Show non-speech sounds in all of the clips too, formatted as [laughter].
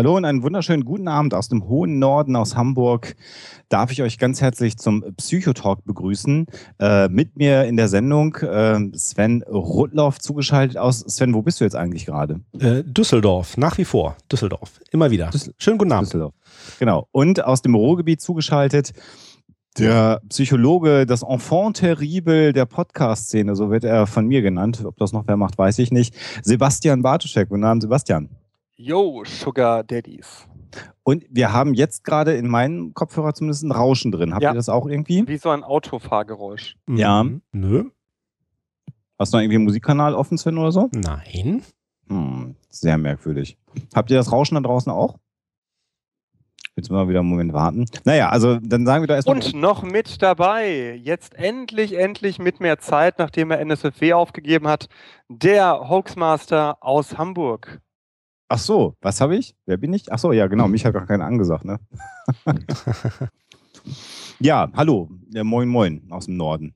Hallo und einen wunderschönen guten Abend aus dem hohen Norden, aus Hamburg. Darf ich euch ganz herzlich zum Psychotalk begrüßen. Äh, mit mir in der Sendung äh, Sven Rudloff zugeschaltet aus. Sven, wo bist du jetzt eigentlich gerade? Äh, Düsseldorf, nach wie vor. Düsseldorf, immer wieder. Düssel Schönen guten Abend. Düsseldorf. Genau. Und aus dem Ruhrgebiet zugeschaltet der Psychologe, das Enfant terrible der Podcast-Szene, so wird er von mir genannt. Ob das noch wer macht, weiß ich nicht. Sebastian Bartuschek. Guten Abend, Sebastian. Yo, Sugar Daddies. Und wir haben jetzt gerade in meinem Kopfhörer zumindest ein Rauschen drin. Habt ja. ihr das auch irgendwie? Wie so ein Autofahrgeräusch. Ja. Mhm. Nö. Hast du noch irgendwie einen Musikkanal offen, Sven, oder so? Nein. Hm, sehr merkwürdig. Habt ihr das Rauschen da draußen auch? Jetzt mal wieder einen Moment warten. Naja, also dann sagen wir da erstmal. Und noch mit dabei, jetzt endlich, endlich mit mehr Zeit, nachdem er NSFW aufgegeben hat, der Hoaxmaster aus Hamburg. Ach so, was habe ich? Wer bin ich? Ach so, ja, genau. Mich hat gar keiner angesagt, ne? [laughs] ja, hallo. Ja, moin, moin aus dem Norden.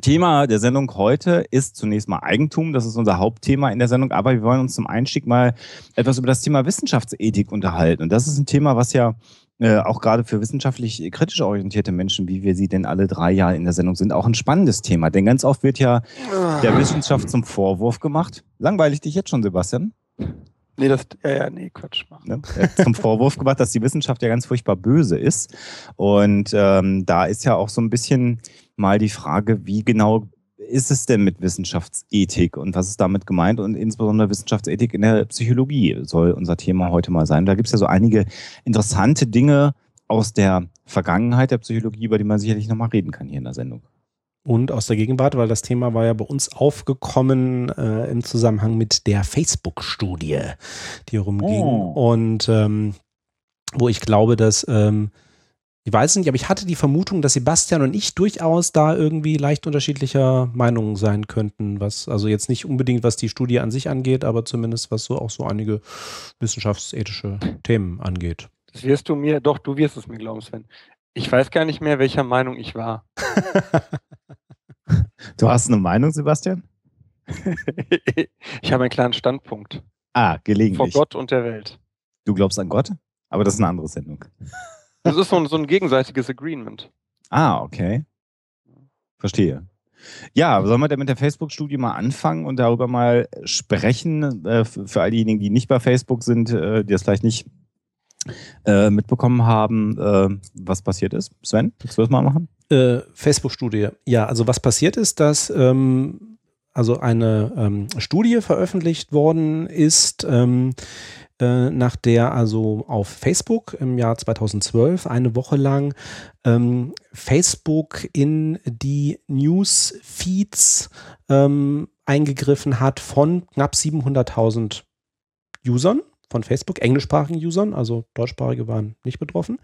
Thema der Sendung heute ist zunächst mal Eigentum. Das ist unser Hauptthema in der Sendung. Aber wir wollen uns zum Einstieg mal etwas über das Thema Wissenschaftsethik unterhalten. Und das ist ein Thema, was ja äh, auch gerade für wissenschaftlich kritisch orientierte Menschen, wie wir sie denn alle drei Jahre in der Sendung sind, auch ein spannendes Thema. Denn ganz oft wird ja der Wissenschaft zum Vorwurf gemacht. Langweilig dich jetzt schon, Sebastian? Nee, das, ja, ja, nee, Quatsch. Ne? Zum Vorwurf gemacht, dass die Wissenschaft ja ganz furchtbar böse ist. Und ähm, da ist ja auch so ein bisschen mal die Frage, wie genau ist es denn mit Wissenschaftsethik und was ist damit gemeint und insbesondere Wissenschaftsethik in der Psychologie soll unser Thema heute mal sein. Da gibt es ja so einige interessante Dinge aus der Vergangenheit der Psychologie, über die man sicherlich nochmal reden kann hier in der Sendung und aus der Gegenwart, weil das Thema war ja bei uns aufgekommen äh, im Zusammenhang mit der Facebook-Studie, die herumging. Oh. Und ähm, wo ich glaube, dass, ähm, ich weiß nicht, aber ich hatte die Vermutung, dass Sebastian und ich durchaus da irgendwie leicht unterschiedlicher Meinungen sein könnten, was, also jetzt nicht unbedingt, was die Studie an sich angeht, aber zumindest was so auch so einige wissenschaftsethische Themen angeht. Das wirst du mir, doch, du wirst es mir glauben, Sven. Ich weiß gar nicht mehr, welcher Meinung ich war. du hast eine Meinung, Sebastian? [laughs] ich habe einen klaren Standpunkt. Ah, gelegentlich. Vor Gott und der Welt. Du glaubst an Gott? Aber das ist eine andere Sendung. Das ist so ein, so ein gegenseitiges Agreement. Ah, okay. Verstehe. Ja, sollen wir denn mit der Facebook-Studie mal anfangen und darüber mal sprechen? Äh, für all diejenigen, die nicht bei Facebook sind, äh, die das vielleicht nicht äh, mitbekommen haben, äh, was passiert ist. Sven, willst du das mal machen? Äh, Facebook-Studie. Ja, also was passiert ist, dass ähm, also eine ähm, Studie veröffentlicht worden ist, ähm, äh, nach der also auf Facebook im Jahr 2012 eine Woche lang ähm, Facebook in die News-Feeds ähm, eingegriffen hat von knapp 700.000 Usern von Facebook, englischsprachigen Usern, also deutschsprachige waren nicht betroffen.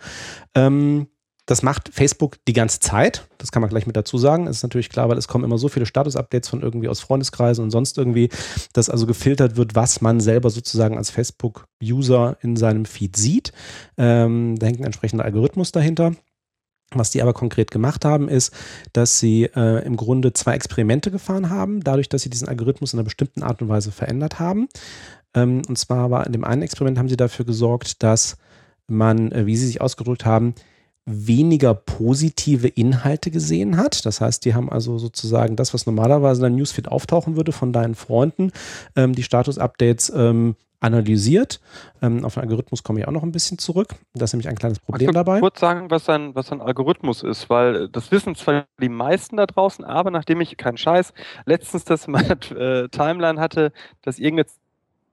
Ähm, das macht Facebook die ganze Zeit. Das kann man gleich mit dazu sagen. Es ist natürlich klar, weil es kommen immer so viele Status-Updates von irgendwie aus Freundeskreisen und sonst irgendwie, dass also gefiltert wird, was man selber sozusagen als Facebook-User in seinem Feed sieht. Ähm, da hängt ein entsprechender Algorithmus dahinter. Was die aber konkret gemacht haben, ist, dass sie äh, im Grunde zwei Experimente gefahren haben, dadurch, dass sie diesen Algorithmus in einer bestimmten Art und Weise verändert haben. Ähm, und zwar war in dem einen Experiment haben sie dafür gesorgt, dass man, äh, wie sie sich ausgedrückt haben, weniger positive Inhalte gesehen hat. Das heißt, die haben also sozusagen das, was normalerweise in deinem Newsfeed auftauchen würde von deinen Freunden, ähm, die Status-Updates ähm, analysiert. Ähm, auf den Algorithmus komme ich auch noch ein bisschen zurück. Das ist nämlich ein kleines Problem du dabei. kurz sagen, was ein, was ein Algorithmus ist, weil das wissen zwar die meisten da draußen, aber nachdem ich, keinen Scheiß, letztens das in meiner äh, Timeline hatte, dass irgendeine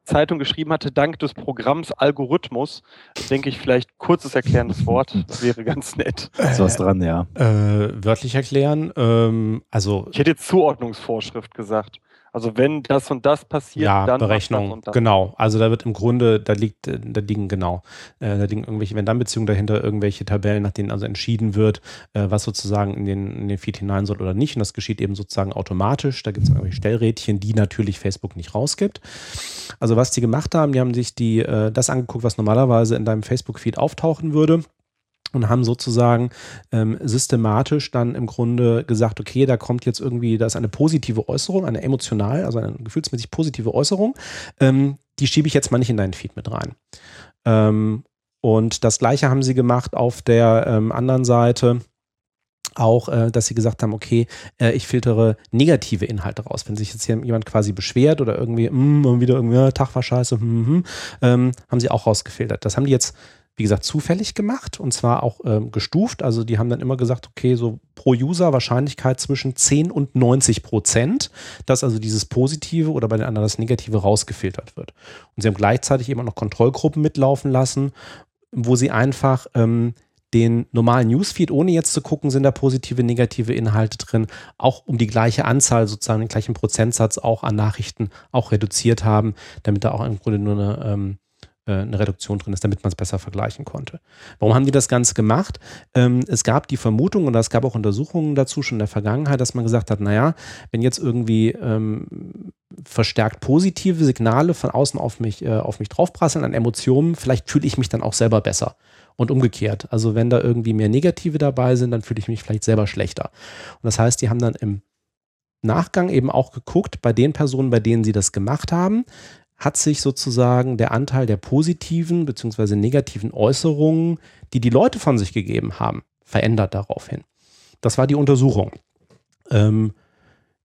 Zeitung geschrieben hatte, dank des Programms Algorithmus, denke ich vielleicht kurzes erklärendes Wort, das wäre ganz nett. Ist was dran, ja. Äh, wörtlich erklären, ähm, also Ich hätte jetzt Zuordnungsvorschrift gesagt. Also wenn das und das passiert, ja, dann Berechnung, das und das. genau. Also da wird im Grunde, da liegt, äh, da liegen genau, äh, da liegen irgendwelche Wenn-Dann-Beziehungen dahinter, irgendwelche Tabellen, nach denen also entschieden wird, äh, was sozusagen in den, in den Feed hinein soll oder nicht. Und das geschieht eben sozusagen automatisch. Da gibt es irgendwelche Stellrädchen, die natürlich Facebook nicht rausgibt. Also was die gemacht haben, die haben sich die, äh, das angeguckt, was normalerweise in deinem Facebook-Feed auftauchen würde und haben sozusagen ähm, systematisch dann im Grunde gesagt, okay, da kommt jetzt irgendwie, da ist eine positive Äußerung, eine emotional, also eine gefühlsmäßig positive Äußerung, ähm, die schiebe ich jetzt mal nicht in deinen Feed mit rein. Ähm, und das gleiche haben sie gemacht auf der ähm, anderen Seite auch, äh, dass sie gesagt haben, okay, äh, ich filtere negative Inhalte raus. Wenn sich jetzt hier jemand quasi beschwert oder irgendwie, mm, wieder irgendwie, ja, Tag war scheiße, hm, hm, ähm, haben sie auch rausgefiltert. Das haben die jetzt wie gesagt, zufällig gemacht und zwar auch ähm, gestuft. Also die haben dann immer gesagt, okay, so pro User Wahrscheinlichkeit zwischen 10 und 90 Prozent, dass also dieses Positive oder bei den anderen das Negative rausgefiltert wird. Und sie haben gleichzeitig eben auch noch Kontrollgruppen mitlaufen lassen, wo sie einfach ähm, den normalen Newsfeed, ohne jetzt zu gucken, sind da positive, negative Inhalte drin, auch um die gleiche Anzahl, sozusagen den gleichen Prozentsatz auch an Nachrichten auch reduziert haben, damit da auch im Grunde nur eine ähm, äh, eine Reduktion drin ist, damit man es besser vergleichen konnte. Warum haben die das Ganze gemacht? Ähm, es gab die Vermutung und es gab auch Untersuchungen dazu schon in der Vergangenheit, dass man gesagt hat, naja, wenn jetzt irgendwie ähm, verstärkt positive Signale von außen auf mich, äh, auf mich draufprasseln an Emotionen, vielleicht fühle ich mich dann auch selber besser. Und umgekehrt. Also wenn da irgendwie mehr Negative dabei sind, dann fühle ich mich vielleicht selber schlechter. Und das heißt, die haben dann im Nachgang eben auch geguckt, bei den Personen, bei denen sie das gemacht haben, hat sich sozusagen der Anteil der positiven bzw. negativen Äußerungen, die die Leute von sich gegeben haben, verändert daraufhin. Das war die Untersuchung. Ähm,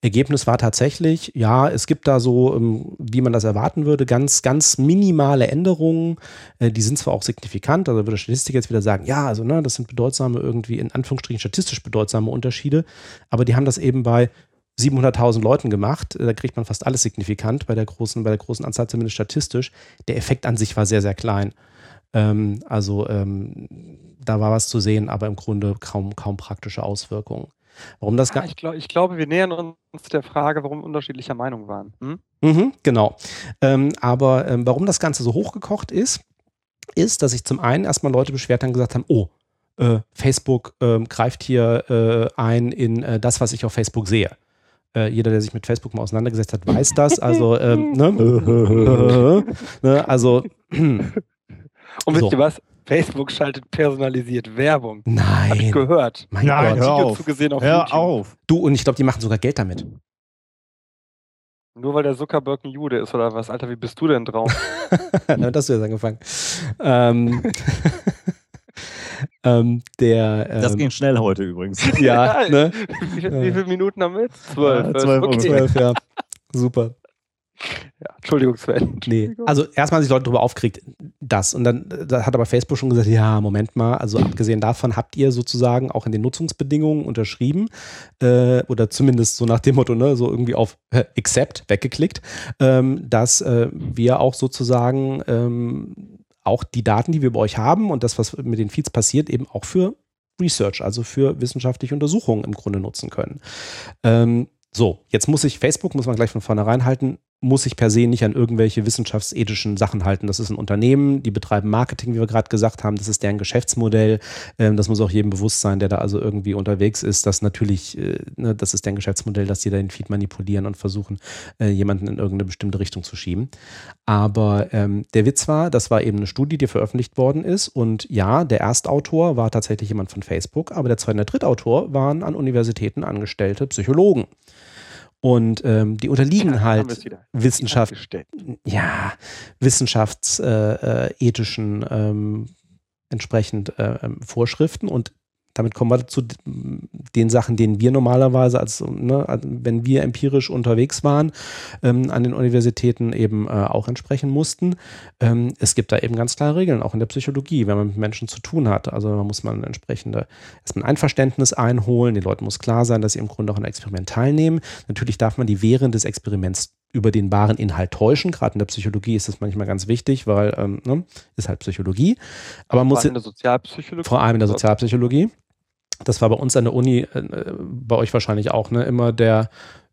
Ergebnis war tatsächlich, ja, es gibt da so, ähm, wie man das erwarten würde, ganz, ganz minimale Änderungen. Äh, die sind zwar auch signifikant, also würde Statistik jetzt wieder sagen, ja, also ne, das sind bedeutsame, irgendwie in Anführungsstrichen statistisch bedeutsame Unterschiede, aber die haben das eben bei 700.000 Leuten gemacht. Da kriegt man fast alles signifikant bei der großen, bei der großen Anzahl zumindest statistisch. Der Effekt an sich war sehr, sehr klein. Ähm, also ähm, da war was zu sehen, aber im Grunde kaum, kaum praktische Auswirkungen. Warum das Ah, ich, glaub, ich glaube, wir nähern uns der Frage, warum unterschiedlicher Meinung waren. Hm? Mhm, genau. Ähm, aber ähm, warum das Ganze so hochgekocht ist, ist, dass sich zum einen erstmal Leute beschwert haben und gesagt haben, oh, äh, Facebook ähm, greift hier äh, ein in äh, das, was ich auf Facebook sehe. Äh, jeder, der sich mit Facebook mal auseinandergesetzt hat, weiß das. Also, ähm, [laughs] ne? ne? Also, [clears throat] Und wisst So. ihr was? Facebook schaltet personalisiert Werbung. Hab ich nein, gehört. mein Nein, Gott. hör auf. zugesehen auf Hör YouTube. auf. Du, und ich glaube, die machen sogar Geld damit. Nur weil der Zuckerberg ein Jude ist oder was? Alter, wie bist du denn drauf? Damit hast du jetzt angefangen. Ähm, [laughs] ähm, der, ähm, Das ging schnell heute übrigens. [laughs] [laughs] ja, ne? wie, wie viele Minuten haben wir jetzt? Zwölf. Ja, zwölf okay. ungefähr. Zwölf, ja. Super. Ja, Entschuldigung, Sven. Nee. Also erstmal haben sich Leute darüber aufgeregt, das. Und dann äh, da hat aber Facebook schon gesagt, ja, Moment mal, also abgesehen davon habt ihr sozusagen auch in den Nutzungsbedingungen unterschrieben äh, oder zumindest so nach dem Motto, ne, so irgendwie auf äh, Accept weggeklickt, ähm, dass äh, wir auch sozusagen ähm, auch die Daten, die wir bei euch haben und das, was mit den Feeds passiert, eben auch für Research, also für wissenschaftliche Untersuchungen im Grunde nutzen können. Ähm, so, jetzt muss ich Facebook, muss man gleich von vornherein halten, muss sich per se nicht an irgendwelche wissenschaftsethischen Sachen halten. Das ist ein Unternehmen, die betreiben Marketing, wie wir gerade gesagt haben, das ist deren Geschäftsmodell. Ähm, das muss auch jedem bewusst sein, der da also irgendwie unterwegs ist, dass natürlich, äh, ne, das ist deren Geschäftsmodell, dass die da den Feed manipulieren und versuchen, äh, jemanden in irgendeine bestimmte Richtung zu schieben. Aber ähm, der Witz war, das war eben eine Studie, die veröffentlicht worden ist. Und ja, der Erstautor war tatsächlich jemand von Facebook, aber der zweite und der Drittautor waren an Universitäten angestellte Psychologen. Und ähm, die unterliegen halt wir's wieder. Wissenschaft, ja, wissenschaftsethischen äh, ethischen, ähm, entsprechend äh, ähm, Vorschriften und damit kommen wir zu den Sachen, denen wir normalerweise, als, ne, wenn wir empirisch unterwegs waren, ähm, an den Universitäten eben äh, auch entsprechen mussten. Ähm, es gibt da eben ganz klare Regeln, auch in der Psychologie, wenn man mit Menschen zu tun hat. Also da muss man entsprechende erstmal ein Einverständnis einholen. Den Leuten muss klar sein, dass sie im Grunde auch an einem Experiment teilnehmen. Natürlich darf man die während des Experiments über den wahren Inhalt täuschen. Gerade in der Psychologie ist das manchmal ganz wichtig, weil ähm, ne, ist halt Psychologie. Aber man Vor muss allem in der Sozialpsychologie. vor allem in der Sozialpsychologie. Das war bei uns an der Uni, äh, bei euch wahrscheinlich auch, ne, immer der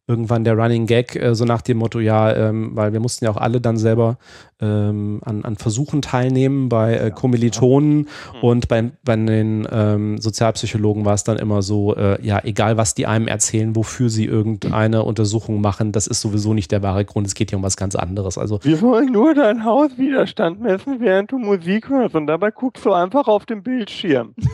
irgendwann der Running Gag, äh, so nach dem Motto, ja, ähm, weil wir mussten ja auch alle dann selber ähm, an, an Versuchen teilnehmen bei äh, Kommilitonen Mhm. und bei, bei den ähm, Sozialpsychologen war es dann immer so, äh, ja, egal was die einem erzählen, wofür sie irgendeine Untersuchung machen, das ist sowieso nicht der wahre Grund, es geht hier um was ganz anderes. Also Wir wollen nur deinen Hauswiderstand messen, während du Musik hörst und dabei guckst du einfach auf den Bildschirm. [laughs] [laughs]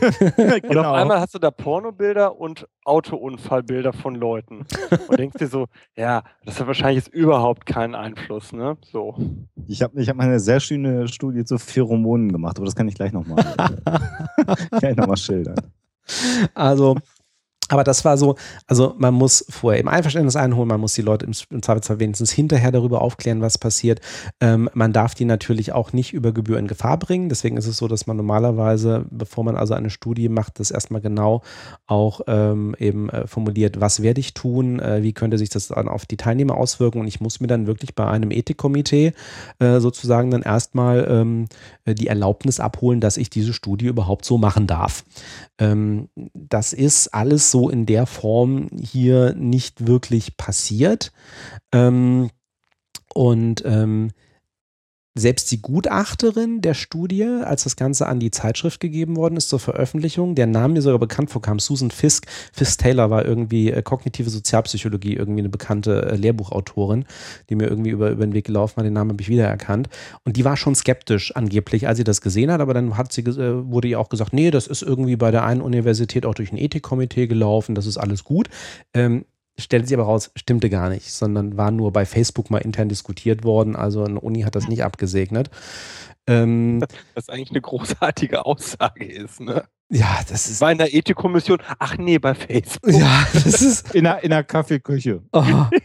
Und Genau. auf einmal hast du da Pornobilder und Autounfallbilder von Leuten. Und denkst dir so, ja, das hat wahrscheinlich jetzt überhaupt keinen Einfluss, ne? So. Ich habe ich hab mal eine sehr schöne Studie zu Pheromonen gemacht, aber das kann ich gleich nochmal kann [laughs] ich noch mal schildern. Also, aber das war so, also man muss vorher eben Einverständnis einholen, man muss die Leute im, Zweifelsfall wenigstens hinterher darüber aufklären, was passiert. Ähm, man darf die natürlich auch nicht über Gebühr in Gefahr bringen. Deswegen ist es so, dass man normalerweise, bevor man also eine Studie macht, das erstmal genau auch ähm, eben äh, formuliert, was werde ich tun, äh, wie könnte sich das dann auf die Teilnehmer auswirken. Und ich muss mir dann wirklich bei einem Ethikkomitee äh, sozusagen dann erstmal ähm, äh, die Erlaubnis abholen, dass ich diese Studie überhaupt so machen darf. Ähm, das ist alles so in der Form hier nicht wirklich passiert. Ähm, und ähm, selbst die Gutachterin der Studie, als das Ganze an die Zeitschrift gegeben worden ist zur Veröffentlichung, der Name mir sogar bekannt vorkam, Susan Fisk. Fisk Taylor war irgendwie äh, kognitive Sozialpsychologie, irgendwie eine bekannte äh, Lehrbuchautorin, die mir irgendwie über, über den Weg gelaufen war. Den Namen habe ich wiedererkannt. Und die war schon skeptisch angeblich, als sie das gesehen hat, aber dann hat sie, äh, wurde ihr auch gesagt, nee, das ist irgendwie bei der einen Universität auch durch ein Ethikkomitee gelaufen, das ist alles gut. Ähm, stellte sich aber raus, stimmte gar nicht, sondern war nur bei Facebook mal intern diskutiert worden. Also eine Uni hat das nicht abgesegnet. Ähm, [laughs] Was eigentlich eine großartige Aussage ist, ne? ja, das ist. War in der Ethikkommission, ach nee, bei Facebook. Ja, das ist. [laughs] In der, in der Kaffeeküche. Oh,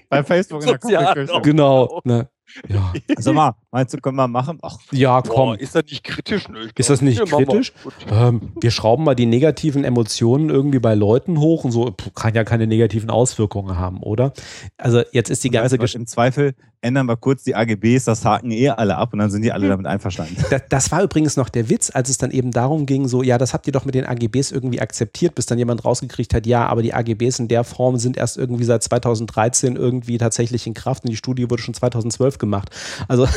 Bei Facebook in der Sozial- Kaffeeküche. genau. Ne? Ja. Sag mal, meinst du, können wir machen? Ach, ja, Boah, komm. ist das nicht kritisch? Ne? Ist das nicht Ja, wir. kritisch? Gut. Ähm, wir schrauben mal die negativen Emotionen irgendwie bei Leuten hoch und so kann ja keine negativen Auswirkungen haben, oder? Also jetzt ist die ganze du was, Geschichte. Im Zweifel ändern wir kurz die AGBs, das haken eh alle ab und dann sind die alle damit einverstanden. Das, das war übrigens noch der Witz, als es dann eben darum ging, so, ja, das habt ihr doch mit den AGBs irgendwie akzeptiert, bis dann jemand rausgekriegt hat, ja, aber die AGBs in der Form sind erst irgendwie seit 2013 irgendwie tatsächlich in Kraft und die Studie wurde schon 2012 gemacht. Also,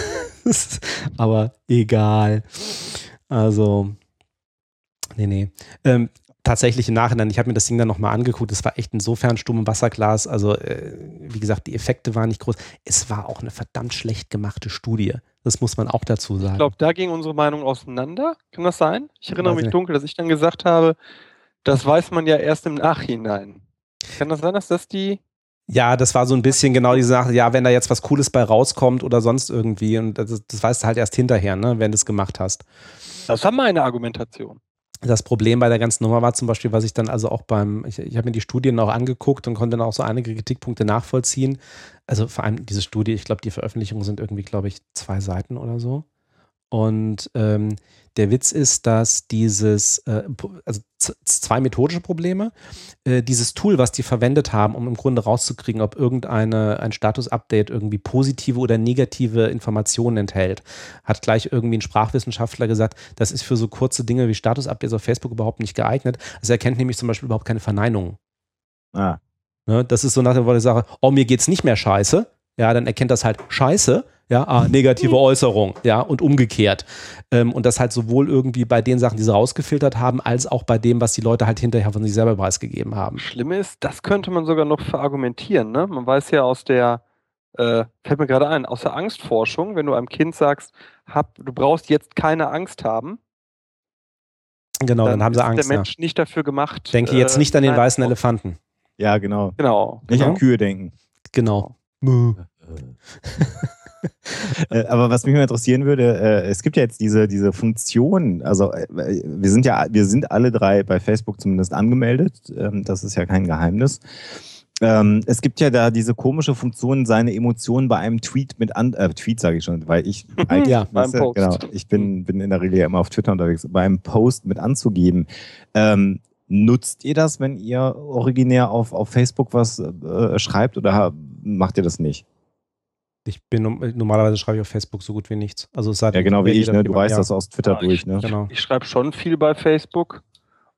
[laughs] aber egal. Also, nee, nee. Ähm, tatsächlich im Nachhinein, ich habe mir das Ding dann nochmal angeguckt, es war echt insofern stumm im Wasserglas. Also, äh, wie gesagt, die Effekte waren nicht groß. Es war auch eine verdammt schlecht gemachte Studie. Das muss man auch dazu sagen. Ich glaube, da ging unsere Meinung auseinander. Kann das sein? Ich erinnere Weiß mich dunkel, dass ich dann gesagt habe, das weiß man ja erst im Nachhinein. Kann das sein, dass das die. Ja, das war so ein bisschen genau diese Sache, ja, wenn da jetzt was Cooles bei rauskommt oder sonst irgendwie und das, das weißt du halt erst hinterher, ne, wenn du es gemacht hast. Das war meine Argumentation. Das Problem bei der ganzen Nummer war zum Beispiel, was ich dann also auch beim, ich, ich habe mir die Studien auch angeguckt und konnte dann auch so einige Kritikpunkte nachvollziehen. Also vor allem diese Studie, ich glaube, die Veröffentlichungen sind irgendwie, glaube ich, zwei Seiten oder so. Und ähm, der Witz ist, dass dieses, äh, also zwei methodische Probleme, äh, dieses Tool, was die verwendet haben, um im Grunde rauszukriegen, ob irgendeine ein Status-Update irgendwie positive oder negative Informationen enthält, hat gleich irgendwie ein Sprachwissenschaftler gesagt, das ist für so kurze Dinge wie Status-Updates auf Facebook überhaupt nicht geeignet. Also er erkennt nämlich zum Beispiel überhaupt keine Verneinungen. Ah, Ne? Das ist so nach dem Wort, ich sage, oh, mir geht's nicht mehr scheiße. Ja, dann erkennt das halt scheiße. Ja, ah, negative Äußerung. Ja, und umgekehrt. Ähm, und das halt sowohl irgendwie bei den Sachen, die sie rausgefiltert haben, als auch bei dem, was die Leute halt hinterher von sich selber preisgegeben haben. Schlimme ist, das könnte man sogar noch verargumentieren. Ne? Man weiß ja aus der, äh, fällt mir gerade ein, aus der Angstforschung, wenn du einem Kind sagst, hab, du brauchst jetzt keine Angst haben, Genau, dann, haben sie ist Angst. der Ja. Mensch nicht dafür gemacht. Denke jetzt äh, nicht an den nein, weißen Elefanten. ja, genau. Genau. Nicht Genau. an Kühe denken. Genau. Äh, [laughs] [laughs] aber was mich mal interessieren würde, äh, es gibt ja jetzt diese, diese Funktion, also äh, wir sind ja, wir sind alle drei bei Facebook zumindest angemeldet, ähm, das ist ja kein Geheimnis. Ähm, es gibt ja da diese komische Funktion, seine Emotionen bei einem Tweet mit an, äh, Tweet sage ich schon, weil ich [laughs] eigentlich, Ja, beim weißt du, Post. genau, ich bin, bin in der Regel ja immer auf Twitter unterwegs, bei einem Post mit anzugeben. Ähm, nutzt ihr das, wenn ihr originär auf, auf Facebook was äh, schreibt oder macht ihr das nicht? Ich bin normalerweise schreibe ich auf Facebook so gut wie nichts. Also es sei Ja, genau wie ich, ne? Du weißt das aus Twitter Ja, durch, ne? Genau. Ich schreibe schon viel bei Facebook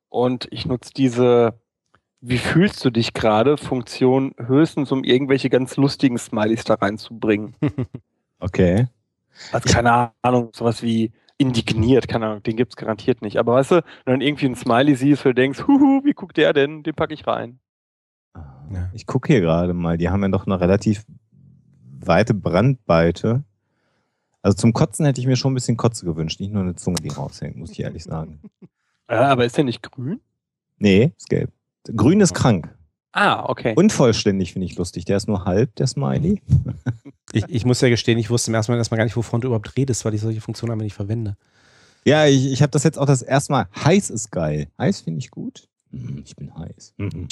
und ich nutze diese Wie fühlst du dich gerade Funktion höchstens, um irgendwelche ganz lustigen Smileys da reinzubringen. [laughs] Okay. Also keine Ahnung, sowas wie indigniert, keine Ahnung, den gibt's garantiert nicht. Aber weißt du, wenn du dann irgendwie ein Smiley siehst, wo du denkst, huhu, wie guckt der denn? Den packe ich rein. Ja. Ich gucke hier gerade mal, die haben ja doch eine relativ weite Brandweite. Also zum Kotzen hätte ich mir schon ein bisschen Kotze gewünscht, nicht nur eine Zunge, die raushängt, muss ich ehrlich sagen. Ja, aber ist der nicht grün? Nee, ist gelb. Grün ist krank. Ah, okay. Unvollständig finde ich lustig. Der ist nur halb, der Smiley. [laughs] Ich, ich muss ja gestehen, ich wusste im ersten Mal erstmal gar nicht, wovon du überhaupt redest, weil ich solche Funktionen einfach nicht verwende. Ja, ich, ich habe das jetzt auch das erste Mal. Heiß ist geil. Heiß finde ich gut. Hm, Ich bin heiß. Mhm.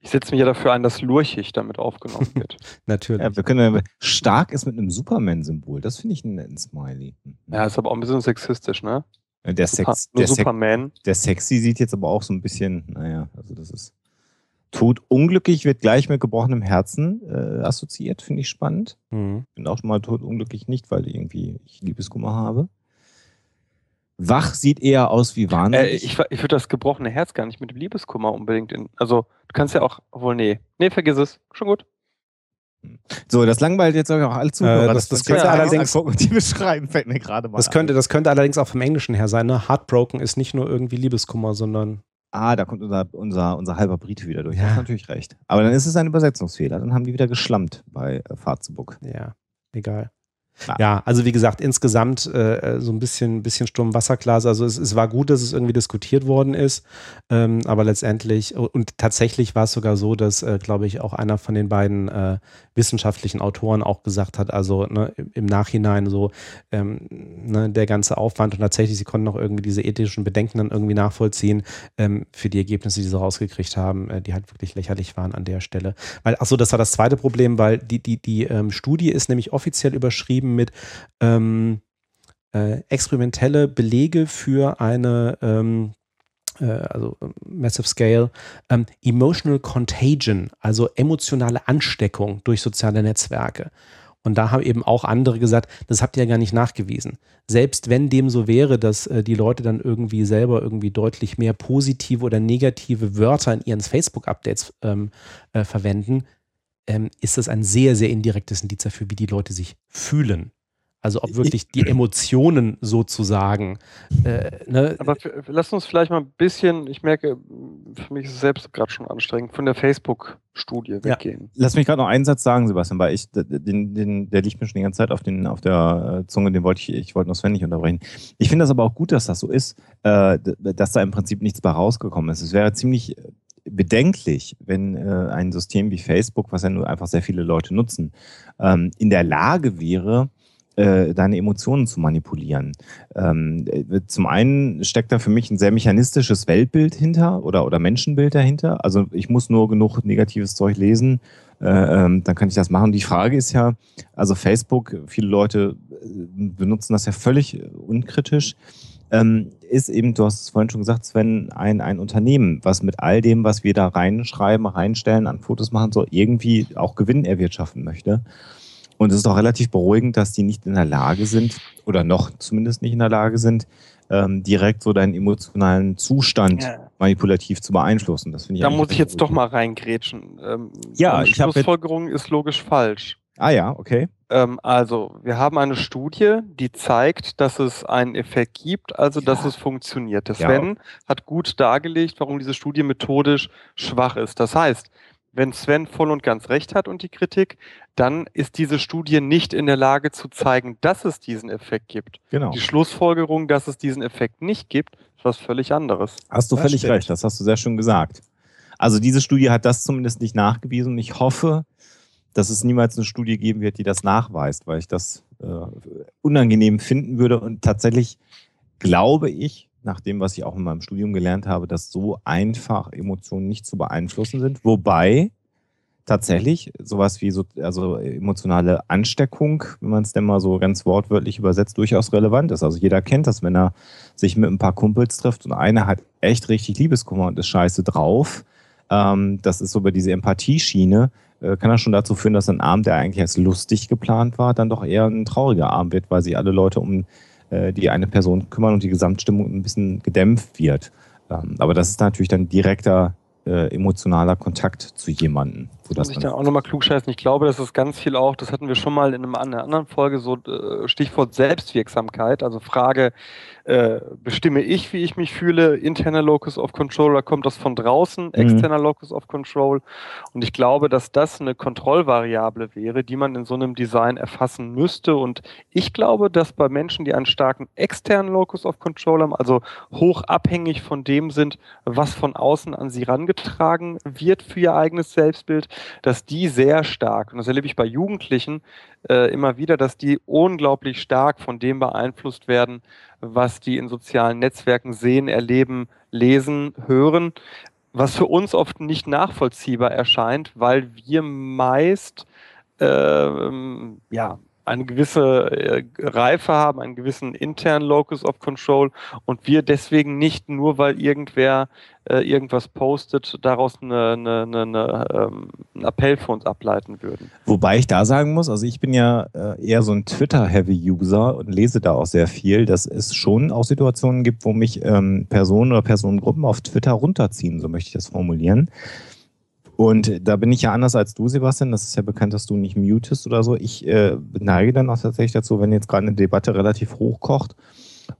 Ich setze mich ja dafür ein, dass Lurchig damit aufgenommen [laughs] wird. Natürlich. Ja, wir können, stark ist mit einem Superman-Symbol. Das finde ich einen netten Smiley. Ja, ist aber auch ein bisschen sexistisch, ne? Der, Super, Sex, der, Sex, Superman. der Sexy sieht jetzt aber auch so ein bisschen, naja, also das ist. Tod unglücklich wird gleich mit gebrochenem Herzen äh, assoziiert, finde ich spannend. Mhm. Bin auch schon mal tot unglücklich nicht, weil irgendwie ich Liebeskummer habe. Wach sieht eher aus wie Äh, wahnsinnig. ich ich würde das gebrochene Herz gar nicht mit dem Liebeskummer unbedingt in. Also, du kannst ja auch. Obwohl, nee. Nee, vergiss es. Schon gut. so, das langweilt jetzt auch alle Zuhörer. Äh, das- das wir könnte uns allerdings- angucken und die beschreiben, fällt mir gerade mal Das, könnte, das könnte allerdings auch vom Englischen her sein. Ne? Heartbroken ist nicht nur irgendwie Liebeskummer, sondern Ah, da kommt unser, unser, unser halber Brite wieder durch. Ja. Du hast natürlich recht. Aber dann ist es ein Übersetzungsfehler. Dann haben die wieder geschlammt bei äh, Fahrzubuck. ja, egal. Ah. Ja, also wie gesagt, insgesamt äh, so ein bisschen, bisschen Sturm Wasserglas. Also es, es war gut, dass es irgendwie diskutiert worden ist, ähm, aber letztendlich und tatsächlich war es sogar so, dass, äh, glaube ich, auch einer von den beiden äh, wissenschaftlichen Autoren auch gesagt hat, also ne, im, im Nachhinein so ähm, ne, der ganze Aufwand und tatsächlich, sie konnten auch irgendwie diese ethischen Bedenken dann irgendwie nachvollziehen ähm, für die Ergebnisse, die sie rausgekriegt haben, äh, die halt wirklich lächerlich waren an der Stelle. Weil, achso, das war das zweite Problem, weil die, die, die ähm, Studie ist nämlich offiziell überschrieben mit ähm, äh, experimentelle Belege für eine ähm, äh, also ähm, Massive Scale, ähm, Emotional Contagion, also emotionale Ansteckung durch soziale Netzwerke. Und da haben eben auch andere gesagt, das habt ihr ja gar nicht nachgewiesen. Selbst wenn dem so wäre, dass äh, die Leute dann irgendwie selber irgendwie deutlich mehr positive oder negative Wörter in ihren Facebook-Updates ähm, äh, verwenden, ähm, ist das ein sehr, sehr indirektes Indiz dafür, wie die Leute sich fühlen. Also ob wirklich die Emotionen sozusagen. Äh, ne, Aber lass uns vielleicht mal ein bisschen, ich merke, für mich ist es selbst gerade schon anstrengend, von der Facebook-Studie Ja. weggehen. Lass mich gerade noch einen Satz sagen, Sebastian, weil ich, den, den, der liegt mir schon die ganze Zeit auf, den, auf der äh, Zunge, den wollte ich, ich wollte noch Sven nicht unterbrechen. Ich finde das aber auch gut, dass das so ist, äh, dass da im Prinzip nichts bei rausgekommen ist. Es wäre ziemlich bedenklich, wenn äh, ein System wie Facebook, was ja nur einfach sehr viele Leute nutzen, ähm, in der Lage wäre, äh, deine Emotionen zu manipulieren. Ähm, äh, zum einen steckt da für mich ein sehr mechanistisches Weltbild hinter oder, oder Menschenbild dahinter. Also ich muss nur genug negatives Zeug lesen, äh, ähm, dann kann ich das machen. Die Frage ist ja, also Facebook, viele Leute äh, benutzen das ja völlig unkritisch. Ähm, ist eben, du hast es vorhin schon gesagt, Sven, ein, ein Unternehmen, was mit all dem, was wir da reinschreiben, reinstellen, an Fotos machen soll, irgendwie auch Gewinn erwirtschaften möchte. Und es ist doch relativ beruhigend, dass die nicht in der Lage sind, oder noch zumindest nicht in der Lage sind, ähm, direkt so deinen emotionalen Zustand Ja. manipulativ zu beeinflussen. Das finde ich Da muss ich jetzt doch mal reingrätschen. Ähm, Ja, ich hab jetzt- Schlussfolgerung ist logisch falsch. Ah ja, okay. Ähm, also, wir haben eine Studie, die zeigt, dass es einen Effekt gibt, also dass Ja. es funktioniert. Der Ja. Sven hat gut dargelegt, warum diese Studie methodisch schwach ist. Das heißt, wenn Sven voll und ganz recht hat und die Kritik, dann ist diese Studie nicht in der Lage zu zeigen, dass es diesen Effekt gibt. Genau. Die Schlussfolgerung, dass es diesen Effekt nicht gibt, ist was völlig anderes. Hast du Das völlig stimmt. recht, das hast du sehr schön gesagt. Also diese Studie hat das zumindest nicht nachgewiesen und ich hoffe, dass es niemals eine Studie geben wird, die das nachweist, weil ich das äh, unangenehm finden würde und tatsächlich glaube ich, nach dem, was ich auch in meinem Studium gelernt habe, dass so einfach Emotionen nicht zu beeinflussen sind, wobei tatsächlich sowas wie so, also emotionale Ansteckung, wenn man es denn mal so ganz wortwörtlich übersetzt, durchaus relevant ist. Also jeder kennt das, wenn er sich mit ein paar Kumpels trifft und einer hat echt richtig Liebeskummer und ist scheiße drauf. Ähm, das ist so über diese Empathieschiene. Äh, kann das schon dazu führen, dass ein Abend, der eigentlich als lustig geplant war, dann doch eher ein trauriger Abend wird, weil sich alle Leute um äh, die eine Person kümmern und die Gesamtstimmung ein bisschen gedämpft wird. Ähm, aber das ist natürlich dann direkter äh, emotionaler Kontakt zu jemandem. Das ich da auch nochmal klugscheißen. Ich glaube, das ist ganz viel auch, das hatten wir schon mal in einer anderen Folge, so äh, Stichwort Selbstwirksamkeit, also Frage, äh, bestimme ich, wie ich mich fühle, interner Locus of Control oder kommt das von draußen, mhm. externer Locus of Control? Und ich glaube, dass das eine Kontrollvariable wäre, die man in so einem Design erfassen müsste. Und ich glaube, dass bei Menschen, die einen starken externen Locus of Control haben, also hoch abhängig von dem sind, was von außen an sie rangetragen wird für ihr eigenes Selbstbild, dass die sehr stark, und das erlebe ich bei Jugendlichen äh, immer wieder, dass die unglaublich stark von dem beeinflusst werden, was die in sozialen Netzwerken sehen, erleben, lesen, hören, was für uns oft nicht nachvollziehbar erscheint, weil wir meist äh, ja, eine gewisse äh, Reife haben, einen gewissen internen Locus of Control und wir deswegen nicht nur, weil irgendwer äh, irgendwas postet, daraus eine, eine, eine, ähm, einen Appell für uns ableiten würden. Wobei ich da sagen muss, also ich bin ja äh, eher so ein Twitter-Heavy-User und lese da auch sehr viel, dass es schon auch Situationen gibt, wo mich ähm, Personen oder Personengruppen auf Twitter runterziehen, so möchte ich das formulieren. Und da bin ich ja anders als du, Sebastian. Das ist ja bekannt, dass du nicht mutest oder so. Ich äh, neige dann auch tatsächlich dazu, wenn jetzt gerade eine Debatte relativ hochkocht,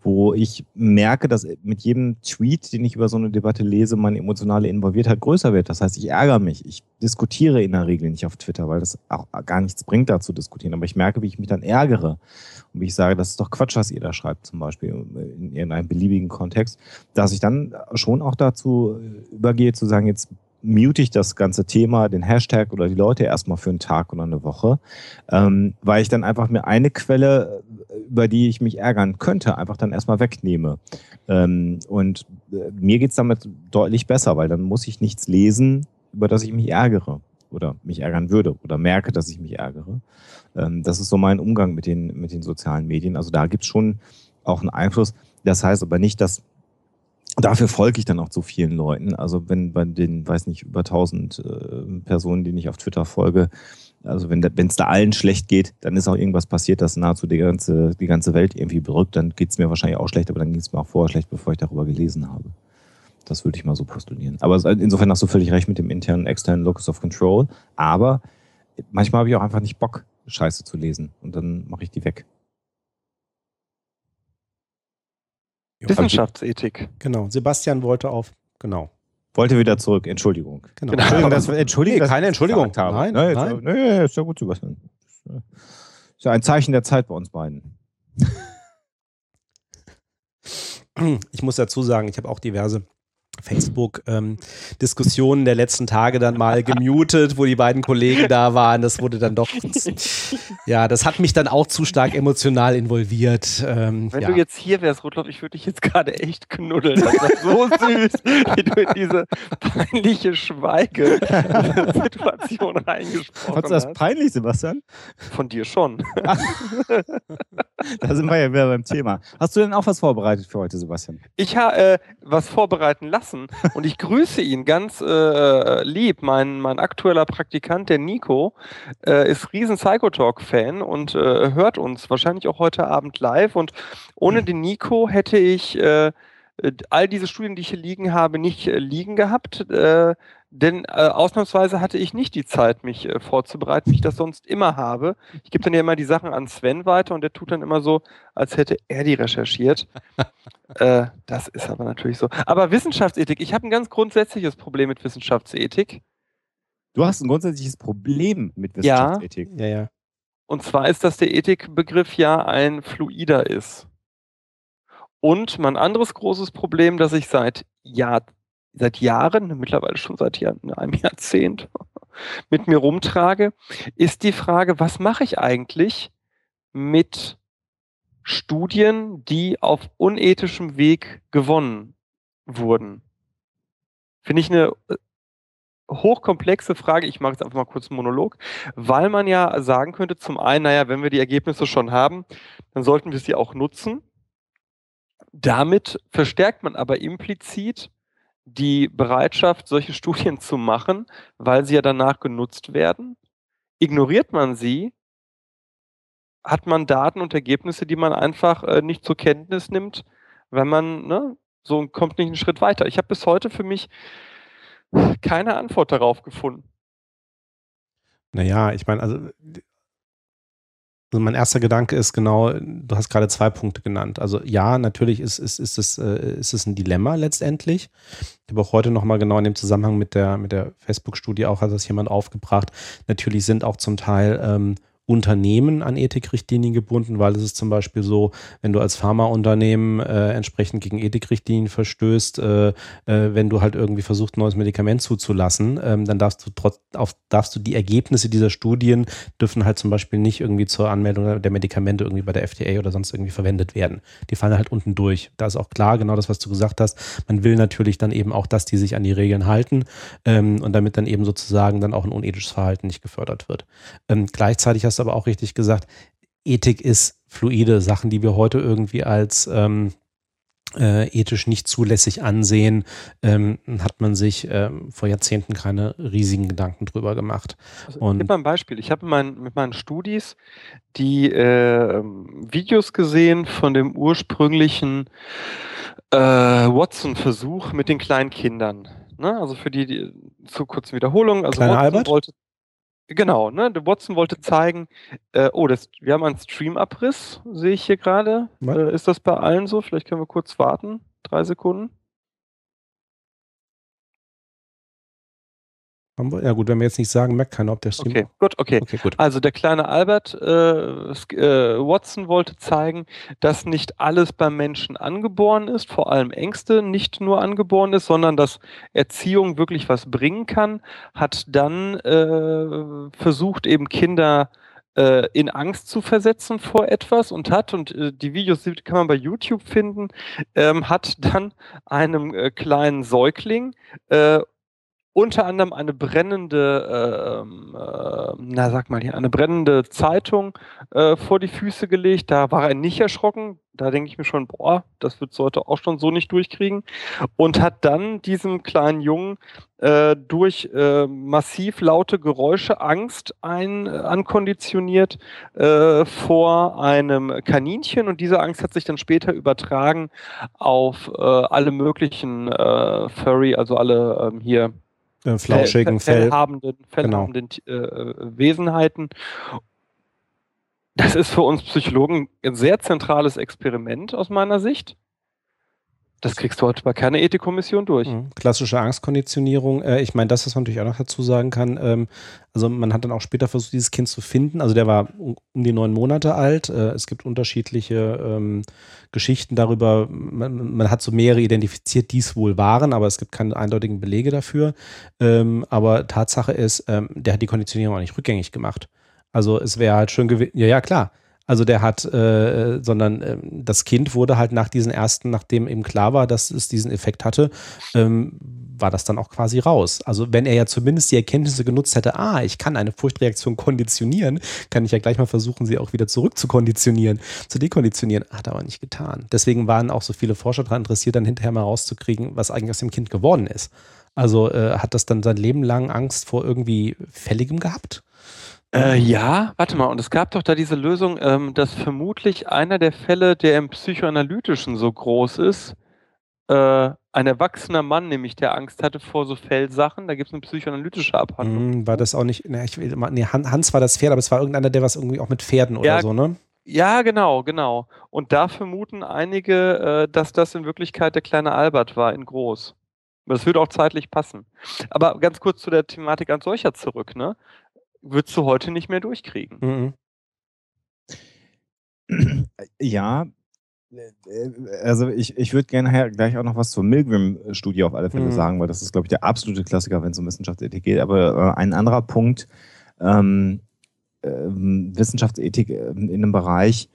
wo ich merke, dass mit jedem Tweet, den ich über so eine Debatte lese, meine emotionale Involviertheit größer wird. Das heißt, ich ärgere mich. Ich diskutiere in der Regel nicht auf Twitter, weil das auch gar nichts bringt, da zu diskutieren. Aber ich merke, wie ich mich dann ärgere und wie ich sage, das ist doch Quatsch, was ihr da schreibt, zum Beispiel in irgendeinem beliebigen Kontext, dass ich dann schon auch dazu übergehe, zu sagen, jetzt mute ich das ganze Thema, den Hashtag oder die Leute erstmal für einen Tag oder eine Woche, ähm, weil ich dann einfach mir eine Quelle, über die ich mich ärgern könnte, einfach dann erstmal wegnehme. Ähm, und äh, mir geht's damit deutlich besser, weil dann muss ich nichts lesen, über das ich mich ärgere oder mich ärgern würde oder merke, dass ich mich ärgere. Ähm, das ist so mein Umgang mit den, mit den sozialen Medien. Also da gibt's schon auch einen Einfluss. Das heißt aber nicht, dass dafür folge ich dann auch zu vielen Leuten. Also wenn bei den, weiß nicht, über 1000 äh, Personen, denen ich auf Twitter folge, also wenn es da allen schlecht geht, dann ist auch irgendwas passiert, das nahezu die ganze, die ganze Welt irgendwie berückt. Dann geht es mir wahrscheinlich auch schlecht, aber dann ging es mir auch vorher schlecht, bevor ich darüber gelesen habe. Das würde ich mal so postulieren. Aber insofern hast du völlig recht mit dem internen, externen Locus of Control. Aber manchmal habe ich auch einfach nicht Bock, Scheiße zu lesen. Und dann mache ich die weg. Wissenschaftsethik. Genau. Sebastian wollte auf, genau. Wollte wieder zurück. Entschuldigung. Genau. Entschuldigung, dass, Entschuldigung, nee, keine Entschuldigung. Habe. Nein, nein, nein. Nee, ist ja gut, Sebastian. Ist ja ein Zeichen der Zeit bei uns beiden. Ich muss dazu sagen, ich habe auch diverse Facebook-Diskussionen ähm, der letzten Tage dann mal gemutet, wo die beiden Kollegen da waren. Das wurde dann doch, [laughs] ja, das hat mich dann auch zu stark emotional involviert. Ähm, Wenn ja. du jetzt hier wärst, Rudolf, ich würde dich jetzt gerade echt knuddeln. Das ist so süß, wie du in diese peinliche Schweige-Situation [laughs] reingesprochen hast. Fandest du das peinlich, Sebastian? Von dir schon. [laughs] da sind wir ja wieder beim Thema. Hast du denn auch was vorbereitet für heute, Sebastian? Ich habe äh, was vorbereiten lassen lassen. Und ich grüße ihn ganz äh, lieb. Mein, mein aktueller Praktikant, der Nico, äh, ist riesen Psychotalk-Fan und äh, hört uns wahrscheinlich auch heute Abend live. Und ohne den Nico hätte ich äh, all diese Studien, die ich hier liegen habe, nicht äh, liegen gehabt. Denn äh, ausnahmsweise hatte ich nicht die Zeit, mich äh, vorzubereiten, wie ich das sonst immer habe. Ich gebe dann ja immer die Sachen an Sven weiter und der tut dann immer so, als hätte er die recherchiert. [laughs] äh, das ist aber natürlich so. Aber Wissenschaftsethik, ich habe ein ganz grundsätzliches Problem mit Wissenschaftsethik. Du hast ein grundsätzliches Problem mit Wissenschaftsethik. Ja, ja. ja. Und zwar ist, dass der Ethikbegriff ja ein fluider ist. Und mein anderes großes Problem, das ich seit Jahr, seit Jahren, mittlerweile schon seit Jahr, einem Jahrzehnt [laughs] mit mir rumtrage, ist die Frage, was mache ich eigentlich mit Studien, die auf unethischem Weg gewonnen wurden? Finde ich eine äh, hochkomplexe Frage. Ich mache jetzt einfach mal kurz einen Monolog, weil man ja sagen könnte, zum einen, naja, wenn wir die Ergebnisse schon haben, dann sollten wir sie auch nutzen. Damit verstärkt man aber implizit die Bereitschaft, solche [laughs] Studien zu machen, weil sie ja danach genutzt werden. Ignoriert man sie, hat man Daten und Ergebnisse, die man einfach äh, nicht zur Kenntnis nimmt, wenn man ne, so kommt nicht einen Schritt weiter. Ich habe bis heute für mich keine Antwort darauf gefunden. Naja, ich meine, also also mein erster Gedanke ist genau, du hast gerade zwei Punkte genannt. Also ja, natürlich ist, ist, ist, es, äh, ist es ein Dilemma letztendlich. Ich habe auch heute nochmal genau in dem Zusammenhang mit der, mit der Facebook-Studie auch hat das jemand aufgebracht. Natürlich sind auch zum Teil ähm, Unternehmen an Ethikrichtlinien gebunden, weil es ist zum Beispiel so, wenn du als Pharmaunternehmen äh, entsprechend gegen Ethikrichtlinien verstößt, äh, äh, wenn du halt irgendwie versuchst, ein neues Medikament zuzulassen, ähm, dann darfst du trotz, auf, darfst du die Ergebnisse dieser Studien dürfen halt zum Beispiel nicht irgendwie zur Anmeldung der Medikamente irgendwie bei der FDA oder sonst irgendwie verwendet werden. Die fallen halt unten durch. Da ist auch klar, genau das, was du gesagt hast. Man will natürlich dann eben auch, dass die sich an die Regeln halten ähm, und damit dann eben sozusagen dann auch ein unethisches Verhalten nicht gefördert wird. Ähm, gleichzeitig hast hast aber auch richtig gesagt, Ethik ist fluide. Sachen, die wir heute irgendwie als ähm, äh, ethisch nicht zulässig ansehen, ähm, hat man sich ähm, vor Jahrzehnten keine riesigen Gedanken drüber gemacht. Also, ich gebe mal ein Beispiel. Ich habe mein, mit meinen Studis die äh, Videos gesehen von dem ursprünglichen äh, Watson-Versuch mit den kleinen Kindern. Ne? Also für die, die zu kurzen Wiederholungen. Also Kleiner Watson Albert? wollte Genau, ne? Der Watson wollte zeigen, äh, oh, das, wir haben einen Stream-Abriss, sehe ich hier gerade. Äh, ist das bei allen so? Vielleicht können wir kurz warten. Drei Sekunden. Ja gut, wenn wir jetzt nicht sagen, merkt keiner, ob der Stream... Okay, gut, okay. okay gut. Also der kleine Albert äh, äh, Watson wollte zeigen, dass nicht alles beim Menschen angeboren ist, vor allem Ängste nicht nur angeboren ist, sondern dass Erziehung wirklich was bringen kann, hat dann äh, versucht, eben Kinder äh, in Angst zu versetzen vor etwas und hat, und äh, die Videos kann man bei YouTube finden, ähm, hat dann einem äh, kleinen Säugling äh, unter anderem eine brennende, äh, äh, na sag mal hier, eine brennende Zeitung äh, vor die Füße gelegt. Da war er nicht erschrocken. Da denke ich mir schon, boah, das wird heute auch schon so nicht durchkriegen. Und hat dann diesem kleinen Jungen äh, durch äh, massiv laute Geräusche Angst ein, äh, ankonditioniert vor einem Kaninchen. Und diese Angst hat sich dann später übertragen auf alle möglichen Furry, also alle ähm, hier äh, flauschigen Fell, fellhabenden, fellhabenden genau. äh, Wesenheiten. Das ist für uns Psychologen ein sehr zentrales Experiment aus meiner Sicht. Das kriegst du heute bei keiner Ethikkommission durch. Mhm. Klassische Angstkonditionierung. Äh, ich meine, das, was man natürlich auch noch dazu sagen kann, ähm, also man hat dann auch später versucht, dieses Kind zu finden. Also der war um, die neun Monate alt. Äh, es gibt unterschiedliche ähm, Geschichten darüber. Man, hat so mehrere identifiziert, die es wohl waren, aber es gibt keine eindeutigen Belege dafür. Ähm, aber Tatsache ist, der hat die Konditionierung auch nicht rückgängig gemacht. Also es wäre halt schön gewesen. Ja, ja, klar. Also der hat, äh, sondern äh, das Kind wurde halt nach diesen ersten, nachdem eben klar war, dass es diesen Effekt hatte, ähm, war das dann auch quasi raus. Also wenn er ja zumindest die Erkenntnisse genutzt hätte, ah, ich kann eine Furchtreaktion konditionieren, kann ich ja gleich mal versuchen, sie auch wieder zurück zu konditionieren, zu dekonditionieren. Hat er aber nicht getan. Deswegen waren auch so viele Forscher daran interessiert, dann hinterher mal rauszukriegen, was eigentlich aus dem Kind geworden ist. Also äh, hat das dann sein Leben lang Angst vor irgendwie Fälligem gehabt? Äh, ja, warte mal, und es gab doch da diese Lösung, ähm, dass vermutlich einer der Fälle, der im Psychoanalytischen so groß ist, äh, ein erwachsener Mann, nämlich der Angst hatte vor so Fellsachen, da gibt es eine psychoanalytische Abhandlung. Mm, war das auch nicht, ne, ich will mal, nee, Hans war das Pferd, aber es war irgendeiner, der was irgendwie auch mit Pferden oder ja, so, ne? Ja, genau, genau. Und da vermuten einige, äh, dass das in Wirklichkeit der kleine Albert war, in groß. Das würde auch zeitlich passen. Aber ganz kurz zu der Thematik als solcher zurück, ne? Würdest du heute nicht mehr durchkriegen. Mhm. Ja, äh, also ich, ich würde gerne gleich auch noch was zur Milgram-Studie auf alle Fälle mhm. sagen, weil das ist, glaube ich, der absolute Klassiker, wenn es um Wissenschaftsethik geht. Aber äh, ein anderer Punkt, ähm, äh, Wissenschaftsethik ähm, in einem Bereich,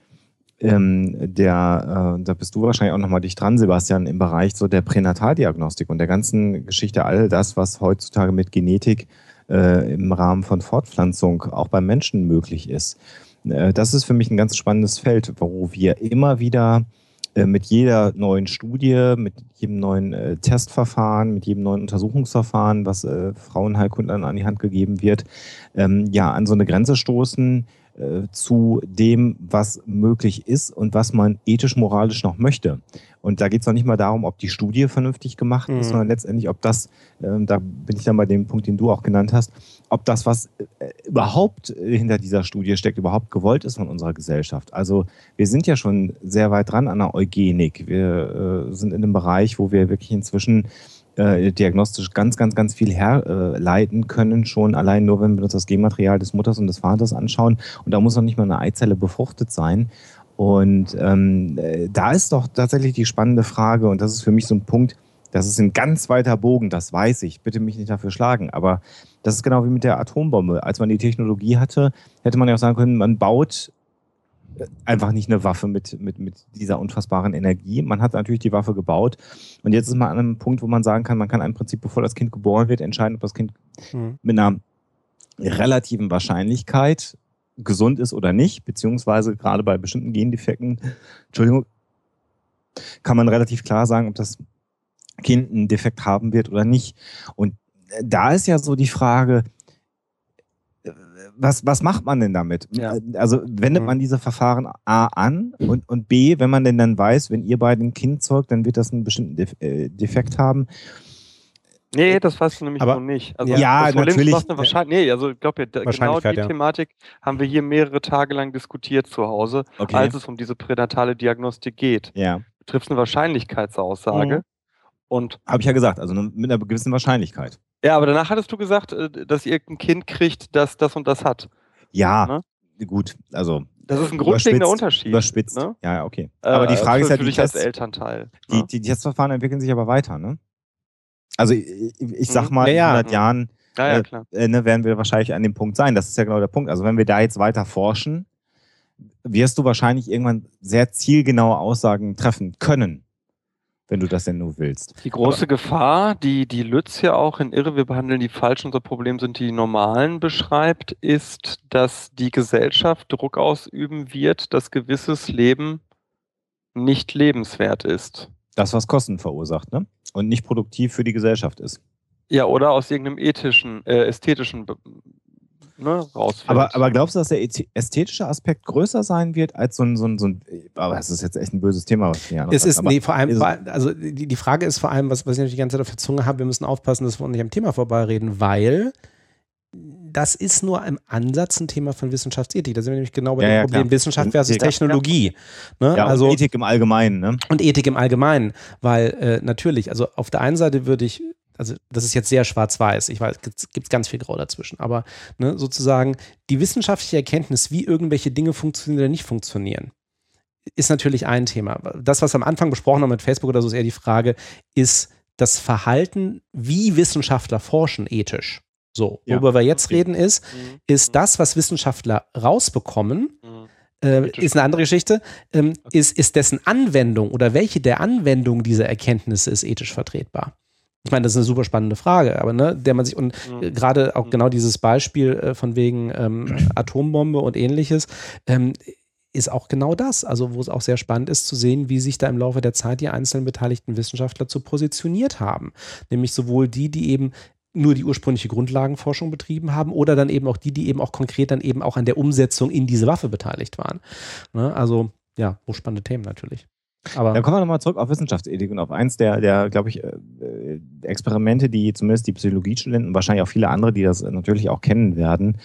ähm, der, äh, da bist du wahrscheinlich auch nochmal dich dran, Sebastian, im Bereich so der Pränataldiagnostik und der ganzen Geschichte, all das, was heutzutage mit Genetik äh, im Rahmen von Fortpflanzung auch beim Menschen möglich ist. Äh, das ist für mich ein ganz spannendes Feld, wo wir immer wieder äh, mit jeder neuen Studie, mit jedem neuen äh, Testverfahren, mit jedem neuen Untersuchungsverfahren, was äh, Frauenheilkundlern an die Hand gegeben wird, ähm, ja, an so eine Grenze stoßen, äh, zu dem, was möglich ist und was man ethisch-moralisch noch möchte. Und da geht es noch nicht mal darum, ob die Studie vernünftig gemacht ist, Mhm. sondern letztendlich, ob das, äh, da bin ich dann bei dem Punkt, den du auch genannt hast, ob das, was äh, überhaupt hinter dieser Studie steckt, überhaupt gewollt ist von unserer Gesellschaft. Also wir sind ja schon sehr weit dran an der Eugenik. Wir äh, sind in einem Bereich, wo wir wirklich inzwischen äh, diagnostisch ganz, ganz, ganz viel herleiten können, schon allein nur, wenn wir uns das Genmaterial des Mutters und des Vaters anschauen. Und da muss noch nicht mal eine Eizelle befruchtet sein. Und ähm, äh, da ist doch tatsächlich die spannende Frage, und das ist für mich so ein Punkt, das ist ein ganz weiter Bogen, das weiß ich, bitte mich nicht dafür schlagen, aber das ist genau wie mit der Atombombe. Als man die Technologie hatte, hätte man ja auch sagen können, man baut einfach nicht eine Waffe mit, mit, mit dieser unfassbaren Energie. Man hat natürlich die Waffe gebaut und jetzt ist man an einem Punkt, wo man sagen kann, man kann im Prinzip, bevor das Kind geboren wird, entscheiden, ob das Kind Mhm. mit einer relativen Wahrscheinlichkeit gesund ist oder nicht, beziehungsweise gerade bei bestimmten Gendefekten, Entschuldigung, kann man relativ klar sagen, ob das Kind einen Defekt haben wird oder nicht. Und äh, da ist ja so die Frage, was, was macht man denn damit? Ja. Also wendet Mhm. man diese Verfahren A an und, und B, wenn man denn dann weiß, wenn ihr beide ein Kind zeugt, dann wird das einen bestimmten Def äh, Defekt haben. Nee, das weißt du nämlich Aber- noch nicht. Also Ja, das Problem natürlich. ist, was eine Wahrscheinlich, nee, also ich glaube, ja, genau die ja. Thematik haben wir hier mehrere Tage lang diskutiert zu Hause, Okay. als es um diese pränatale Diagnostik geht. ja, Du triffst eine Wahrscheinlichkeitsaussage Mhm. und habe ich ja gesagt, also mit einer gewissen Wahrscheinlichkeit. Ja, aber danach hattest du gesagt, äh, dass ihr ein Kind kriegt, das das und das hat. Ja, gut, also Das ist ein grundlegender Unterschied. überspitzt. Ne? Ja, ja, okay. Aber die Äh, Frage für, ist ja, die als Elternteil. die, ne? die Testverfahren entwickeln sich aber weiter, ne? Also ich, ich sag Mhm. mal, Ja, ja. in 100 Jahren Ja, ja, äh, klar. äh, ne, werden wir wahrscheinlich an dem Punkt sein. Das ist ja genau der Punkt. Also wenn wir da jetzt weiter forschen, wirst du wahrscheinlich irgendwann sehr zielgenaue Aussagen treffen können, wenn du das denn nur willst. Die große Gefahr, die die Lütz ja auch in Irre, wir behandeln die falsch, unser Problem sind die normalen beschreibt, ist, dass die Gesellschaft Druck ausüben wird, dass gewisses Leben nicht lebenswert ist. Das, was Kosten verursacht, ne? Und nicht produktiv für die Gesellschaft ist. Ja, oder aus irgendeinem ethischen, äh, ästhetischen ne, rausfällt. Aber, aber glaubst du, dass der ästhetische Aspekt größer sein wird als so ein, so ein, so ein aber es ist jetzt echt ein böses Thema, was wir hier Es ist, aber nee, vor allem, ist- also die, die Frage ist vor allem, was, was ich natürlich die ganze Zeit auf der Zunge habe, wir müssen aufpassen, dass wir nicht am Thema vorbeireden, weil das ist nur im Ansatz ein Thema von Wissenschaftsethik. Da sind wir nämlich genau bei Ja, dem ja, Problem klar. Wissenschaft versus Ethik, ja. Technologie. Ne? ja, also, und Ethik im Allgemeinen, ne? und Ethik im Allgemeinen, weil äh, natürlich, also auf der einen Seite würde ich, also das ist jetzt sehr schwarz-weiß, ich weiß, es gibt ganz viel Grau dazwischen, aber ne, sozusagen die wissenschaftliche Erkenntnis, wie irgendwelche Dinge funktionieren oder nicht funktionieren, ist natürlich ein Thema. Das, was wir am Anfang besprochen haben mit Facebook oder so, ist eher die Frage, ist das Verhalten, wie Wissenschaftler forschen, ethisch? So, Ja, worüber wir jetzt okay. reden, ist, Mhm. ist das, was Wissenschaftler rausbekommen, Mhm. äh, ist eine andere Geschichte, ähm, ist, ist dessen Anwendung oder welche der Anwendungen dieser Erkenntnisse ist ethisch vertretbar? Ich meine, das ist eine super spannende Frage, aber ne, der man sich und Mhm. gerade auch Mhm. genau dieses Beispiel äh, von wegen ähm, [clears throat] Atombombe und ähnliches ähm, ist auch genau das. Also, wo es auch sehr spannend ist zu sehen, wie sich da im Laufe der Zeit die einzelnen beteiligten Wissenschaftler zu positioniert haben. Nämlich sowohl die, die eben nur die ursprüngliche Grundlagenforschung betrieben haben oder dann eben auch die, die eben auch konkret dann eben auch an der Umsetzung in diese Waffe beteiligt waren. Ne? Also, ja, hochspannende Themen natürlich. Aber Dann kommen wir nochmal zurück auf Wissenschaftsethik und auf eins der, der glaube ich, äh, äh, Experimente, die zumindest die Psychologiestudenten, wahrscheinlich auch viele andere, die das natürlich auch kennen werden,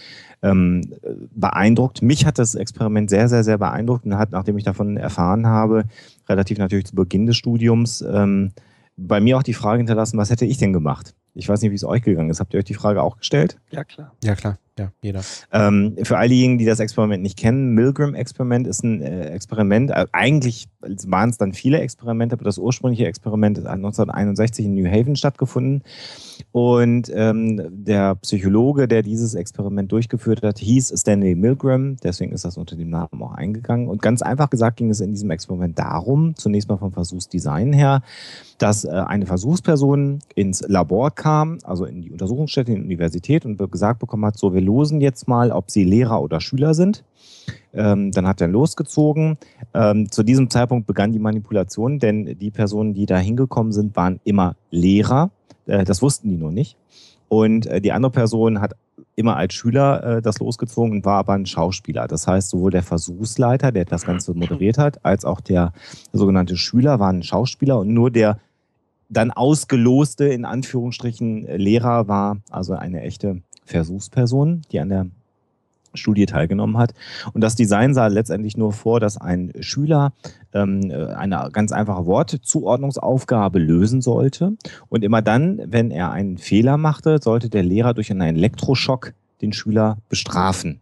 ähm, äh, beeindruckt. Mich hat das Experiment sehr, sehr, sehr beeindruckt und hat, nachdem ich davon erfahren habe, relativ natürlich zu Beginn des Studiums, ähm, bei mir auch die Frage hinterlassen, was hätte ich denn gemacht? Ich weiß nicht, wie es euch gegangen ist. Habt ihr euch die Frage auch gestellt? Ja, klar. ja, klar, ja, jeder. Ähm, für all diejenigen, die das Experiment nicht kennen, Milgram-Experiment ist ein äh, Experiment. Äh, eigentlich waren es dann viele Experimente, aber das ursprüngliche Experiment hat 1961 in New Haven stattgefunden. Und ähm, der Psychologe, der dieses Experiment durchgeführt hat, hieß Stanley Milgram. Deswegen ist das unter dem Namen auch eingegangen. Und ganz einfach gesagt ging es in diesem Experiment darum, zunächst mal vom Versuchsdesign her, dass äh, eine Versuchsperson ins Labor kam, also in die Untersuchungsstätte, in die Universität und gesagt bekommen hat, so, wir losen jetzt mal, ob sie Lehrer oder Schüler sind. Ähm, dann hat er losgezogen. Ähm, zu diesem Zeitpunkt begann die Manipulation, denn die Personen, die da hingekommen sind, waren immer Lehrer. Äh, das wussten die nur nicht. Und äh, die andere Person hat immer als Schüler äh, das losgezogen und war aber ein Schauspieler. Das heißt, sowohl der Versuchsleiter, der das Ganze moderiert hat, als auch der sogenannte Schüler waren Schauspieler und nur der dann ausgeloste, in Anführungsstrichen, Lehrer war also eine echte Versuchsperson, die an der Studie teilgenommen hat. Und das Design sah letztendlich nur vor, dass ein Schüler ähm, eine ganz einfache Wortzuordnungsaufgabe lösen sollte. Und immer dann, wenn er einen Fehler machte, sollte der Lehrer durch einen Elektroschock den Schüler bestrafen.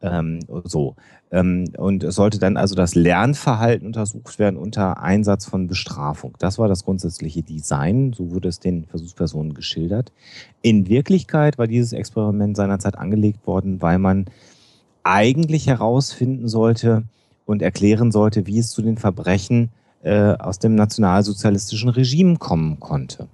Ähm, so. Ähm, und es sollte dann also das Lernverhalten untersucht werden unter Einsatz von Bestrafung. Das war das grundsätzliche Design, so wurde es den Versuchspersonen geschildert. In Wirklichkeit war dieses Experiment seinerzeit angelegt worden, weil man eigentlich herausfinden sollte und erklären sollte, wie es zu den Verbrechen äh, aus dem nationalsozialistischen Regime kommen konnte.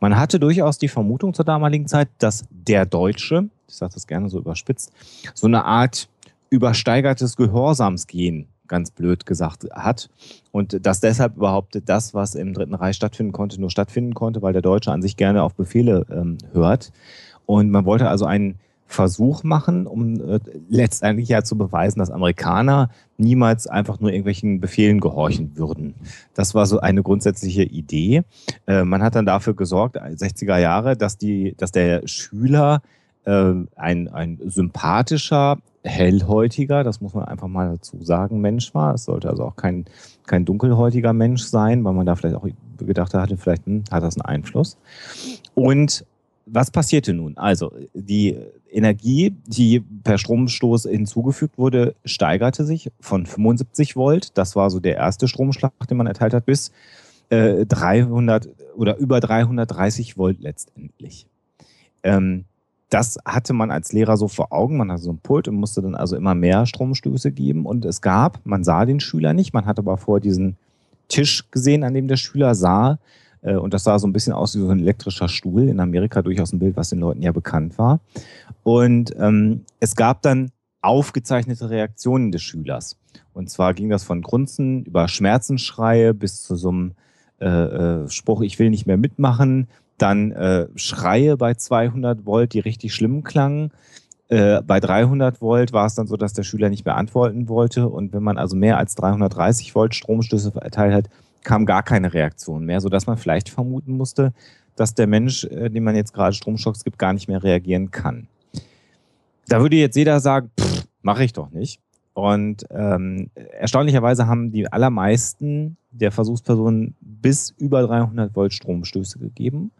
Man hatte durchaus die Vermutung zur damaligen Zeit, dass der Deutsche, ich sage das gerne so überspitzt, so eine Art übersteigertes Gehorsamsgehen, ganz blöd gesagt, hat. Und dass deshalb überhaupt das, was im Dritten Reich stattfinden konnte, nur stattfinden konnte, weil der Deutsche an sich gerne auf Befehle ähm, hört. Und man wollte also einen Versuch machen, um äh, letztendlich ja zu beweisen, dass Amerikaner niemals einfach nur irgendwelchen Befehlen gehorchen würden. Das war so eine grundsätzliche Idee. Äh, man hat dann dafür gesorgt, 60er Jahre, dass, die, dass der Schüler äh, ein, ein sympathischer, hellhäutiger, das muss man einfach mal dazu sagen, Mensch war. Es sollte also auch kein, kein dunkelhäutiger Mensch sein, weil man da vielleicht auch gedacht hatte, vielleicht hm, hat das einen Einfluss. Und was passierte nun? Also die Energie, die per Stromstoß hinzugefügt wurde, steigerte sich von 75 Volt, das war so der erste Stromschlag, den man erteilt hat, bis äh, 300 oder über 330 Volt letztendlich. Ähm, das hatte man als Lehrer so vor Augen. Man hatte so ein Pult und musste dann also immer mehr Stromstöße geben. Und es gab, man sah den Schüler nicht, man hat aber vor diesen Tisch gesehen, an dem der Schüler sah. Äh, und das sah so ein bisschen aus wie so ein elektrischer Stuhl. In Amerika durchaus ein Bild, was den Leuten ja bekannt war. Und ähm, es gab dann aufgezeichnete Reaktionen des Schülers. Und zwar ging das von Grunzen über Schmerzensschreie bis zu so einem äh, äh, Spruch, ich will nicht mehr mitmachen, dann äh, Schreie bei 200 Volt, die richtig schlimm klangen. Äh, bei 300 Volt war es dann so, dass der Schüler nicht mehr antworten wollte. Und wenn man also mehr als 330 Volt Stromstöße verteilt hat, kam gar keine Reaktion mehr, sodass man vielleicht vermuten musste, dass der Mensch, äh, dem man jetzt gerade Stromschocks gibt, gar nicht mehr reagieren kann. Da würde jetzt jeder sagen, mache ich doch nicht. Und ähm, erstaunlicherweise haben die allermeisten der Versuchspersonen bis über 300 Volt Stromstöße gegeben.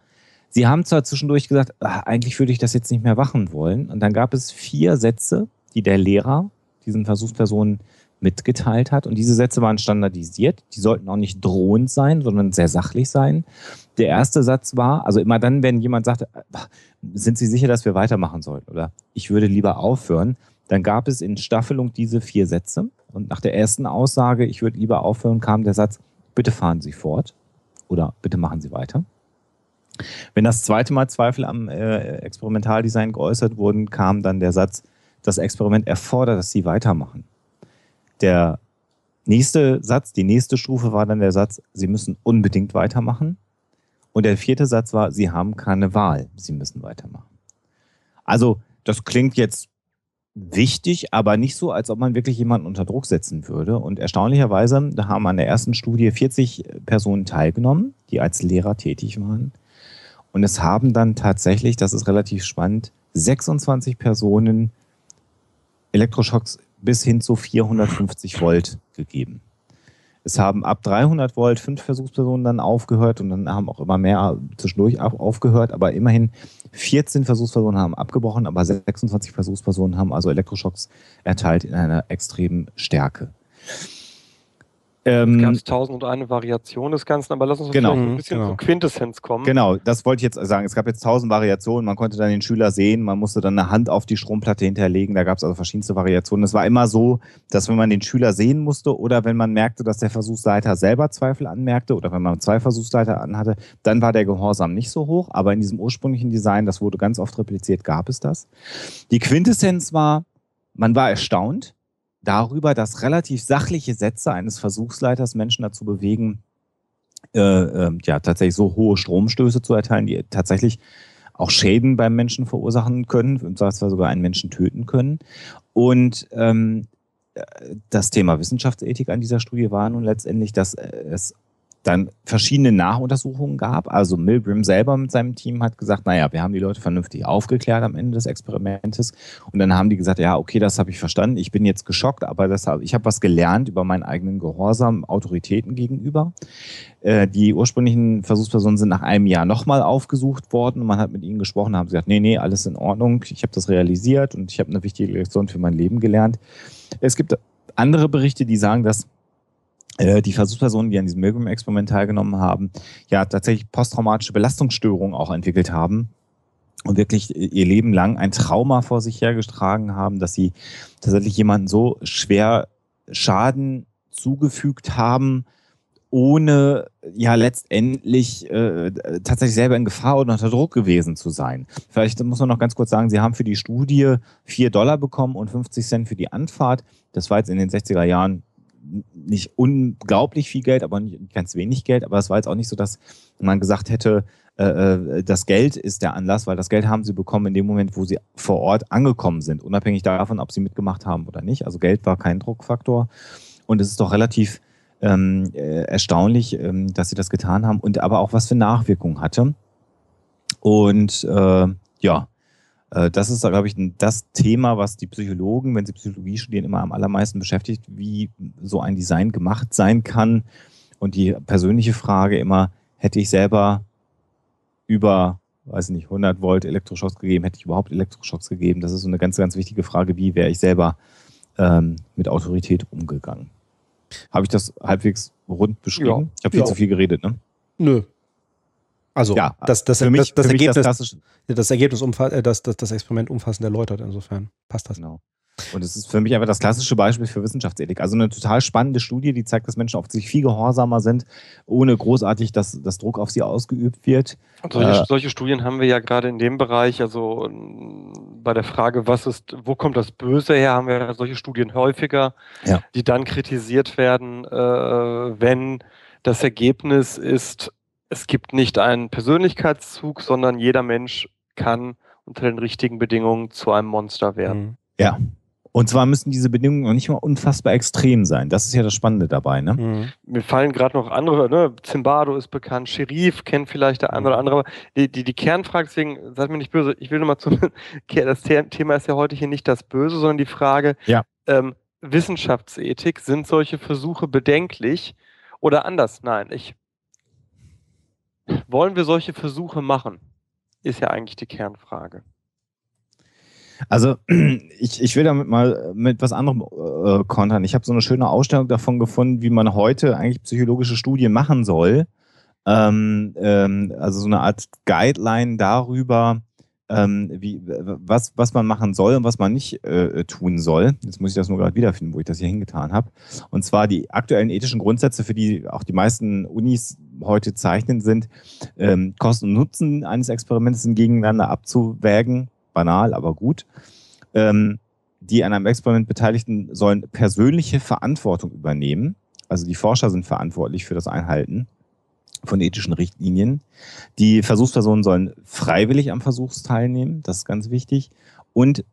Sie haben zwar zwischendurch gesagt, ach, eigentlich würde ich das jetzt nicht mehr machen wollen. Und dann gab es vier Sätze, die der Lehrer diesen Versuchspersonen mitgeteilt hat. Und diese Sätze waren standardisiert. Die sollten auch nicht drohend sein, sondern sehr sachlich sein. Der erste Satz war, also immer dann, wenn jemand sagte, sind Sie sicher, dass wir weitermachen sollten oder ich würde lieber aufhören, dann gab es in Staffelung diese vier Sätze. Und nach der ersten Aussage, ich würde lieber aufhören, kam der Satz, bitte fahren Sie fort oder bitte machen Sie weiter. Wenn das zweite Mal Zweifel am äh, Experimentaldesign geäußert wurden, kam dann der Satz, das Experiment erfordert, dass Sie weitermachen. Der nächste Satz, die nächste Stufe war dann der Satz, Sie müssen unbedingt weitermachen. Und der vierte Satz war, Sie haben keine Wahl, Sie müssen weitermachen. Also das klingt jetzt wichtig, aber nicht so, als ob man wirklich jemanden unter Druck setzen würde. Und erstaunlicherweise haben an der ersten Studie 40 Personen teilgenommen, die als Lehrer tätig waren. Und es haben dann tatsächlich, das ist relativ spannend, 26 Personen Elektroschocks bis hin zu 450 Volt gegeben. Es haben ab 300 Volt fünf Versuchspersonen dann aufgehört und dann haben auch immer mehr zwischendurch aufgehört, aber immerhin 14 Versuchspersonen haben abgebrochen, aber 26 Versuchspersonen haben also Elektroschocks erteilt in einer extremen Stärke. Ähm, es gab tausend und eine Variation des Ganzen, aber lass uns genau, ein bisschen genau. zur Quintessenz kommen. Genau, das wollte ich jetzt sagen. Es gab jetzt tausend Variationen, man konnte dann den Schüler sehen, man musste dann eine Hand auf die Stromplatte hinterlegen, da gab es also verschiedenste Variationen. Es war immer so, dass wenn man den Schüler sehen musste oder wenn man merkte, dass der Versuchsleiter selber Zweifel anmerkte oder wenn man zwei Versuchsleiter anhatte, dann war der Gehorsam nicht so hoch, aber in diesem ursprünglichen Design, das wurde ganz oft repliziert, gab es das. Die Quintessenz war, man war erstaunt, darüber, dass relativ sachliche Sätze eines Versuchsleiters Menschen dazu bewegen, äh, äh, ja, tatsächlich so hohe Stromstöße zu erteilen, die tatsächlich auch Schäden beim Menschen verursachen können, im Zweifelsfall sogar einen Menschen töten können. Und ähm, das Thema Wissenschaftsethik an dieser Studie war nun letztendlich, dass es dann verschiedene Nachuntersuchungen gab. Also Milgram selber mit seinem Team hat gesagt, naja, wir haben die Leute vernünftig aufgeklärt am Ende des Experimentes. Und dann haben die gesagt, ja, okay, das habe ich verstanden. Ich bin jetzt geschockt, aber das ich habe was gelernt über meinen eigenen Gehorsam Autoritäten gegenüber. Äh, die ursprünglichen Versuchspersonen sind nach einem Jahr nochmal aufgesucht worden man hat mit ihnen gesprochen, haben gesagt, nee, nee, alles in Ordnung. Ich habe das realisiert und ich habe eine wichtige Lektion für mein Leben gelernt. Es gibt andere Berichte, die sagen, dass die Versuchspersonen, die an diesem Milgram-Experiment teilgenommen haben, ja tatsächlich posttraumatische Belastungsstörungen auch entwickelt haben und wirklich ihr Leben lang ein Trauma vor sich hergetragen haben, dass sie tatsächlich jemanden so schwer Schaden zugefügt haben, ohne ja letztendlich äh, tatsächlich selber in Gefahr oder unter Druck gewesen zu sein. Vielleicht muss man noch ganz kurz sagen, Sie haben für die Studie vier Dollar bekommen und 50 Cent für die Anfahrt. Das war jetzt in den 60er Jahren nicht unglaublich viel Geld, aber nicht ganz wenig Geld. Aber es war jetzt auch nicht so, dass man gesagt hätte, äh, äh, das Geld ist der Anlass, weil das Geld haben sie bekommen in dem Moment, wo sie vor Ort angekommen sind, unabhängig davon, ob sie mitgemacht haben oder nicht. Also Geld war kein Druckfaktor. Und es ist doch relativ ähm, äh, erstaunlich, ähm, dass sie das getan haben und aber auch was für Nachwirkungen hatte. Und äh, ja, das ist, glaube ich, das Thema, was die Psychologen, wenn sie Psychologie studieren, immer am allermeisten beschäftigt, wie so ein Design gemacht sein kann. Und die persönliche Frage immer, hätte ich selber über, weiß nicht, 100 Volt Elektroschocks gegeben, hätte ich überhaupt Elektroschocks gegeben? Das ist so eine ganz, ganz wichtige Frage, wie wäre ich selber ähm, mit Autorität umgegangen? Habe ich das halbwegs rund beschrieben? Ja. Ich habe viel ja. zu viel geredet, ne? Nö, also ja, das, das, für mich, das, das für Ergebnis, das, das, Ergebnis äh, das, das, das Experiment umfassend erläutert, insofern passt das. Genau. Und es ist für mich einfach das klassische Beispiel für Wissenschaftsethik. Also eine total spannende Studie, die zeigt, dass Menschen oft sich viel gehorsamer sind, ohne großartig, dass, dass Druck auf sie ausgeübt wird. Solche, äh, solche, Studien haben wir ja gerade in dem Bereich, also bei der Frage, was ist, wo kommt das Böse her, haben wir solche Studien häufiger, ja. die dann kritisiert werden, äh, wenn das Ergebnis ist, es gibt nicht einen Persönlichkeitszug, sondern jeder Mensch kann unter den richtigen Bedingungen zu einem Monster werden. Mhm. Ja. Und zwar müssen diese Bedingungen noch nicht mal unfassbar extrem sein. Das ist ja das Spannende dabei. Ne? Mhm. Mir fallen gerade noch andere, ne? Zimbardo ist bekannt, Sheriff kennt vielleicht der eine oder andere. Die, die, die Kernfrage, deswegen seid mir nicht böse, ich will nochmal zum, [laughs] das Thema ist ja heute hier nicht das Böse, sondern die Frage, ja. ähm, Wissenschaftsethik, sind solche Versuche bedenklich oder anders? Nein, ich wollen wir solche Versuche machen? Ist ja eigentlich die Kernfrage. Also [clears throat] ich, ich will damit mal mit was anderem äh, kontern. Ich habe so eine schöne Ausstellung davon gefunden, wie man heute eigentlich psychologische Studien machen soll. Ähm, ähm, also so eine Art Guideline darüber, ähm, wie, was, was man machen soll und was man nicht äh, tun soll. Jetzt muss ich das nur gerade wiederfinden, wo ich das hier hingetan habe. Und zwar die aktuellen ethischen Grundsätze, für die auch die meisten Unis heute zeichnen, sind ähm, Kosten und Nutzen eines Experiments gegeneinander abzuwägen. Banal, aber gut. Ähm, die an einem Experiment Beteiligten sollen persönliche Verantwortung übernehmen. Also die Forscher sind verantwortlich für das Einhalten von ethischen Richtlinien. Die Versuchspersonen sollen freiwillig am Versuch teilnehmen, das ist ganz wichtig. Und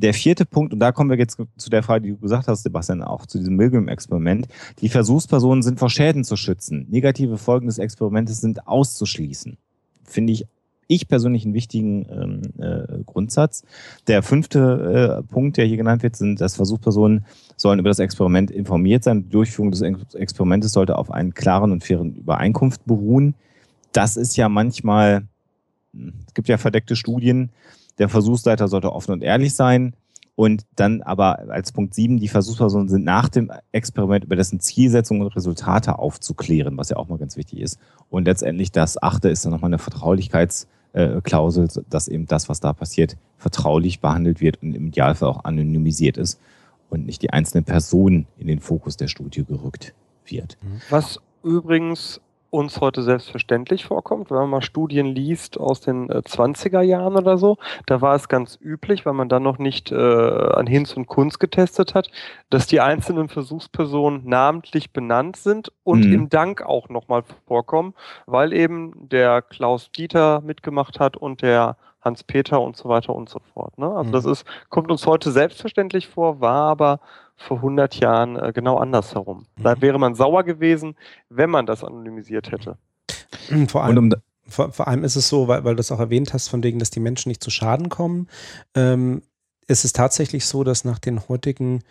der vierte Punkt, und da kommen wir jetzt zu der Frage, die du gesagt hast, Sebastian, auch zu diesem Milgram-Experiment. Die Versuchspersonen sind vor Schäden zu schützen. Negative Folgen des Experimentes sind auszuschließen. Finde ich ich persönlich einen wichtigen ähm, äh, Grundsatz. Der fünfte äh, Punkt, der hier genannt wird, sind, dass Versuchspersonen sollen über das Experiment informiert sein. Die Durchführung des Experimentes sollte auf einen klaren und fairen Übereinkunft beruhen. Das ist ja manchmal, hm, es gibt ja verdeckte Studien, der Versuchsleiter sollte offen und ehrlich sein Und dann aber als Punkt 7, die Versuchspersonen sind nach dem Experiment über dessen Zielsetzung und Resultate aufzuklären, was ja auch mal ganz wichtig ist. Und letztendlich das achte ist dann nochmal eine Vertraulichkeitsklausel, dass eben das, was da passiert, vertraulich behandelt wird und im Idealfall auch anonymisiert ist und nicht die einzelne Person in den Fokus der Studie gerückt wird. Was übrigens uns heute selbstverständlich vorkommt, wenn man mal Studien liest aus den äh, 20er Jahren oder so, da war es ganz üblich, weil man dann noch nicht äh, an Hinz und Kunz getestet hat, dass die einzelnen Versuchspersonen namentlich benannt sind und Mhm. im Dank auch nochmal vorkommen, weil eben der Klaus Dieter mitgemacht hat und der Hans-Peter und so weiter und so fort. Ne? Also Mhm. das ist, kommt uns heute selbstverständlich vor, war aber vor 100 Jahren äh, genau andersherum. Da Mhm. wäre man sauer gewesen, wenn man das anonymisiert hätte. Vor Und allem, um, vor, vor allem ist es so, weil, weil du es auch erwähnt hast, von wegen, dass die Menschen nicht zu Schaden kommen. Ähm, es ist tatsächlich so, dass nach den heutigen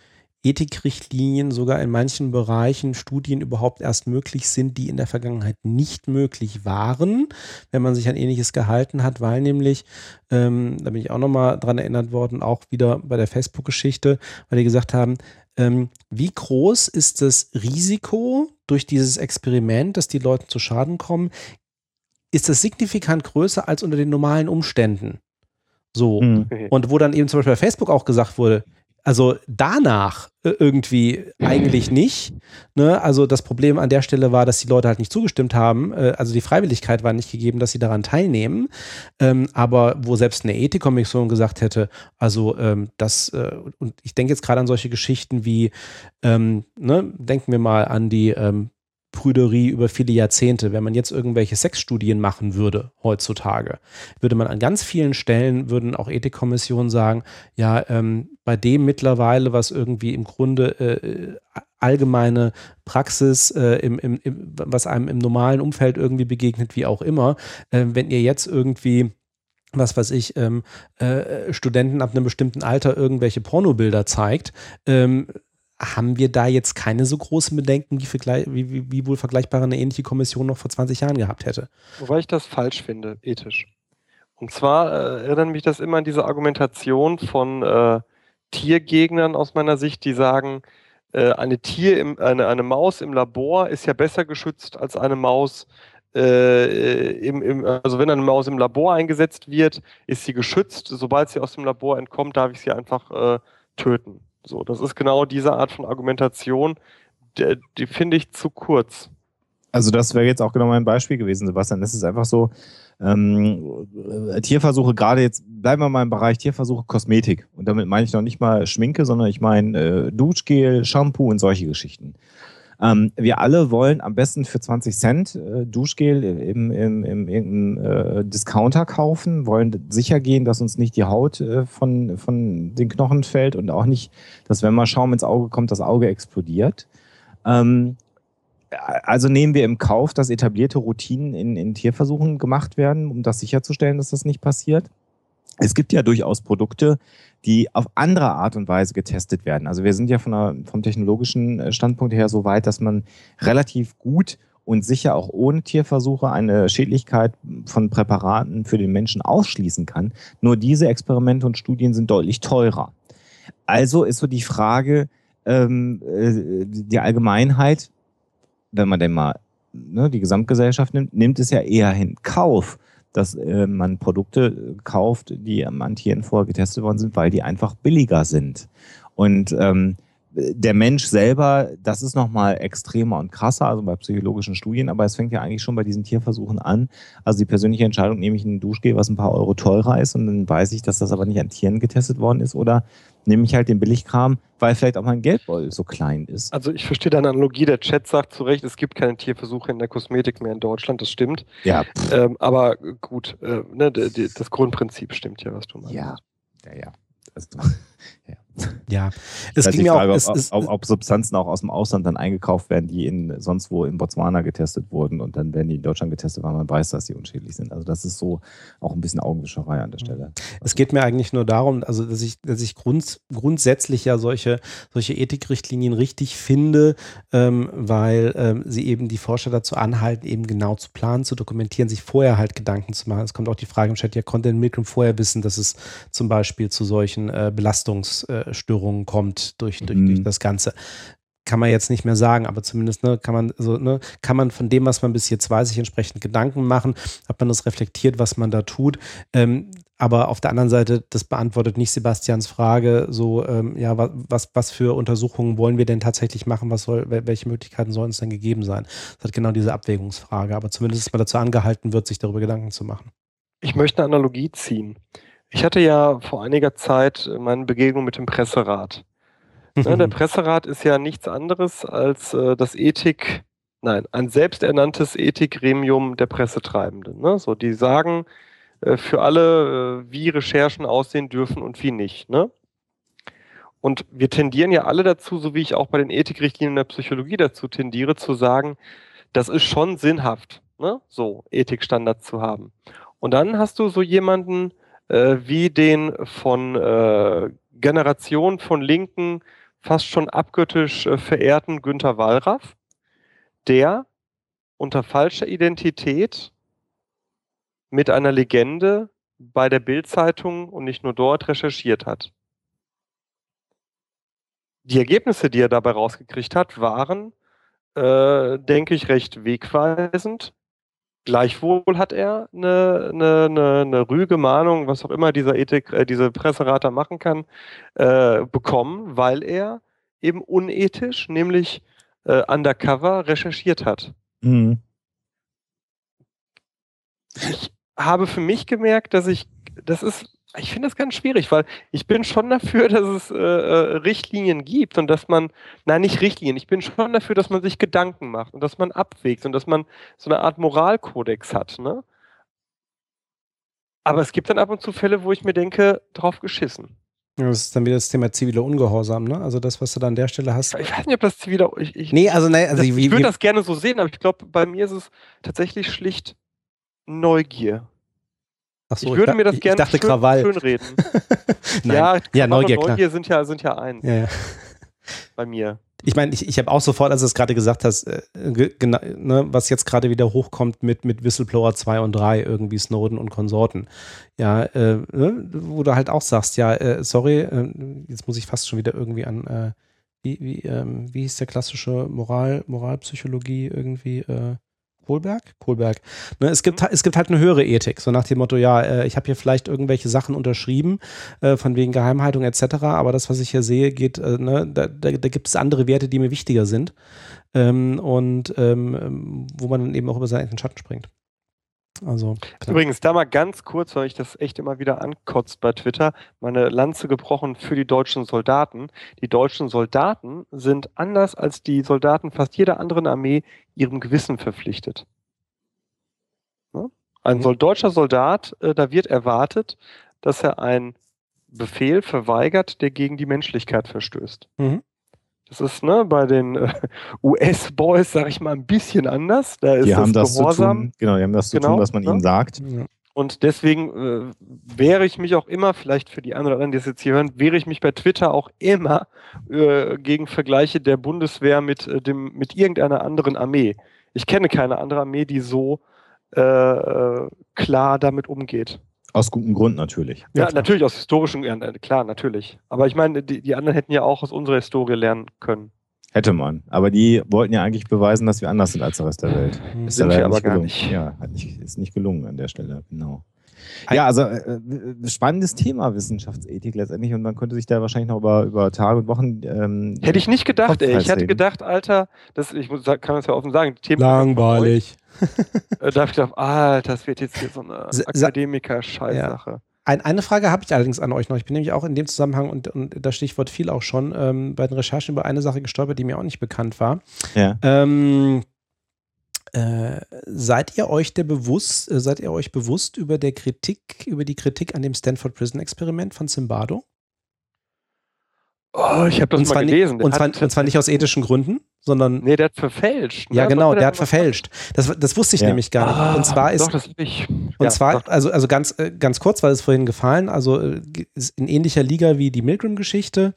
Ethikrichtlinien sogar in manchen Bereichen Studien überhaupt erst möglich sind, die in der Vergangenheit nicht möglich waren, wenn man sich an ähnliches gehalten hat, weil nämlich, ähm, da bin ich auch nochmal dran erinnert worden, auch wieder bei der Facebook-Geschichte, weil die gesagt haben, ähm, wie groß ist das Risiko durch dieses Experiment, dass die Leute zu Schaden kommen? Ist das signifikant größer als unter den normalen Umständen? So. Mhm. Und wo dann eben zum Beispiel bei Facebook auch gesagt wurde, also danach äh, irgendwie eigentlich nicht. Ne? Also das Problem an der Stelle war, dass die Leute halt nicht zugestimmt haben. Äh, also die Freiwilligkeit war nicht gegeben, dass sie daran teilnehmen. Ähm, aber wo selbst eine Ethikkommission gesagt hätte, also ähm, das, äh, und ich denke jetzt gerade an solche Geschichten wie, ähm, ne, denken wir mal an die Prüderie über viele Jahrzehnte. Wenn man jetzt irgendwelche Sexstudien machen würde heutzutage, würde man an ganz vielen Stellen, würden auch Ethikkommissionen sagen, ja, ähm, bei dem mittlerweile, was irgendwie im Grunde äh, allgemeine Praxis, äh, im, im, im, was einem im normalen Umfeld irgendwie begegnet, wie auch immer, äh, wenn ihr jetzt irgendwie was weiß ich, ähm, äh, Studenten ab einem bestimmten Alter irgendwelche Pornobilder zeigt, ähm, haben wir da jetzt keine so großen Bedenken, wie, wie, wie, wie wohl vergleichbar eine ähnliche Kommission noch vor 20 Jahren gehabt hätte. Wobei ich das falsch finde, ethisch. Und zwar äh, erinnert mich das immer an diese Argumentation von äh, Tiergegnern aus meiner Sicht, die sagen, äh, eine, Tier im, eine, eine Maus im Labor ist ja besser geschützt als eine Maus äh, im, im, also wenn eine Maus im Labor eingesetzt wird, ist sie geschützt. Sobald sie aus dem Labor entkommt, darf ich sie einfach äh, töten. So, das ist genau diese Art von Argumentation, die, die finde ich zu kurz. Also das wäre jetzt auch genau mein Beispiel gewesen, Sebastian. Es ist einfach so, ähm, äh, Tierversuche, gerade jetzt bleiben wir mal im Bereich Tierversuche, Kosmetik. Und damit meine ich noch nicht mal Schminke, sondern ich meine äh, Duschgel, Shampoo und solche Geschichten. Ähm, wir alle wollen am besten für 20 Cent äh, Duschgel im, im, im irgendeinem äh, Discounter kaufen, wollen sicher gehen, dass uns nicht die Haut äh, von, von den Knochen fällt und auch nicht, dass wenn mal Schaum ins Auge kommt, das Auge explodiert. Ähm, also nehmen wir im Kauf, dass etablierte Routinen in, in Tierversuchen gemacht werden, um das sicherzustellen, dass das nicht passiert. Es gibt ja durchaus Produkte, die auf andere Art und Weise getestet werden. Also wir sind ja von der, vom technologischen Standpunkt her so weit, dass man relativ gut und sicher auch ohne Tierversuche eine Schädlichkeit von Präparaten für den Menschen ausschließen kann. Nur diese Experimente und Studien sind deutlich teurer. Also ist so die Frage, ähm, äh, die Allgemeinheit, wenn man denn mal ne, die Gesamtgesellschaft nimmt, nimmt es ja eher in Kauf, dass äh, man Produkte kauft, die an Tieren vorher getestet worden sind, weil die einfach billiger sind. Und ähm, der Mensch selber, das ist nochmal extremer und krasser, also bei psychologischen Studien, aber es fängt ja eigentlich schon bei diesen Tierversuchen an. Also die persönliche Entscheidung, nehme ich ein Duschgel, was ein paar Euro teurer ist und dann weiß ich, dass das aber nicht an Tieren getestet worden ist oder nehme ich halt den Billigkram, weil vielleicht auch mein Geldbeutel so klein ist. Also ich verstehe deine Analogie, der Chat sagt zu Recht, es gibt keine Tierversuche in der Kosmetik mehr in Deutschland, das stimmt. Ja, Ähm, aber gut, äh, ne, das Grundprinzip stimmt ja, was du meinst. Ja, ja, ja. Also, [laughs] ja. Ja, Es ist ging mir Frage, auch, es, ob, es, ob, ob Substanzen auch aus dem Ausland dann eingekauft werden, die in sonst wo in Botswana getestet wurden und dann werden die in Deutschland getestet, weil man weiß, dass die unschädlich sind. Also das ist so auch ein bisschen Augenwischerei an der Stelle. Es geht mir eigentlich nur darum, also dass ich, dass ich grund, grundsätzlich ja solche, solche Ethikrichtlinien richtig finde, ähm, weil ähm, sie eben die Forscher dazu anhalten, eben genau zu planen, zu dokumentieren, sich vorher halt Gedanken zu machen. Es kommt auch die Frage im Chat, ja, konnte denn Milgram vorher wissen, dass es zum Beispiel zu solchen äh, Belastungsstörungen kommt durch, durch, Mhm. durch das Ganze? Kann man jetzt nicht mehr sagen, aber zumindest ne, kann man so, ne, kann man von dem, was man bis jetzt weiß, sich entsprechend Gedanken machen, hat man das reflektiert, was man da tut. Ähm, aber auf der anderen Seite, das beantwortet nicht Sebastians Frage, so, ähm, ja, wa- was, was für Untersuchungen wollen wir denn tatsächlich machen? Was soll, wel- welche Möglichkeiten sollen es denn gegeben sein? Das hat genau diese Abwägungsfrage. Aber zumindest ist man dazu angehalten wird, sich darüber Gedanken zu machen. Ich möchte eine Analogie ziehen. Ich hatte ja vor einiger Zeit meine Begegnung mit dem Presserat. Ne, der Presserat ist ja nichts anderes als äh, das Ethik, nein, ein selbsternanntes Ethikgremium der Pressetreibenden. Ne? So, die sagen äh, für alle, äh, wie Recherchen aussehen dürfen und wie nicht. Ne? Und wir tendieren ja alle dazu, so wie ich auch bei den Ethikrichtlinien der Psychologie dazu tendiere, zu sagen, das ist schon sinnhaft, ne? so Ethikstandards zu haben. Und dann hast du so jemanden äh, wie den von äh, Generation von Linken fast schon abgöttisch äh, verehrten Günter Wallraff, der unter falscher Identität mit einer Legende bei der Bild-Zeitung und nicht nur dort recherchiert hat. Die Ergebnisse, die er dabei rausgekriegt hat, waren, äh, denke ich, recht wegweisend. Gleichwohl hat er eine, eine, eine, eine rüge Mahnung, was auch immer dieser Ethik, äh, diese Presserater machen kann, äh, bekommen, weil er eben unethisch, nämlich äh, undercover recherchiert hat. Mhm. Ich habe für mich gemerkt, dass ich, das ist, ich finde das ganz schwierig, weil ich bin schon dafür, dass es äh, äh, Richtlinien gibt und dass man, nein, nicht Richtlinien, ich bin schon dafür, dass man sich Gedanken macht und dass man abwägt und dass man so eine Art Moralkodex hat, ne? Aber es gibt dann ab und zu Fälle, wo ich mir denke, drauf geschissen. Ja, das ist dann wieder das Thema ziviler Ungehorsam, ne? Also das, was du da an der Stelle hast. Ich weiß nicht, ob das wieder. Ich, ich, Nee, also, nee, also das, wie, ich würde das gerne so sehen, aber ich glaube, bei mir ist es tatsächlich schlicht Neugier. Ach so, ich würde da- mir das ich, gerne Ich schön, Krawall. schön reden. [laughs] Nein. ja, ja, Neugier, klar. Neugier sind ja, sind ja eins Ja, ja. [laughs] bei mir. Ich meine, ich, ich habe auch sofort, als du es gerade gesagt hast, äh, ne, was jetzt gerade wieder hochkommt mit, mit Whistleblower 2 und 3, irgendwie Snowden und Konsorten. Ja, äh, ne, wo du halt auch sagst, ja, äh, sorry, äh, jetzt muss ich fast schon wieder irgendwie an, äh, wie, wie, ähm, wie hieß der klassische Moral, Moralpsychologie irgendwie, äh, Kohlberg? Kohlberg. Ne, es, gibt, es gibt halt eine höhere Ethik, so nach dem Motto, ja, äh, ich habe hier vielleicht irgendwelche Sachen unterschrieben, äh, von wegen Geheimhaltung etc., aber das, was ich hier sehe, geht, äh, ne, da, da, da gibt es andere Werte, die mir wichtiger sind ähm, und ähm, wo man dann eben auch über seinen eigenen Schatten springt. Also, klar. Übrigens, da mal ganz kurz, weil ich das echt immer wieder ankotzt bei Twitter, meine Lanze gebrochen für die deutschen Soldaten. Die deutschen Soldaten sind anders als die Soldaten fast jeder anderen Armee ihrem Gewissen verpflichtet. Ne? Ein Mhm. Deutscher Soldat, äh, da wird erwartet, dass er einen Befehl verweigert, der gegen die Menschlichkeit verstößt. Mhm. Das ist ne, bei den äh, [laughs] US-Boys, sag ich mal, ein bisschen anders. Da ist Die haben das Gehorsam. zu tun, genau, die haben das zu Genau, tun, was man ne? ihnen sagt. Ja. Und deswegen äh, wehre ich mich auch immer, vielleicht für die anderen oder anderen, die es jetzt hier hören, wehre ich mich bei Twitter auch immer äh, gegen Vergleiche der Bundeswehr mit, äh, dem, mit irgendeiner anderen Armee. Ich kenne keine andere Armee, die so äh, äh, klar damit umgeht. Aus gutem Grund natürlich. Ja, klar. natürlich aus historischen, ja, äh, klar, natürlich. Aber ich meine, die, die anderen hätten ja auch aus unserer Historie lernen können. Hätte man. Aber die wollten ja eigentlich beweisen, dass wir anders sind als der Rest der Welt. Mhm. Ist Sind ja wir leider aber gar gelungen. nicht. Ja, hat nicht, ist nicht gelungen an der Stelle, genau. Ja, also äh, äh, spannendes Thema Wissenschaftsethik letztendlich und man könnte sich da wahrscheinlich noch über, über Tage und Wochen. Ähm, Hätte ich nicht gedacht, ey. Ich reden. gedacht, Alter, das, ich muss, kann das ja offen sagen, Langweilig. [laughs] Äh, da hab ich gedacht, Alter, das wird jetzt hier so eine Sa- sa- Akademiker-Scheißsache. Ein, eine Frage habe ich allerdings an euch noch. Ich bin nämlich auch in dem Zusammenhang und, und das Stichwort fiel auch schon ähm, bei den Recherchen über eine Sache gestolpert, die mir auch nicht bekannt war. ja. Ähm, äh, seid ihr euch der bewusst, äh, seid ihr euch bewusst über der Kritik, über die Kritik an dem Stanford Prison Experiment von Zimbardo? Oh, ich habe das und mal gelesen. Nicht, und, zwar, und zwar nicht aus ethischen Gründen, sondern. Nee, der hat verfälscht. Ne? Ja, genau, der hat verfälscht. Das, das wusste ich ja. nämlich gar nicht. Ah, und zwar ist. Doch, das ich. Und ja, zwar, doch. also, also ganz, äh, ganz kurz, weil es vorhin gefallen, also äh, ist in ähnlicher Liga wie die Milgram-Geschichte.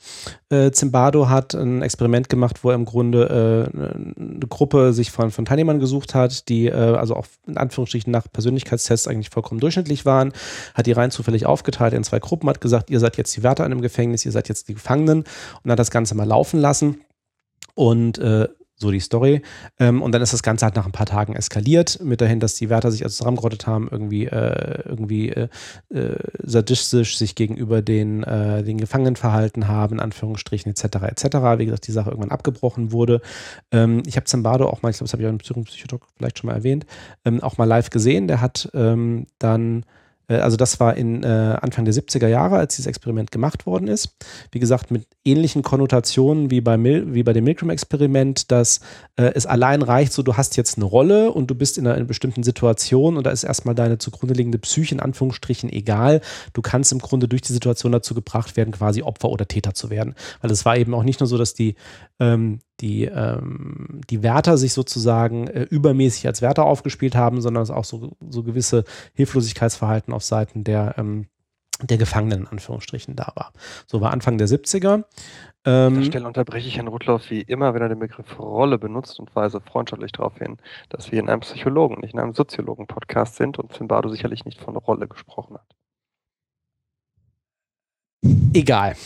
Äh, Zimbardo hat ein Experiment gemacht, wo er im Grunde äh, eine Gruppe sich von, von Teilnehmern gesucht hat, die äh, also auch in Anführungsstrichen nach Persönlichkeitstests eigentlich vollkommen durchschnittlich waren, hat die rein zufällig aufgeteilt in zwei Gruppen, hat gesagt, ihr seid jetzt die Wärter in einem Gefängnis, ihr seid jetzt die Gefangenen und hat das Ganze mal laufen lassen. Und äh, so die Story. Ähm, und dann ist das Ganze halt nach ein paar Tagen eskaliert, mit dahin, dass die Wärter sich also zusammengerottet haben, irgendwie, äh, irgendwie äh, äh, sadistisch sich gegenüber den, äh, den Gefangenen verhalten haben, in Anführungsstrichen, etc., etc. Wie gesagt, die Sache irgendwann abgebrochen wurde. Ähm, ich habe Zimbardo auch mal, ich glaube, das habe ich auch im Psychotalk vielleicht schon mal erwähnt, ähm, auch mal live gesehen. Der hat ähm, dann also das war in äh, Anfang der 70er Jahre, als dieses Experiment gemacht worden ist. Wie gesagt, mit ähnlichen Konnotationen wie bei, Mil wie bei dem Milgram-Experiment, dass äh, es allein reicht, so du hast jetzt eine Rolle und du bist in einer, in einer bestimmten Situation und da ist erstmal deine zugrunde liegende Psyche in Anführungsstrichen egal. Du kannst im Grunde durch die Situation dazu gebracht werden, quasi Opfer oder Täter zu werden. Weil es war eben auch nicht nur so, dass die ähm, die, ähm, die Wärter sich sozusagen äh, übermäßig als Wärter aufgespielt haben, sondern es auch so, so gewisse Hilflosigkeitsverhalten auf Seiten der, ähm, der Gefangenen in Anführungsstrichen da war. So war Anfang der 70er. Ähm, An der Stelle unterbreche ich Herrn Rudloff wie immer, wenn er den Begriff Rolle benutzt und weise freundschaftlich darauf hin, dass wir in einem Psychologen, nicht in einem Soziologen-Podcast sind und Zimbardo sicherlich nicht von Rolle gesprochen hat. Egal.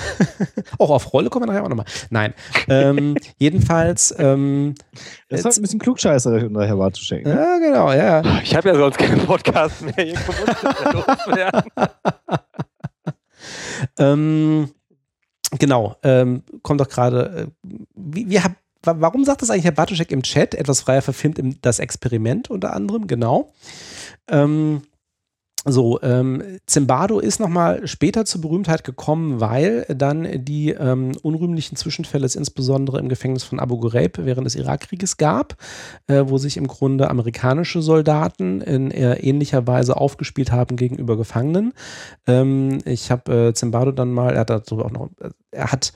[laughs] auch auf Rolle kommen wir nachher auch nochmal. Nein. Ähm, [laughs] jedenfalls. Ähm, das ist halt ein bisschen klugscheißerig, unter Herr Bartuschek. Ne? Ja, genau, ja. Ich habe ja sonst keinen Podcast mehr. [laughs] ähm, genau. Ähm, kommt doch gerade. Äh, wie, wie hab, warum sagt das eigentlich Herr Bartuschek im Chat? Etwas freier verfilmt im Das Experiment unter anderem, genau. Ähm, so, ähm, Zimbardo ist nochmal später zur Berühmtheit gekommen, weil dann die ähm, unrühmlichen Zwischenfälle, insbesondere im Gefängnis von Abu Ghraib während des Irakkrieges gab, äh, wo sich im Grunde amerikanische Soldaten in äh, ähnlicher Weise aufgespielt haben gegenüber Gefangenen. Ähm, ich habe äh, Zimbardo dann mal, er hat dazu auch noch, äh, er hat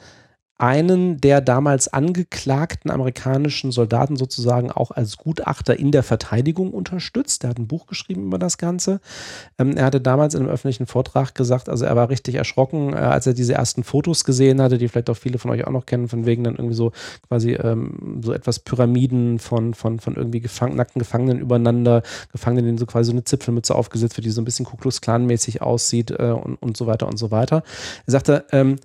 einen der damals angeklagten amerikanischen Soldaten sozusagen auch als Gutachter in der Verteidigung unterstützt. Er hat ein Buch geschrieben über das Ganze. Ähm, er hatte damals in einem öffentlichen Vortrag gesagt, also er war richtig erschrocken, äh, als er diese ersten Fotos gesehen hatte, die vielleicht auch viele von euch auch noch kennen, von wegen dann irgendwie so quasi ähm, so etwas Pyramiden von, von, von irgendwie gefang nackten Gefangenen übereinander, Gefangenen, denen so quasi so eine Zipfelmütze aufgesetzt wird, die so ein bisschen Ku Klux Klan-mäßig aussieht äh, und, und so weiter und so weiter. Er sagte, ähm,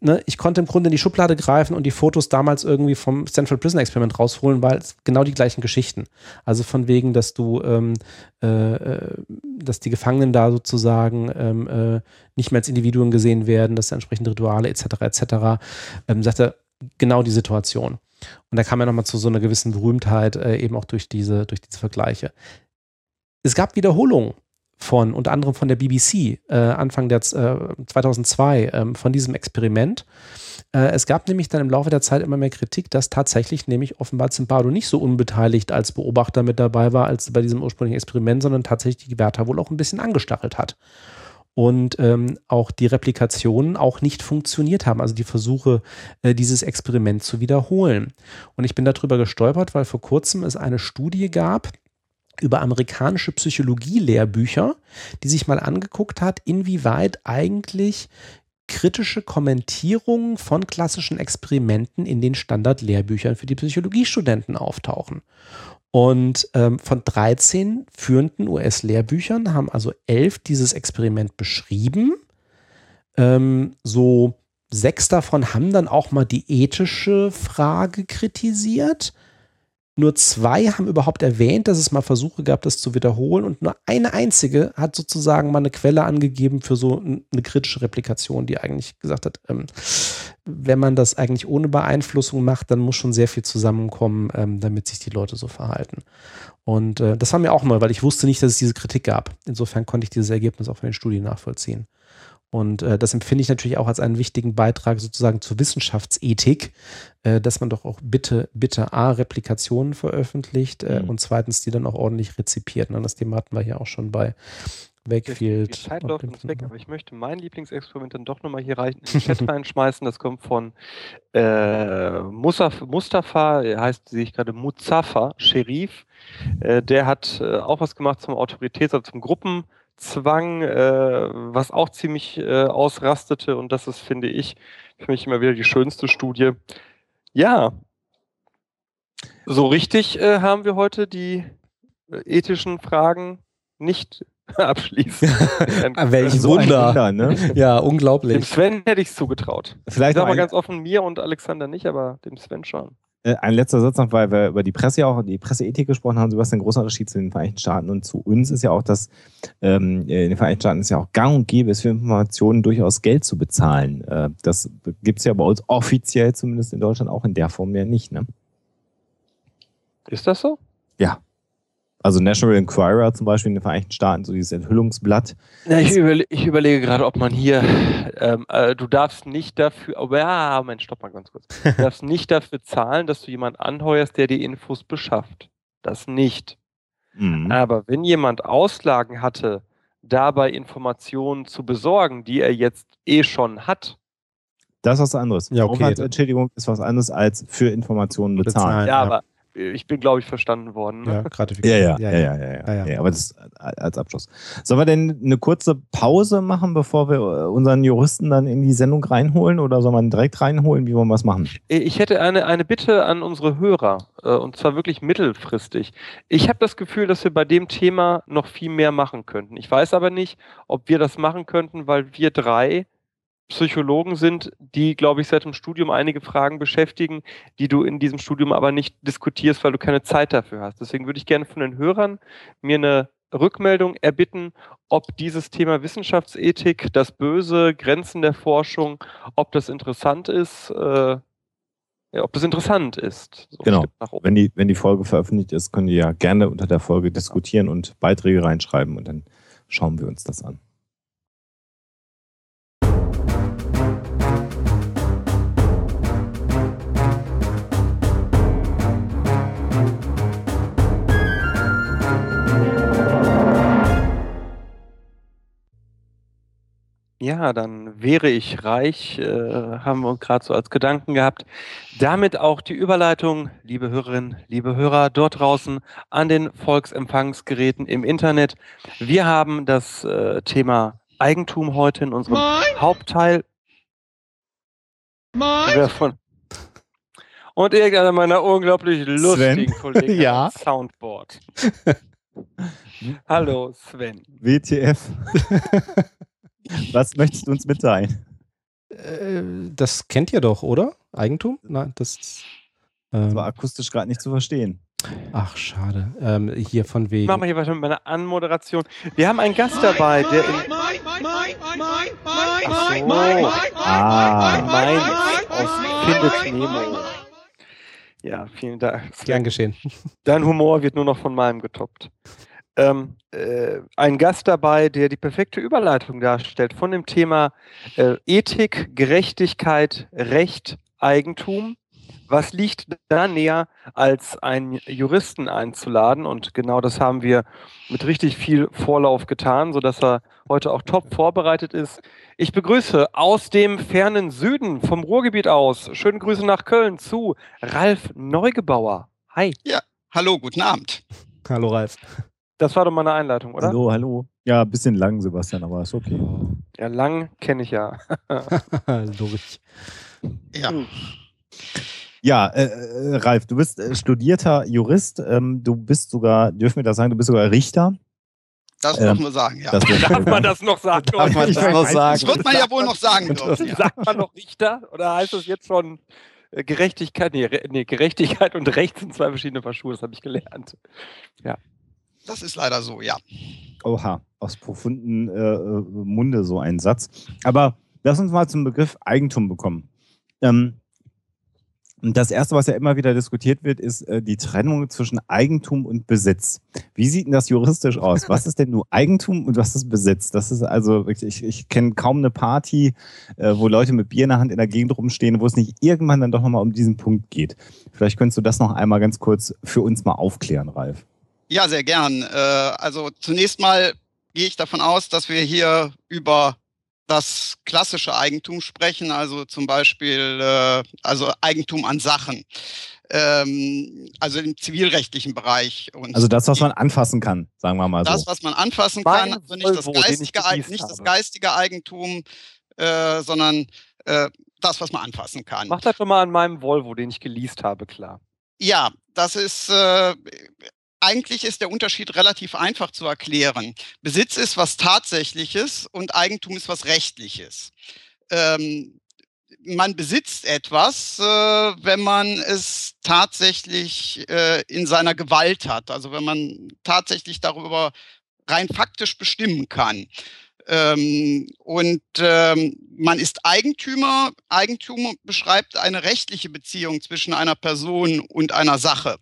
ne, ich konnte im Grunde in die Schublade greifen und die Fotos damals irgendwie vom Central Prison Experiment rausholen, weil es genau die gleichen Geschichten. Also von wegen, dass du, ähm, äh, äh, dass die Gefangenen da sozusagen ähm, äh, nicht mehr als Individuen gesehen werden, dass da entsprechende Rituale etc. etc. Ähm, sagt er, genau die Situation. Und da kam er nochmal zu so einer gewissen Berühmtheit, äh, eben auch durch diese, durch diese Vergleiche. Es gab Wiederholungen von unter anderem von der BBC äh, Anfang der äh, 2002 ähm, von diesem Experiment. Äh, es gab nämlich dann im Laufe der Zeit immer mehr Kritik, dass tatsächlich nämlich offenbar Zimbardo nicht so unbeteiligt als Beobachter mit dabei war als bei diesem ursprünglichen Experiment, sondern tatsächlich die Wärter wohl auch ein bisschen angestachelt hat. Und ähm, auch die Replikationen auch nicht funktioniert haben, also die Versuche, äh, dieses Experiment zu wiederholen. Und ich bin darüber gestolpert, weil vor kurzem es eine Studie gab, über amerikanische Psychologie-Lehrbücher, die sich mal angeguckt hat, inwieweit eigentlich kritische Kommentierungen von klassischen Experimenten in den Standardlehrbüchern für die Psychologiestudenten auftauchen. Und ähm, von 13 führenden US-Lehrbüchern haben also elf dieses Experiment beschrieben. Ähm, so sechs davon haben dann auch mal die ethische Frage kritisiert. Nur zwei haben überhaupt erwähnt, dass es mal Versuche gab, das zu wiederholen. Und nur eine einzige hat sozusagen mal eine Quelle angegeben für so eine kritische Replikation, die eigentlich gesagt hat, ähm, wenn man das eigentlich ohne Beeinflussung macht, dann muss schon sehr viel zusammenkommen, ähm, damit sich die Leute so verhalten. Und äh, das war mir auch neu, weil ich wusste nicht, dass es diese Kritik gab. Insofern konnte ich dieses Ergebnis auch von den Studien nachvollziehen. Und äh, das empfinde ich natürlich auch als einen wichtigen Beitrag sozusagen zur Wissenschaftsethik, äh, dass man doch auch bitte, bitte A, Replikationen veröffentlicht äh, mhm. und zweitens die dann auch ordentlich rezipiert. Und das Thema hatten wir ja auch schon bei Wakefield. Die Zeit läuft uns weg, aber ich möchte mein Lieblingsexperiment dann doch nochmal hier rein, in den Chat [laughs] reinschmeißen. Das kommt von äh, Mustafa, er heißt, sehe ich gerade, Muzafa Sherif. Äh, der hat äh, auch was gemacht zum Autoritäts- oder zum Gruppenzwang, äh, was auch ziemlich äh, ausrastete. Und das ist, finde ich, für mich immer wieder die schönste Studie. Ja, so richtig äh, haben wir heute die äh, ethischen Fragen nicht [laughs] abschließen. Ah, Welch So Wunder. Wunder, ne? Ja, Dem unglaublich. Sven hätte ich es zugetraut. Ich Vielleicht noch sag mal ganz offen, mir und Alexander nicht, aber dem Sven schon. Äh, ein letzter Satz noch, weil wir über die Presse ja auch, die Presseethik gesprochen haben. Sebastian, ein großer Unterschied zu den Vereinigten Staaten und zu uns ist ja auch, dass ähm, in den Vereinigten Staaten ist ja auch gang und gäbe, es für Informationen durchaus Geld zu bezahlen. Äh, das gibt es ja bei uns offiziell zumindest in Deutschland auch in der Form ja nicht. Ne? Ist das so? Also National Enquirer zum Beispiel in den Vereinigten Staaten, so dieses Enthüllungsblatt. Ja, ich, überle ich überlege gerade, ob man hier, ähm, äh, du darfst nicht dafür, aber ja, Moment, stopp mal ganz kurz. [laughs] Du darfst nicht dafür zahlen, dass du jemanden anheuerst, der die Infos beschafft. Das nicht. Mhm. Aber wenn jemand Auslagen hatte, dabei Informationen zu besorgen, die er jetzt eh schon hat, Das ist was anderes. Ja, okay. Aufwandsentschädigung ist was anderes als für Informationen bezahlen. Bezahlen. ja, Ja. aber ich bin, glaube ich, verstanden worden. Ne? Ja, Gratifikation. Ja, ja, ja, ja, ja, ja, Ja, ja. ja. Aber das als Abschluss. Sollen wir denn eine kurze Pause machen, bevor wir äh, unseren Juristen dann in die Sendung reinholen oder soll man direkt reinholen? Wie wollen wir es machen? Äh, Ich hätte eine, eine Bitte an unsere Hörer, äh, und zwar wirklich mittelfristig. Ich habe das Gefühl, dass wir bei dem Thema noch viel mehr machen könnten. Ich weiß aber nicht, ob wir das machen könnten, weil wir drei Psychologen sind, die, glaube ich, seit dem Studium einige Fragen beschäftigen, die du in diesem Studium aber nicht diskutierst, weil du keine Zeit dafür hast. Deswegen würde ich gerne von den Hörern mir eine Rückmeldung erbitten, ob dieses Thema Wissenschaftsethik, das Böse, Grenzen der Forschung, ob das interessant ist, äh, ja, ob das interessant ist. So, Genau. Wenn die, wenn die Folge veröffentlicht ist, könnt ihr ja gerne unter der Folge diskutieren und Beiträge reinschreiben und dann schauen wir uns das an. Ja, dann wäre ich reich, äh, haben wir uns gerade so als Gedanken gehabt. Damit auch die Überleitung, liebe Hörerinnen, liebe Hörer dort draußen an den Volksempfangsgeräten im Internet. Wir haben das äh, Thema Eigentum heute in unserem Hauptteil. Wer von- Und irgendeiner meiner unglaublich lustigen Kollegen [laughs] Ja. Soundboard. [laughs] Hallo Sven. WTF. [laughs] Was möchtest du uns mitteilen? Äh, das kennt ihr doch, oder? Eigentum? Nein, das. Das Ähm, war akustisch gerade nicht zu verstehen. ach, schade. Ähm, hier von Ich wegen. mache mal hier weiter mit meiner Anmoderation. Wir haben einen Gast dabei, der in Ah. Mainz aus Findet Nemo. Ja, vielen Dank. Gern geschehen. Dein Humor wird nur noch von meinem getoppt. Ähm, äh, ein Gast dabei, der die perfekte Überleitung darstellt von dem Thema äh, Ethik, Gerechtigkeit, Recht, Eigentum. Was liegt da näher, als einen Juristen einzuladen? Und genau das haben wir mit richtig viel Vorlauf getan, sodass er heute auch top vorbereitet ist. Ich begrüße aus dem fernen Süden vom Ruhrgebiet aus, schöne Grüße nach Köln zu Ralf Neugebauer. Hi. Hallo, guten Abend. Hallo Ralf. Das war doch mal eine Einleitung, oder? Hallo, hallo. Ja, ein bisschen lang, Sebastian, aber ist okay. Ja, lang kenne ich ja. [laughs] Logisch. Ja, Ja, äh, äh, Ralf, du bist äh, studierter Jurist. Ähm, du bist sogar, dürfen wir das sagen, du bist sogar Richter. das Ähm, dürfen wir sagen, ja. Das Das, Darf man sagen. das noch sagen? Darf man das noch nicht. sagen? wird man ja wohl noch sagen dürfen. Ja. Sagt man noch Richter? Oder heißt das jetzt schon äh, Gerechtigkeit? Nee, nee, Gerechtigkeit und Recht sind zwei verschiedene Paar Schuhe, das habe ich gelernt. Das ist leider so, ja. Oha, aus profunden äh, äh, Munde so ein Satz. Aber lass uns mal zum Begriff Eigentum bekommen. Ähm, das Erste, was ja immer wieder diskutiert wird, ist äh, die Trennung zwischen Eigentum und Besitz. Wie sieht denn das juristisch aus? Was ist denn nur Eigentum und was ist Besitz? Das ist also wirklich, ich, ich kenne kaum eine Party, äh, wo Leute mit Bier in der Hand in der Gegend rumstehen, wo es nicht irgendwann dann doch nochmal um diesen Punkt geht. Vielleicht könntest du das noch einmal ganz kurz für uns mal aufklären, Ralf. Ja, sehr gern. Äh, also zunächst mal gehe ich davon aus, dass wir hier über das klassische Eigentum sprechen, also zum Beispiel äh, also Eigentum an Sachen, ähm, also im zivilrechtlichen Bereich. Und also das, was man anfassen kann, sagen wir mal so. Das, was man anfassen kann, also nicht, das geistige, nicht das geistige Eigentum, äh, sondern das, was man anfassen kann. Mach das doch mal an meinem Volvo, den ich geleast habe, klar. Ja, das ist äh, eigentlich ist der Unterschied relativ einfach zu erklären. Besitz ist was Tatsächliches und Eigentum ist was Rechtliches. Ähm, man besitzt etwas, äh, wenn man es tatsächlich äh, in seiner Gewalt hat, also wenn man tatsächlich darüber rein faktisch bestimmen kann. Ähm, und ähm, man ist Eigentümer. Eigentum beschreibt eine rechtliche Beziehung zwischen einer Person und einer Sache.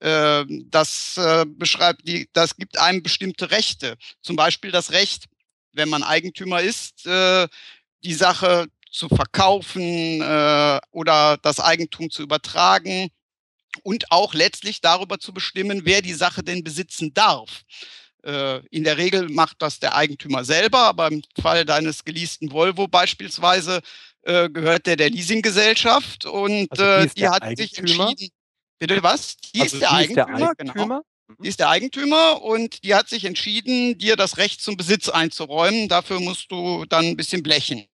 Ähm, das äh, beschreibt die, das gibt einem bestimmte Rechte. Zum Beispiel das Recht, wenn man Eigentümer ist, äh, die Sache zu verkaufen äh, oder das Eigentum zu übertragen und auch letztlich darüber zu bestimmen, wer die Sache denn besitzen darf. In der Regel macht das der Eigentümer selber, aber im Fall deines geleasten Volvo beispielsweise gehört der der Leasinggesellschaft und also die, die hat Eigentümer? sich entschieden, Bitte was? Die also ist der die Eigentümer. Ist der Eigentümer? Genau. Mhm. Die ist der Eigentümer und die hat sich entschieden, dir das Recht zum Besitz einzuräumen. Dafür musst du dann ein bisschen blechen.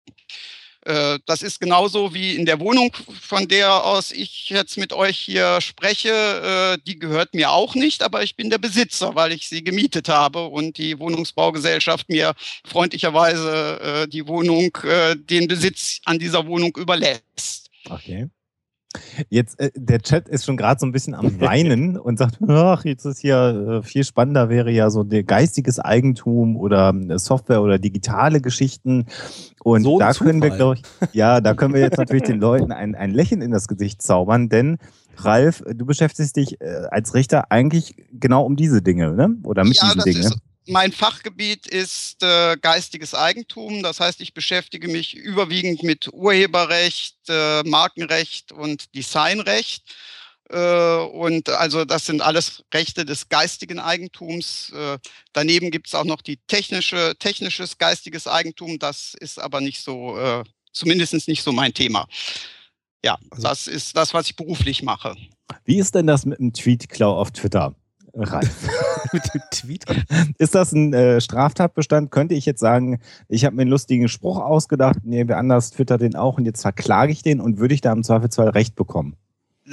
Äh, das ist genauso wie in der Wohnung, von der aus ich jetzt mit euch hier spreche. Äh, die gehört mir auch nicht, aber ich bin der Besitzer, weil ich sie gemietet habe und die Wohnungsbaugesellschaft mir freundlicherweise äh, die Wohnung, den Besitz an dieser Wohnung überlässt. Okay. Jetzt, äh, der Chat ist schon gerade so ein bisschen am [laughs] Weinen und sagt, ach, jetzt ist hier äh, viel spannender wäre ja so der geistiges Eigentum oder äh, Software oder digitale Geschichten. Und so da können wir, glaube ich, ja, da können wir jetzt [laughs] natürlich den Leuten ein, ein Lächeln in das Gesicht zaubern, denn Ralf, du beschäftigst dich äh, als Richter eigentlich genau um diese Dinge, ne? Oder mit ja, diesen Dingen. Ist, mein Fachgebiet ist äh, geistiges Eigentum. Das heißt, ich beschäftige mich überwiegend mit Urheberrecht, äh, Markenrecht und Designrecht. Äh, und also das sind alles Rechte des geistigen Eigentums. Äh, daneben gibt es auch noch die technische, technisches geistiges Eigentum. Das ist aber nicht so, äh, zumindest nicht so mein Thema. Ja, also, das ist das, was ich beruflich mache. Wie ist denn das mit dem Tweet-Klau auf Twitter? Ralf. [laughs] mit dem Tweet. Ist das ein äh, Straftatbestand? Könnte ich jetzt sagen, ich habe mir einen lustigen Spruch ausgedacht, nee, wer anders twittert den auch und jetzt verklage ich den und würde ich da im Zweifelsfall Recht bekommen?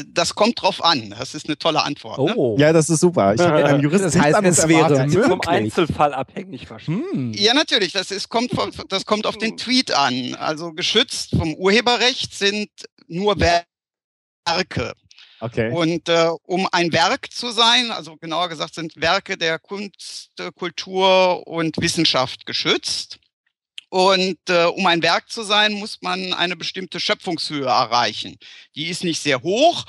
Das kommt drauf an. Das ist eine tolle Antwort. Ne? Oh. Ne? Ja, das ist super. Ich habe einen Jurist das heißt, es wäre möglich. vom Einzelfall abhängig wahrscheinlich. Hm. Ja, natürlich. Das, ist, kommt, das kommt auf den Tweet an. Also geschützt vom Urheberrecht sind nur Werke. Okay. Und äh, um ein Werk zu sein, also genauer gesagt sind Werke der Kunst, Kultur und Wissenschaft geschützt. Und äh, um ein Werk zu sein, muss man eine bestimmte Schöpfungshöhe erreichen. Die ist nicht sehr hoch,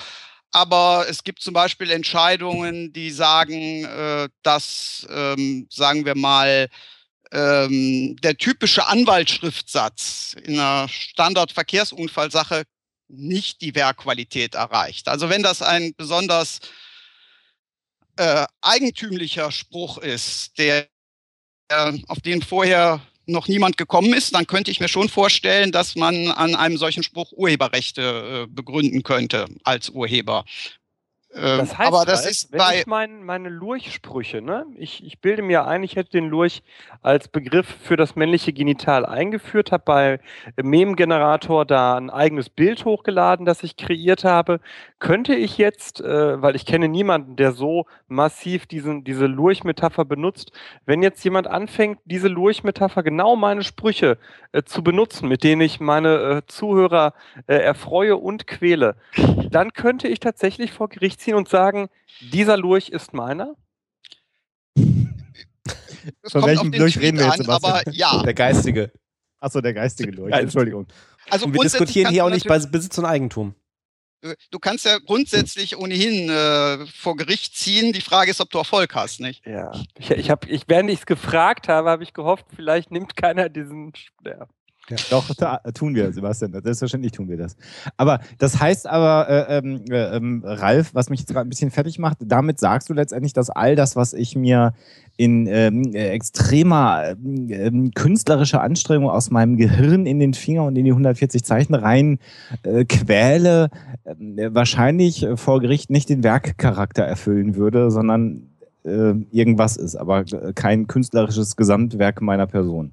aber es gibt zum Beispiel Entscheidungen, die sagen, äh, dass, ähm, sagen wir mal, ähm, der typische Anwaltsschriftsatz in einer Standardverkehrsunfallsache nicht die Werkqualität erreicht. Also wenn das ein besonders äh, eigentümlicher Spruch ist, der, äh, auf den vorher noch niemand gekommen ist, dann könnte ich mir schon vorstellen, dass man an einem solchen Spruch Urheberrechte äh, begründen könnte als Urheber. Ähm, das heißt, aber das halt, ist wenn bei ich mein, meine Lurchsprüche, ne? Ich, ich bilde mir ein, ich hätte den Lurch als Begriff für das männliche Genital eingeführt, habe bei Mem-Generator da ein eigenes Bild hochgeladen, das ich kreiert habe. Könnte ich jetzt, äh, weil ich kenne niemanden, der so massiv diesen, diese Lurch-Metapher benutzt, wenn jetzt jemand anfängt, diese Lurch-Metapher genau meine Sprüche äh, zu benutzen, mit denen ich meine äh, Zuhörer äh, erfreue und quäle, dann könnte ich tatsächlich vor Gericht ziehen und sagen, dieser Lurch ist meiner? Von welchem Lurch reden wir jetzt, an, aber ja. Der geistige. Achso, der geistige Lurch. Entschuldigung. Also und wir diskutieren hier auch nicht bei Besitz und Eigentum. Du kannst ja grundsätzlich ohnehin äh, vor Gericht ziehen. Die Frage ist, ob du Erfolg hast, nicht? Ja. Ich, ich habe, ich, während ich es gefragt habe, habe ich gehofft, vielleicht nimmt keiner diesen. Ja. Ja. Doch, tun wir, Sebastian. Selbstverständlich tun wir das. Aber das heißt aber, äh, ähm, äh, äh, Ralf, was mich jetzt gerade ein bisschen fertig macht, damit sagst du letztendlich, dass all das, was ich mir in ähm, äh, extremer ähm, künstlerischer Anstrengung aus meinem Gehirn in den Finger und in die 140 Zeichen rein äh, quäle, äh, wahrscheinlich vor Gericht nicht den Werkcharakter erfüllen würde, sondern äh, irgendwas ist, aber kein künstlerisches Gesamtwerk meiner Person.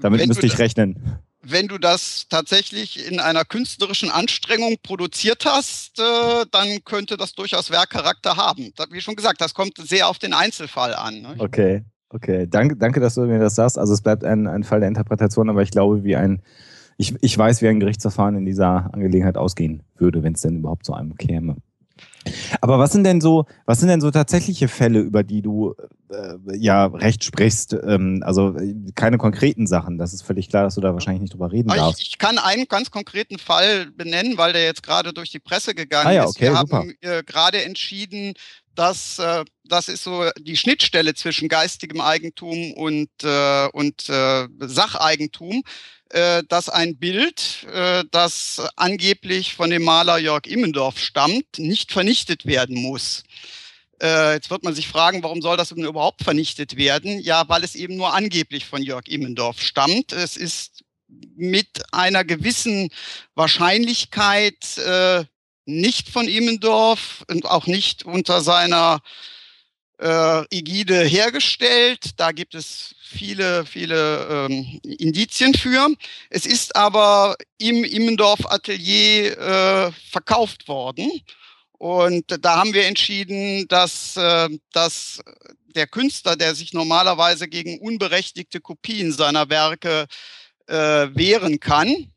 Damit Wenn müsste ich rechnen wenn du das tatsächlich in einer künstlerischen Anstrengung produziert hast, äh, dann könnte das durchaus Werkcharakter haben. Wie schon gesagt, das kommt sehr auf den Einzelfall an. Ne? Okay, okay. Danke, danke, dass du mir das sagst. Also es bleibt ein, ein Fall der Interpretation, aber ich glaube, wie ein, ich, ich weiß, wie ein Gerichtsverfahren in dieser Angelegenheit ausgehen würde, wenn es denn überhaupt zu einem käme. Aber was sind denn so, was sind denn so tatsächliche Fälle, über die du äh, ja recht sprichst? Ähm, also keine konkreten Sachen. Das ist völlig klar, dass du da wahrscheinlich nicht drüber reden darfst. Ich, ich kann einen ganz konkreten Fall benennen, weil der jetzt gerade durch die Presse gegangen ah, ja, okay, ist. Wir super. haben äh, gerade entschieden, dass äh, das ist so die Schnittstelle zwischen geistigem Eigentum und, äh, und äh, Sacheigentum äh, dass ein Bild, äh, das angeblich von dem Maler Jörg Immendorf stammt, nicht vernichtet werden muss. Äh, jetzt wird man sich fragen, warum soll das überhaupt vernichtet werden? Ja, weil es eben nur angeblich von Jörg Immendorf stammt. Es ist mit einer gewissen Wahrscheinlichkeit äh, nicht von Immendorf und auch nicht unter seiner äh, Ägide hergestellt. Da gibt es viele, viele ähm, Indizien für. Es ist aber im Immendorf Atelier äh, verkauft worden. Und da haben wir entschieden, dass, äh, dass der Künstler, der sich normalerweise gegen unberechtigte Kopien seiner Werke äh, wehren kann,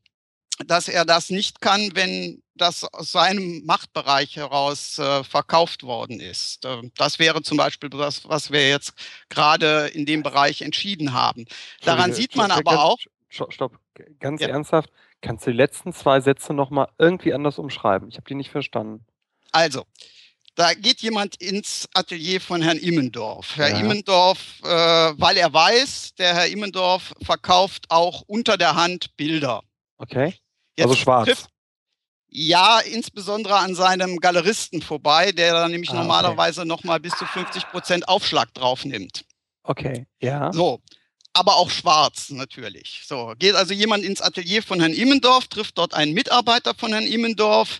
dass er das nicht kann, wenn das aus seinem Machtbereich heraus äh, verkauft worden ist. Äh, das wäre zum Beispiel das, was wir jetzt gerade in dem Bereich entschieden haben. Daran sieht man aber ganz, auch. Stopp, stopp. ganz ja. ernsthaft. Kannst du die letzten zwei Sätze nochmal irgendwie anders umschreiben? Ich habe die nicht verstanden. Also, da geht jemand ins Atelier von Herrn Immendorf. Herr ja. Immendorf, äh, weil er weiß, der Herr Immendorf verkauft auch unter der Hand Bilder. Okay. Jetzt also schwarz. Trifft, ja, insbesondere an seinem Galeristen vorbei, der da nämlich ah, normalerweise okay. nochmal bis zu 50 Prozent Aufschlag drauf nimmt. Okay, ja. So, aber auch schwarz natürlich. So, geht also jemand ins Atelier von Herrn Immendorf, trifft dort einen Mitarbeiter von Herrn Immendorf,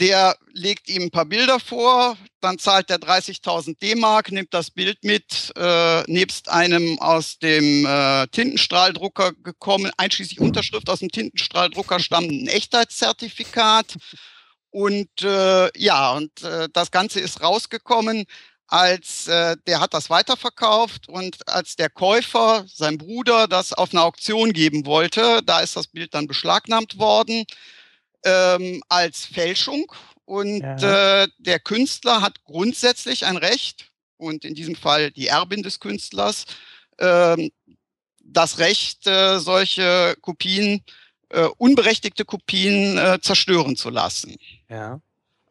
der legt ihm ein paar Bilder vor, dann zahlt er 30.000 D-Mark, nimmt das Bild mit, äh, nebst einem aus dem äh, Tintenstrahldrucker gekommen, einschließlich Unterschrift aus dem Tintenstrahldrucker stammenden Echtheitszertifikat. Und äh, ja, und äh, das Ganze ist rausgekommen, als äh, der hat das weiterverkauft und als der Käufer, sein Bruder, das auf eine Auktion geben wollte, da ist das Bild dann beschlagnahmt worden ähm, als Fälschung. Und ja. äh, der Künstler hat grundsätzlich ein Recht, und in diesem Fall die Erbin des Künstlers, äh, das Recht, äh, solche Kopien, äh, unberechtigte Kopien äh, zerstören zu lassen. Ja.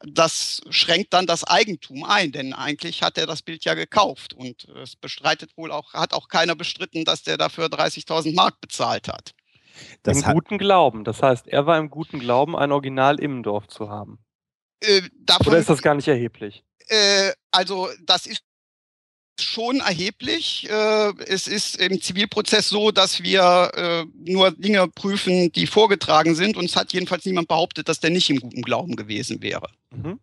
Das schränkt dann das Eigentum ein, denn eigentlich hat er das Bild ja gekauft und es bestreitet wohl auch, hat auch keiner bestritten, dass der dafür 30.000 Mark bezahlt hat. Das Im guten Glauben. Das heißt, er war im guten Glauben, ein Original im Dorf zu haben. Äh, davon, Oder ist das gar nicht erheblich? Äh, also, das ist schon erheblich. Äh, es ist im Zivilprozess so, dass wir äh, nur Dinge prüfen, die vorgetragen sind. Und es hat jedenfalls niemand behauptet, dass der nicht im guten Glauben gewesen wäre. Mhm.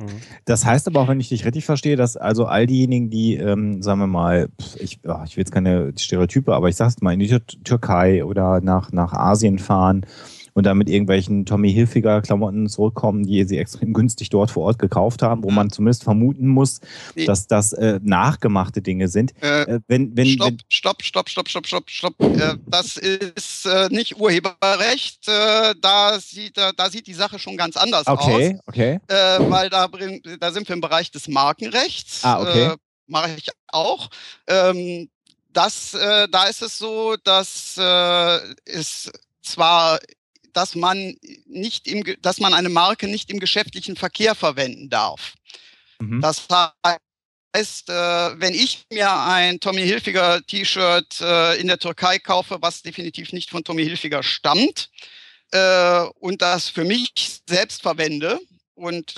Mhm. Das heißt aber auch, wenn ich dich richtig verstehe, dass also all diejenigen, die, ähm, sagen wir mal, ich, ich will jetzt keine Stereotype, aber ich sag's mal, in die Türkei oder nach, nach Asien fahren und dann mit irgendwelchen Tommy Hilfiger Klamotten zurückkommen, die sie extrem günstig dort vor Ort gekauft haben, wo man zumindest vermuten muss, dass das äh, nachgemachte Dinge sind. Äh, äh, wenn, wenn, stopp, wenn stopp, stopp, stopp, stopp, stopp, stopp. Äh, das ist äh, nicht Urheberrecht. Äh, da, sieht, da sieht die Sache schon ganz anders okay, aus. Okay, okay. weil da, da sind wir im Bereich des Markenrechts. Ah, okay. Mache ich auch. Ähm, das, da ist es so, dass es zwar dass man nicht im, dass man eine Marke nicht im geschäftlichen Verkehr verwenden darf. Mhm. Das heißt, äh, wenn ich mir ein Tommy Hilfiger T-Shirt äh, in der Türkei kaufe, was definitiv nicht von Tommy Hilfiger stammt, äh, und das für mich selbst verwende und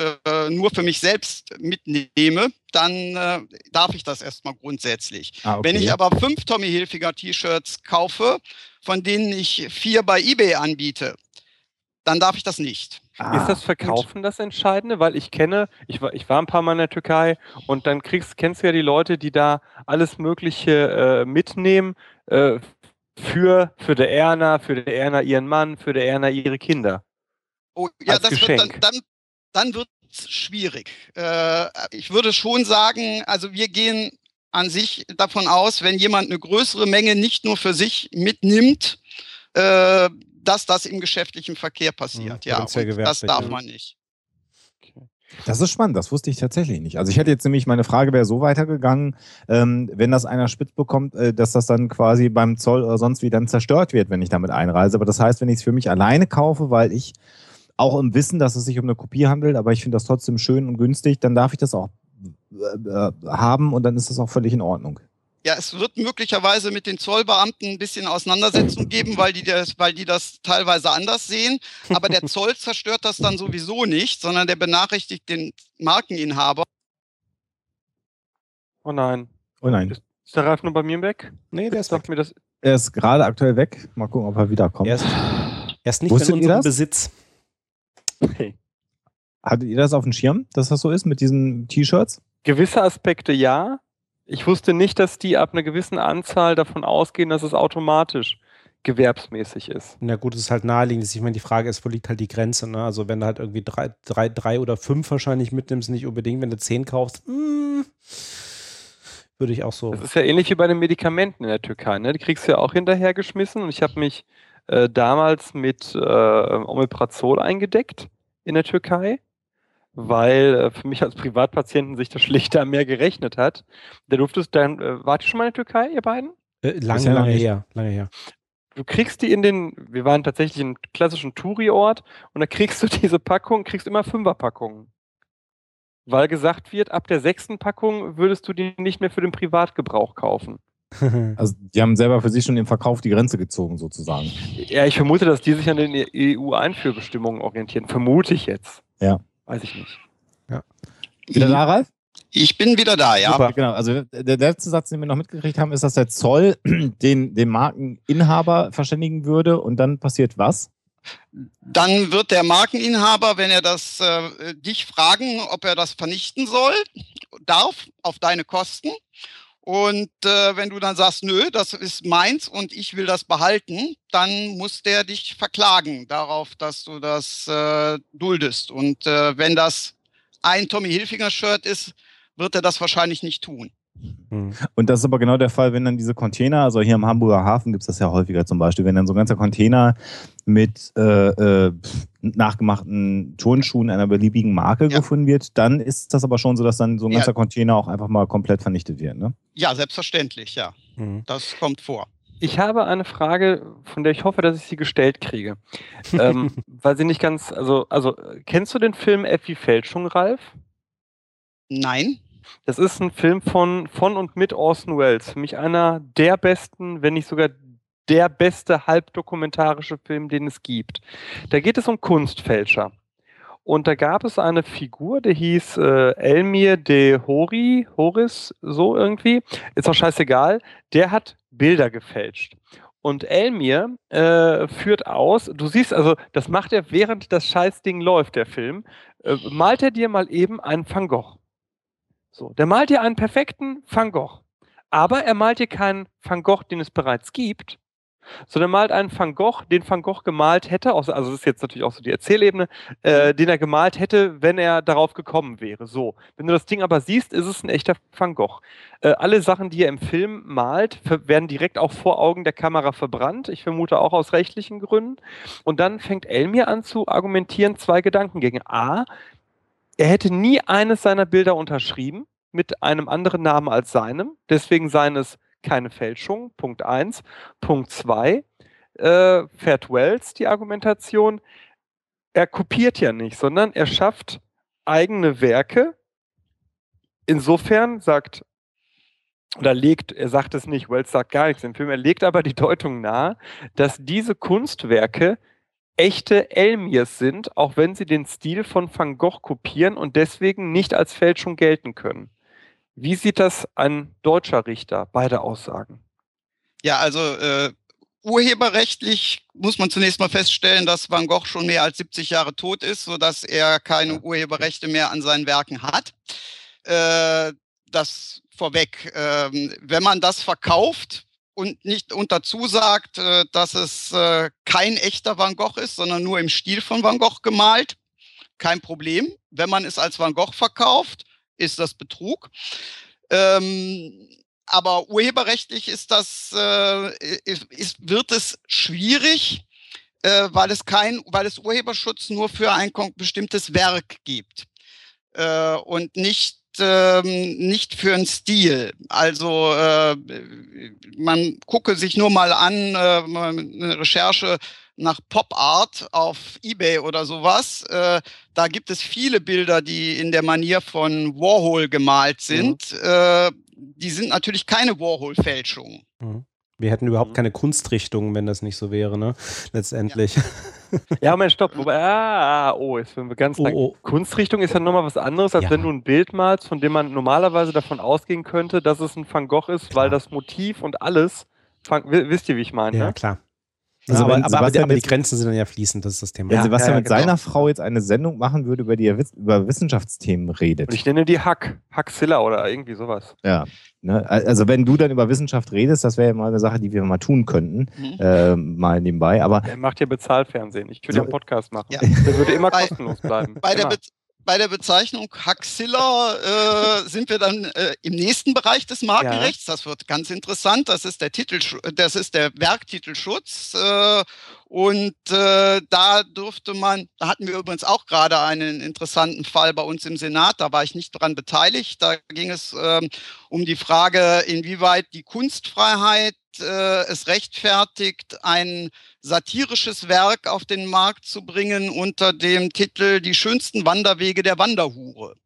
nur für mich selbst mitnehme, dann darf ich das erstmal grundsätzlich. Ah, okay. Wenn ich aber fünf Tommy Hilfiger T-Shirts kaufe, von denen ich vier bei eBay anbiete, dann darf ich das nicht. Ah, ist das Verkaufen gut. das Entscheidende? Weil ich kenne, ich war, ich war ein paar Mal in der Türkei und dann kriegst, kennst du ja die Leute, die da alles Mögliche äh, mitnehmen äh, für, für der Erna, für der Erna ihren Mann, für der Erna ihre Kinder. Oh, ja, das Geschenk. wird dann, dann, dann wird es schwierig. Äh, ich würde schon sagen, also wir gehen an sich davon aus, wenn jemand eine größere Menge nicht nur für sich mitnimmt, äh, dass das im geschäftlichen Verkehr passiert. Ja, ja das darf man nicht. Das ist spannend, das wusste ich tatsächlich nicht. Also ich hätte jetzt nämlich, meine Frage wäre so weitergegangen, ähm, wenn das einer spitz bekommt, äh, dass das dann quasi beim Zoll oder sonst wie dann zerstört wird, wenn ich damit einreise. Aber das heißt, wenn ich es für mich alleine kaufe, weil ich auch im Wissen, dass es sich um eine Kopie handelt, aber ich finde das trotzdem schön und günstig, dann darf ich das auch äh, äh haben und dann ist das auch völlig in Ordnung. Ja, es wird möglicherweise mit den Zollbeamten ein bisschen Auseinandersetzung geben, weil die, das, weil die das teilweise anders sehen. Aber der [laughs] Zoll zerstört das dann sowieso nicht, sondern der benachrichtigt den Markeninhaber. Oh nein. Oh nein. Ist, ist der Ralf nur bei mir weg? Nee, der ist weg. Mir das er ist gerade aktuell weg. Mal gucken, ob er wiederkommt. Er ist, er ist nicht Wusstet in unserem Besitz. Okay. Hattet ihr das auf dem Schirm, dass das so ist mit diesen T-Shirts? Gewisse Aspekte ja, ich wusste nicht, dass die ab einer gewissen Anzahl davon ausgehen, dass es automatisch gewerbsmäßig ist. Na gut, es ist halt naheliegend. Ich meine, die Frage ist, wo liegt halt die Grenze? Ne? Also wenn du halt irgendwie drei, drei, drei oder fünf wahrscheinlich mitnimmst, nicht unbedingt, wenn du zehn kaufst, mh, hm, würde ich auch so. Das ist ja ähnlich wie bei den Medikamenten in der Türkei. Ne? Die kriegst du ja auch hinterhergeschmissen und ich habe mich äh, damals mit äh, Omeprazol eingedeckt in der Türkei weil äh, für mich als Privatpatienten sich das [laughs] schlichter mehr gerechnet hat. Der durftest dann, äh, wart ihr schon mal in der Türkei, ihr beiden? Äh, lange, ja lange her, lange her. Du kriegst die in den, wir waren tatsächlich im klassischen Touri-Ort und da kriegst du [laughs] diese Packung, kriegst immer Fünferpackungen. Weil gesagt wird, ab der sechsten Packung würdest du die nicht mehr für den Privatgebrauch kaufen. [laughs] Also die haben selber für sich schon im Verkauf die Grenze gezogen, sozusagen. Ja, ich vermute, dass die sich an den EU-Einführbestimmungen orientieren. Vermute ich jetzt. Ja. Weiß ich nicht. Ja. Wieder da, Ralf? Ich bin wieder da, ja. Super. Genau, also der letzte Satz, den wir noch mitgekriegt haben, ist, dass der Zoll [clears throat] den, den Markeninhaber verständigen würde und dann passiert was? Dann wird der Markeninhaber, wenn er das äh, dich fragen, ob er das vernichten soll, darf, auf deine Kosten. Und äh, wenn du dann sagst, nö, das ist meins und ich will das behalten, dann muss der dich verklagen darauf, dass du das äh, duldest. Und äh, wenn das ein Tommy Hilfiger Shirt ist, wird er das wahrscheinlich nicht tun. Hm. Und das ist aber genau der Fall, wenn dann diese Container, also hier im Hamburger Hafen gibt es das ja häufiger zum Beispiel, wenn dann so ein ganzer Container mit äh, äh, nachgemachten Turnschuhen einer beliebigen Marke ja. gefunden wird, dann ist das aber schon so, dass dann so ein ganzer ja. Container auch einfach mal komplett vernichtet wird, ne? Ja, selbstverständlich, ja. Mhm. Das kommt vor. Ich habe eine Frage, von der ich hoffe, dass ich sie gestellt kriege. ähm, [laughs] weil sie nicht ganz, also, also, kennst du den Film Effi Fälschung, Ralf? Nein. Das ist ein Film von, von und mit Orson Welles. Für mich einer der besten, wenn nicht sogar der beste halbdokumentarische Film, den es gibt. Da geht es um Kunstfälscher. Und da gab es eine Figur, der hieß äh, Elmir de Hori, Horis, so irgendwie. Ist auch scheißegal. Der hat Bilder gefälscht. Und Elmir äh, führt aus, du siehst also, das macht er während das Scheißding läuft, der Film, äh, malt er dir mal eben einen Van Gogh. So, der malt dir einen perfekten Van Gogh. Aber er malt dir keinen Van Gogh, den es bereits gibt, sondern malt einen Van Gogh, den Van Gogh gemalt hätte, also das ist jetzt natürlich auch so die Erzählebene, äh, den er gemalt hätte, wenn er darauf gekommen wäre. So, wenn du das Ding aber siehst, ist es ein echter Van Gogh. Äh, alle Sachen, die er im Film malt, werden direkt auch vor Augen der Kamera verbrannt. Ich vermute auch aus rechtlichen Gründen. Und dann fängt Elmir an zu argumentieren, zwei Gedankengänge. A, er hätte nie eines seiner Bilder unterschrieben mit einem anderen Namen als seinem. Deswegen seien es keine Fälschung. Punkt 1. Punkt 2. Äh, fährt Wells die Argumentation. Er kopiert ja nicht, sondern er schafft eigene Werke insofern sagt, oder legt, er sagt es nicht, Wells sagt gar nichts im Film, er legt aber die Deutung nahe, dass diese Kunstwerke echte Elmirs sind, auch wenn sie den Stil von Van Gogh kopieren und deswegen nicht als Fälschung gelten können. Wie sieht das ein deutscher Richter, beide Aussagen? Ja, also äh, urheberrechtlich muss man zunächst mal feststellen, dass Van Gogh schon mehr als 70 Jahre tot ist, sodass er keine Urheberrechte mehr an seinen Werken hat. Äh, das vorweg. Ähm, wenn man das verkauft, und nicht und dazu sagt, äh, dass es äh, kein echter Van Gogh ist, sondern nur im Stil von Van Gogh gemalt, kein Problem. Wenn man es als Van Gogh verkauft, ist das Betrug. Ähm, aber urheberrechtlich ist das, äh, ist, wird es schwierig, äh, weil es kein, weil es Urheberschutz nur für ein bestimmtes Werk gibt äh, und nicht ähm, nicht für einen Stil. Also äh, man gucke sich nur mal an, äh, eine Recherche nach Pop Art auf eBay oder sowas. Äh, da gibt es viele Bilder, die in der Manier von Warhol gemalt mhm. sind. Mhm. die sind natürlich keine Warhol-Fälschungen. Mhm. Wir hätten überhaupt mhm. keine Kunstrichtung, wenn das nicht so wäre, ne? Letztendlich. Ja, [laughs] ja Moment, stopp. Wobei, ah, oh, jetzt sind wir ganz oh, oh. Kunstrichtung ist ja nochmal was anderes, als ja. wenn du ein Bild malst, von dem man normalerweise davon ausgehen könnte, dass es ein Van Gogh ist, klar. weil das Motiv und alles, wisst ihr, wie ich meine? Ja, ne? klar. Also aber, aber, aber, aber, die Grenzen sind dann ja fließend, das ist das Thema. Wenn Sebastian ja, ja, mit genau. seiner Frau jetzt eine Sendung machen würde, über die er über Wissenschaftsthemen redet. Und ich nenne die Hack, Hackzilla oder irgendwie sowas. Ja. Ne? Also wenn du dann über Wissenschaft redest, das wäre ja mal eine Sache, die wir mal tun könnten, mhm. äh, mal nebenbei. Aber er macht ja Bezahlfernsehen. Ich würde so, einen Podcast machen. Ja. Der würde immer kostenlos bleiben. Bei immer. der, bei der Bezeichnung Haxilla äh, sind wir dann äh, im nächsten Bereich des Markenrechts. Ja. Das wird ganz interessant. Das ist der Titel, das ist der Werktitelschutz. Äh, und äh, da durfte man, da hatten wir übrigens auch gerade einen interessanten Fall bei uns im Senat, da war ich nicht daran beteiligt. Da ging es ähm, um die Frage, inwieweit die Kunstfreiheit äh, es rechtfertigt, ein satirisches Werk auf den Markt zu bringen unter dem Titel Die schönsten Wanderwege der Wanderhure.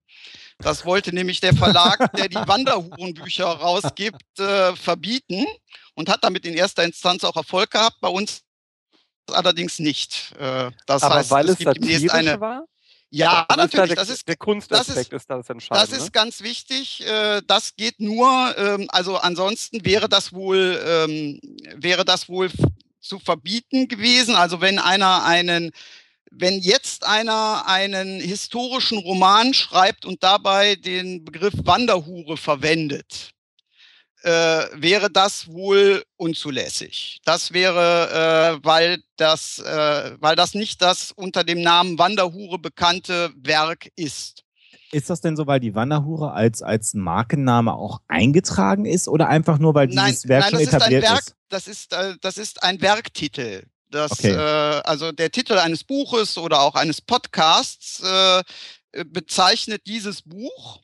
Das wollte nämlich der Verlag, [laughs] der die Wanderhurenbücher rausgibt, äh, verbieten und hat damit in erster Instanz auch Erfolg gehabt. Bei uns allerdings nicht. Äh, das Aber heißt, weil es, es gibt demnächst eine. War? Ja, das natürlich. Ist das ist, der Kunstaspekt das ist, ist das entscheidend. Das ist ne? ganz wichtig. Äh, das geht nur, ähm, also ansonsten wäre das wohl, ähm, wäre das wohl zu verbieten gewesen. Also wenn einer einen, wenn jetzt einer einen historischen Roman schreibt und dabei den Begriff Wanderhure verwendet, äh, wäre das wohl unzulässig. Das wäre, äh, weil, das, äh, weil das nicht das unter dem Namen Wanderhure bekannte Werk ist. Ist das denn so, weil die Wanderhure als, als Markenname auch eingetragen ist oder einfach nur, weil dieses nein, Werk nein, schon etabliert ist, Werk, ist? Das ist, äh, das ist ein Werktitel. Das, okay. äh, also der Titel eines Buches oder auch eines Podcasts äh, bezeichnet dieses Buch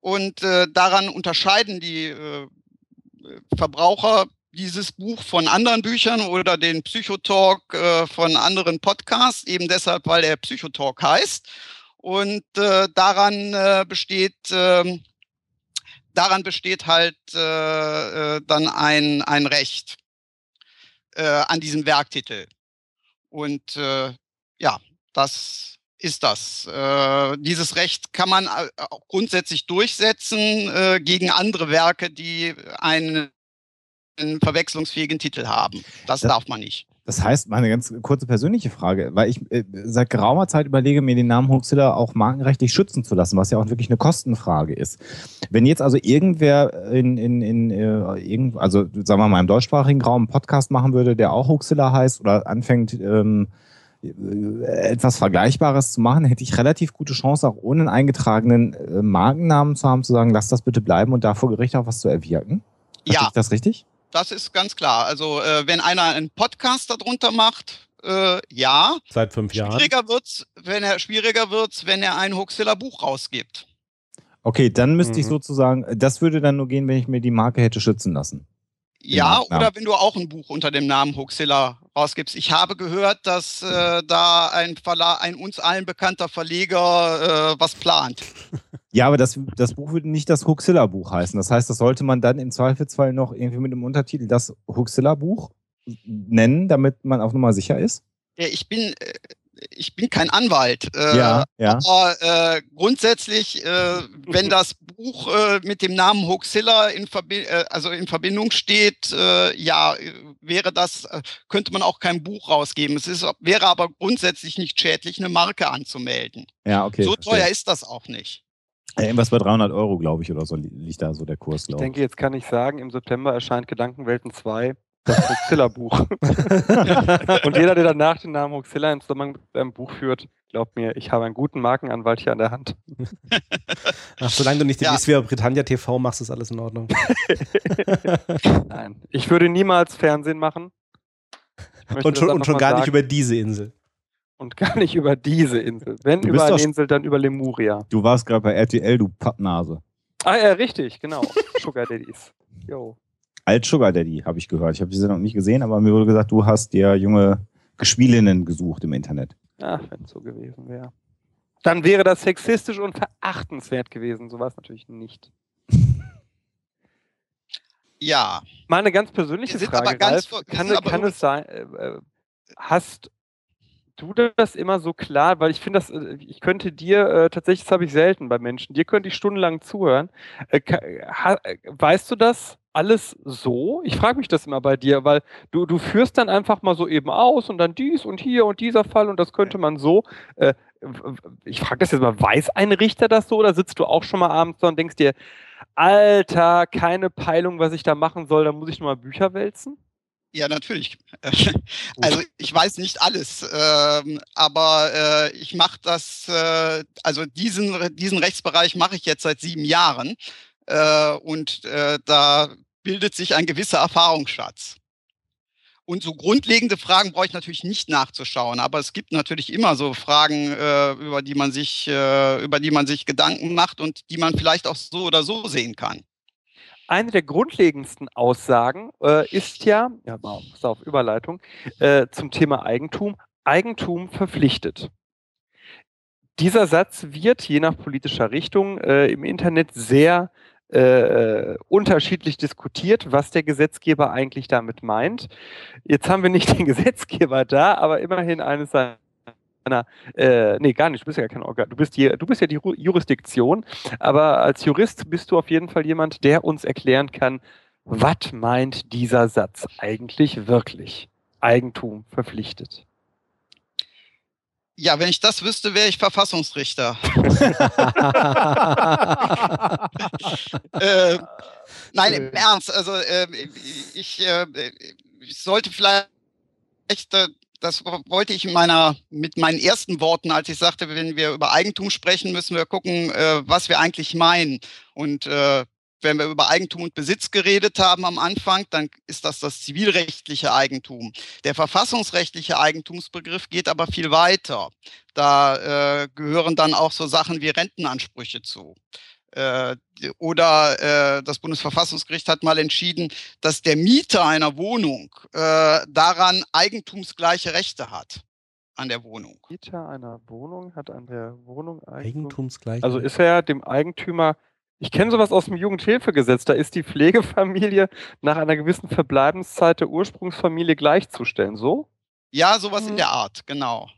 und äh, daran unterscheiden die äh, Verbraucher dieses Buch von anderen Büchern oder den Psychotalk äh, von anderen Podcasts, eben deshalb, weil er Psychotalk heißt. Und äh, daran äh, besteht ähm, daran besteht halt äh, äh, dann ein, ein Recht äh, an diesem Werktitel. Und ja, das ist das. Äh, dieses Recht kann man auch grundsätzlich durchsetzen äh, gegen andere Werke, die einen, einen verwechslungsfähigen Titel haben. Das, das, darf man nicht. Das heißt, meine ganz kurze persönliche Frage, weil ich äh, seit geraumer Zeit überlege, mir den Namen Hoaxilla auch markenrechtlich schützen zu lassen, was ja auch wirklich eine Kostenfrage ist. Wenn jetzt also irgendwer in, in, in äh, irgend, also sagen wir mal im deutschsprachigen Raum einen Podcast machen würde, der auch Hoaxilla heißt oder anfängt, ähm, äh, etwas Vergleichbares zu machen, hätte ich relativ gute Chance, auch ohne einen eingetragenen äh, Markennamen zu haben, zu sagen, lass das bitte bleiben und da vor Gericht auch was zu erwirken. Ja. Ist das richtig? Das ist ganz klar. Also äh, wenn einer einen Podcast darunter macht, äh, ja. Seit fünf Jahren. Schwieriger wird's, wenn er schwieriger wird's, wenn er ein Huxilla Buch rausgibt. Okay, dann müsste mhm. ich sozusagen, das würde dann nur gehen, wenn ich mir die Marke hätte schützen lassen. Ja, oder wenn du auch ein Buch unter dem Namen Huxilla rausgibst. Ich habe gehört, dass äh, da ein, Verla ein uns allen bekannter Verleger äh, was plant. [laughs] Ja, aber das, das Buch würde nicht das Huxilla-Buch heißen. Das heißt, das sollte man dann im Zweifelsfall noch irgendwie mit dem Untertitel das Huxilla-Buch nennen, damit man auf Nummer sicher ist? Ja, ich bin, äh, ich bin kein Anwalt. Äh, Ja, ja. Aber äh, grundsätzlich, äh, wenn das Buch äh, mit dem Namen Hoaxilla in, Verbi äh, also in Verbindung steht, äh, ja, wäre das, äh, könnte man auch kein Buch rausgeben. Es ist, wäre aber grundsätzlich nicht schädlich, eine Marke anzumelden. Ja, okay. so verstehe. teuer ist das auch nicht. Irgendwas bei 300 Euro, glaube ich, oder so li- liegt da so der Kurs, Ich glaube ich. denke, jetzt kann ich sagen, im September erscheint Gedankenwelten 2, das Hoaxilla-Buch. [laughs] Und jeder, der danach den Namen Hoaxilla in Zusammenhang mit einem Buch führt, glaubt mir, ich habe einen guten Markenanwalt hier an der Hand. [laughs] Ach, solange du nicht Ja. wie Britannia TV machst, ist alles in Ordnung. [laughs] Nein, ich würde niemals Fernsehen machen. Und schon, und schon gar mal nicht sagen. über diese Insel. Und gar nicht über diese Insel. Wenn über eine Insel, dann über Lemuria. Du warst gerade bei RTL, du Pappnase. Ah ja, richtig, genau. Sugar Daddies. Jo. Alt Sugar Daddy, habe ich gehört. Ich habe die Sendung nicht gesehen, aber mir wurde gesagt, du hast dir junge Gespielinnen gesucht im Internet. Ach, wenn es so gewesen wäre. Dann wäre das sexistisch und verachtenswert gewesen. So war es natürlich nicht. [laughs] Ja, Mal eine ganz persönliche Frage, aber ganz Ralf. vor- Kann, kann es sein, äh, äh, hast du das immer so klar? Weil ich finde, das, äh, ich könnte dir, äh, tatsächlich, das habe ich selten bei Menschen, dir könnte ich stundenlang zuhören. Äh, äh, weißt du das alles so? Ich frage mich das immer bei dir, weil du, du führst dann einfach mal so eben aus und dann dies und hier und dieser Fall und das könnte man so. Äh, ich frage das jetzt mal, weiß ein Richter das so oder sitzt du auch schon mal abends da und denkst dir, Alter, keine Peilung, was ich da machen soll, da muss ich nochmal Bücher wälzen? ja, natürlich. [laughs] Also ich weiß nicht alles, ähm, aber äh, ich mache das, äh, also diesen, diesen Rechtsbereich mache ich jetzt seit sieben Jahren äh, und äh, da bildet sich ein gewisser Erfahrungsschatz. Und so grundlegende Fragen brauche ich natürlich nicht nachzuschauen, aber es gibt natürlich immer so Fragen, äh, über die man sich, äh, über die man sich Gedanken macht und die man vielleicht auch so oder so sehen kann. Eine der grundlegendsten Aussagen äh, ist ja, ja, pass auf Überleitung, äh, zum Thema Eigentum. Eigentum verpflichtet. Dieser Satz wird je nach politischer Richtung äh, im Internet sehr äh, unterschiedlich diskutiert, was der Gesetzgeber eigentlich damit meint. Jetzt haben wir nicht den [laughs] Gesetzgeber da, aber immerhin eines seiner äh, nee, gar nicht, du bist ja kein Organ. Du bist, die, du bist ja die Jurisdiktion, aber als Jurist bist du auf jeden Fall jemand, der uns erklären kann, was meint dieser Satz eigentlich wirklich? Eigentum verpflichtet. Ja, wenn ich das wüsste, wäre ich Verfassungsrichter. [laughs] äh, nein, im Ernst. Also äh, ich, äh, ich sollte vielleicht, äh, das wollte ich in meiner, mit meinen ersten Worten, als ich sagte, wenn wir über Eigentum sprechen, müssen wir gucken, äh, was wir eigentlich meinen. Und äh, wenn wir über Eigentum und Besitz geredet haben am Anfang, dann ist das das zivilrechtliche Eigentum. Der verfassungsrechtliche Eigentumsbegriff geht aber viel weiter. Da äh, gehören dann auch so Sachen wie Rentenansprüche zu. Äh, oder äh, das Bundesverfassungsgericht hat mal entschieden, dass der Mieter einer Wohnung äh, daran eigentumsgleiche Rechte hat an der Wohnung. Mieter einer Wohnung hat an der Wohnung Eigentum. Eigentumsgleich. Also ist er dem Eigentümer, ich kenne sowas aus dem Jugendhilfegesetz, da ist die Pflegefamilie nach einer gewissen Verbleibenszeit der Ursprungsfamilie gleichzustellen, so? Ja, sowas Mhm. in der Art, genau.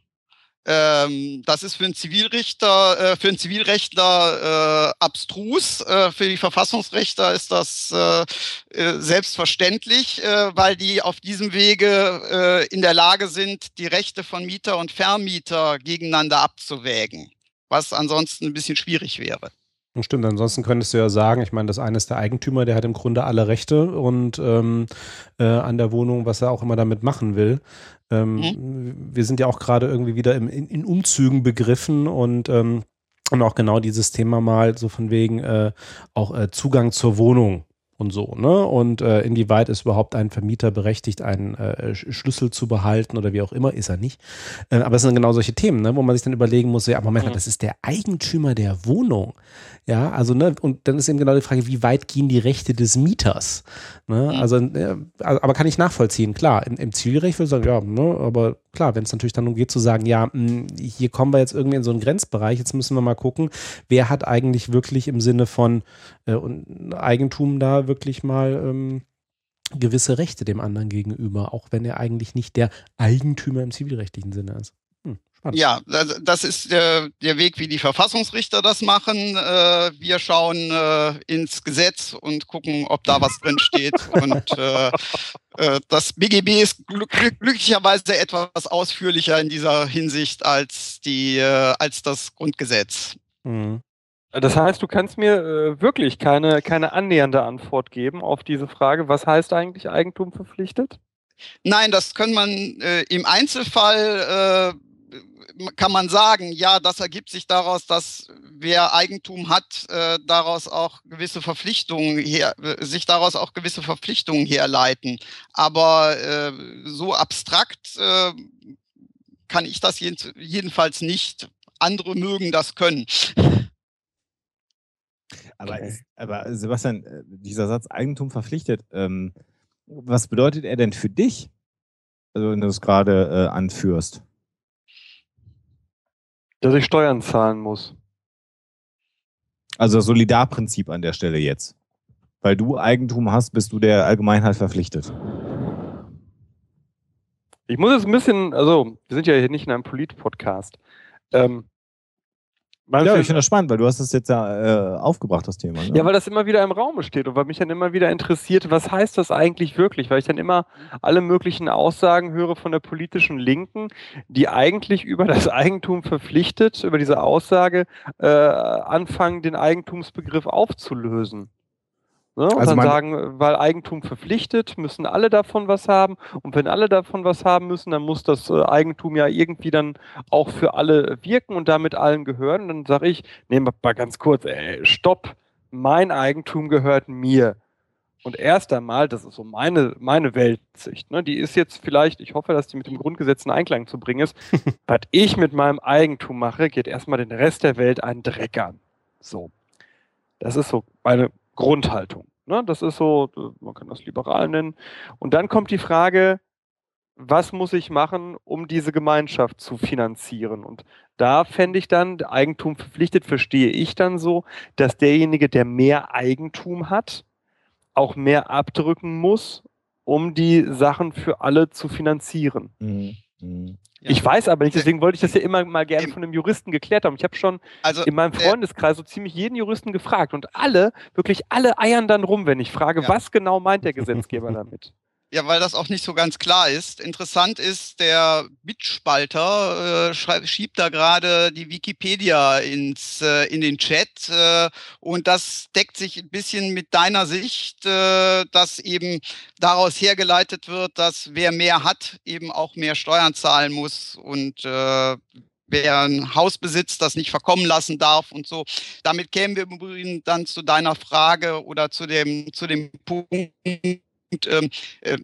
Ähm, das ist für einen Zivilrichter, äh, für einen Zivilrechtler äh, abstrus. Äh, für die Verfassungsrechter ist das äh, äh, selbstverständlich, äh, weil die auf diesem Wege in der Lage sind, die Rechte von Mieter und Vermieter gegeneinander abzuwägen, was ansonsten ein bisschen schwierig wäre. Stimmt, ansonsten könntest du ja sagen, ich meine, das eine ist der Eigentümer, der hat im Grunde alle Rechte und ähm, äh, an der Wohnung, was er auch immer damit machen will. Ähm, Wir sind ja auch gerade irgendwie wieder im, in, in Umzügen begriffen und ähm, haben auch genau dieses Thema mal so von wegen äh, auch äh, Zugang zur Wohnung und so, ne? Und äh, inwieweit ist überhaupt ein Vermieter berechtigt, einen äh, Sch- Schlüssel zu behalten oder wie auch immer, ist er nicht. Äh, aber es sind genau solche Themen, ne? wo man sich dann überlegen muss, ja, Moment Mhm. das ist der Eigentümer der Wohnung. Ja, also, ne, und dann ist eben genau die Frage, wie weit gehen die Rechte des Mieters? Ne? Mhm. Also, äh, aber kann ich nachvollziehen, klar. Im, im Zivilrecht würde ich sagen, ja, ne, aber klar, wenn es natürlich dann darum geht zu sagen, ja, mh, hier kommen wir jetzt irgendwie in so einen Grenzbereich, jetzt müssen wir mal gucken, wer hat eigentlich wirklich im Sinne von äh, Eigentum da wirklich mal ähm, gewisse Rechte dem anderen gegenüber, auch wenn er eigentlich nicht der Eigentümer im zivilrechtlichen Sinne ist. Hm, ja, das ist der, der, Weg, wie die Verfassungsrichter das machen. Äh, wir schauen äh, ins Gesetz und gucken, ob da was drin steht. [laughs] und äh, äh das BGB ist glücklicherweise etwas ausführlicher in dieser Hinsicht als, die, äh, als das Grundgesetz. Mhm. Das heißt, du kannst mir äh, wirklich keine, keine annähernde Antwort geben auf diese Frage, was heißt eigentlich Eigentum verpflichtet? Nein, das kann man äh, im Einzelfall äh, kann man sagen, ja, das ergibt sich daraus, dass wer Eigentum hat, äh, daraus auch gewisse Verpflichtungen her, äh, sich daraus auch gewisse Verpflichtungen herleiten. Aber äh, so abstrakt äh, kann ich das jedenfalls nicht. Andere mögen das können. Aber, okay. ist, aber Sebastian, äh, dieser Satz Eigentum verpflichtet, ähm, was bedeutet er denn für dich? Also wenn du es gerade äh, anführst. Dass ich Steuern zahlen muss. Also das Solidarprinzip an der Stelle jetzt. Weil du Eigentum hast, bist du der Allgemeinheit verpflichtet. Ich muss jetzt ein bisschen, also wir sind ja hier nicht in einem Polit-Podcast. Ähm, man ja, ich finde das spannend, weil du hast das jetzt ja äh, aufgebracht, das Thema. Ne? Ja, weil das immer wieder im Raum steht und weil mich dann immer wieder interessiert, was heißt das eigentlich wirklich? Weil ich dann immer alle möglichen Aussagen höre von der politischen Linken, die eigentlich über das Eigentum verpflichtet, über diese Aussage äh, anfangen, den Eigentumsbegriff aufzulösen. Ne? Und also dann sagen, weil Eigentum verpflichtet, müssen alle davon was haben. Und wenn alle davon was haben müssen, dann muss das äh, Eigentum ja irgendwie dann auch für alle wirken und damit allen gehören. Und dann sage ich, nehmen wir mal ganz kurz, ey, stopp, mein Eigentum gehört mir. Und erst einmal, das ist so meine, meine Weltsicht, ne, die ist jetzt vielleicht, ich hoffe, dass die mit dem Grundgesetz in Einklang zu bringen ist. [laughs] was ich mit meinem Eigentum mache, geht erstmal den Rest der Welt einen Dreck an. So. Das ist so meine Grundhaltung. Ne? Das ist so, man kann das liberal nennen. Und dann kommt die Frage, was muss ich machen, um diese Gemeinschaft zu finanzieren? Und da fände ich dann, Eigentum verpflichtet, verstehe ich dann so, dass derjenige, der mehr Eigentum hat, auch mehr abdrücken muss, um die Sachen für alle zu finanzieren. Mhm. Ich weiß aber nicht, deswegen wollte ich das ja immer mal gerne von einem Juristen geklärt haben. Ich habe schon also, in meinem Freundeskreis so ziemlich jeden Juristen gefragt und alle, wirklich alle eiern dann rum, wenn ich frage, ja. was genau meint der [laughs] Gesetzgeber damit? Ja, weil das auch nicht so ganz klar ist. Interessant ist, der Bitspalter äh, schiebt da gerade die Wikipedia ins, äh, in den Chat äh, und das deckt sich ein bisschen mit deiner Sicht, äh, dass eben daraus hergeleitet wird, dass wer mehr hat, eben auch mehr Steuern zahlen muss und äh, wer ein Haus besitzt, das nicht verkommen lassen darf und so. Damit kämen wir übrigens dann zu deiner Frage oder zu dem, zu dem Punkt, und ähm, äh,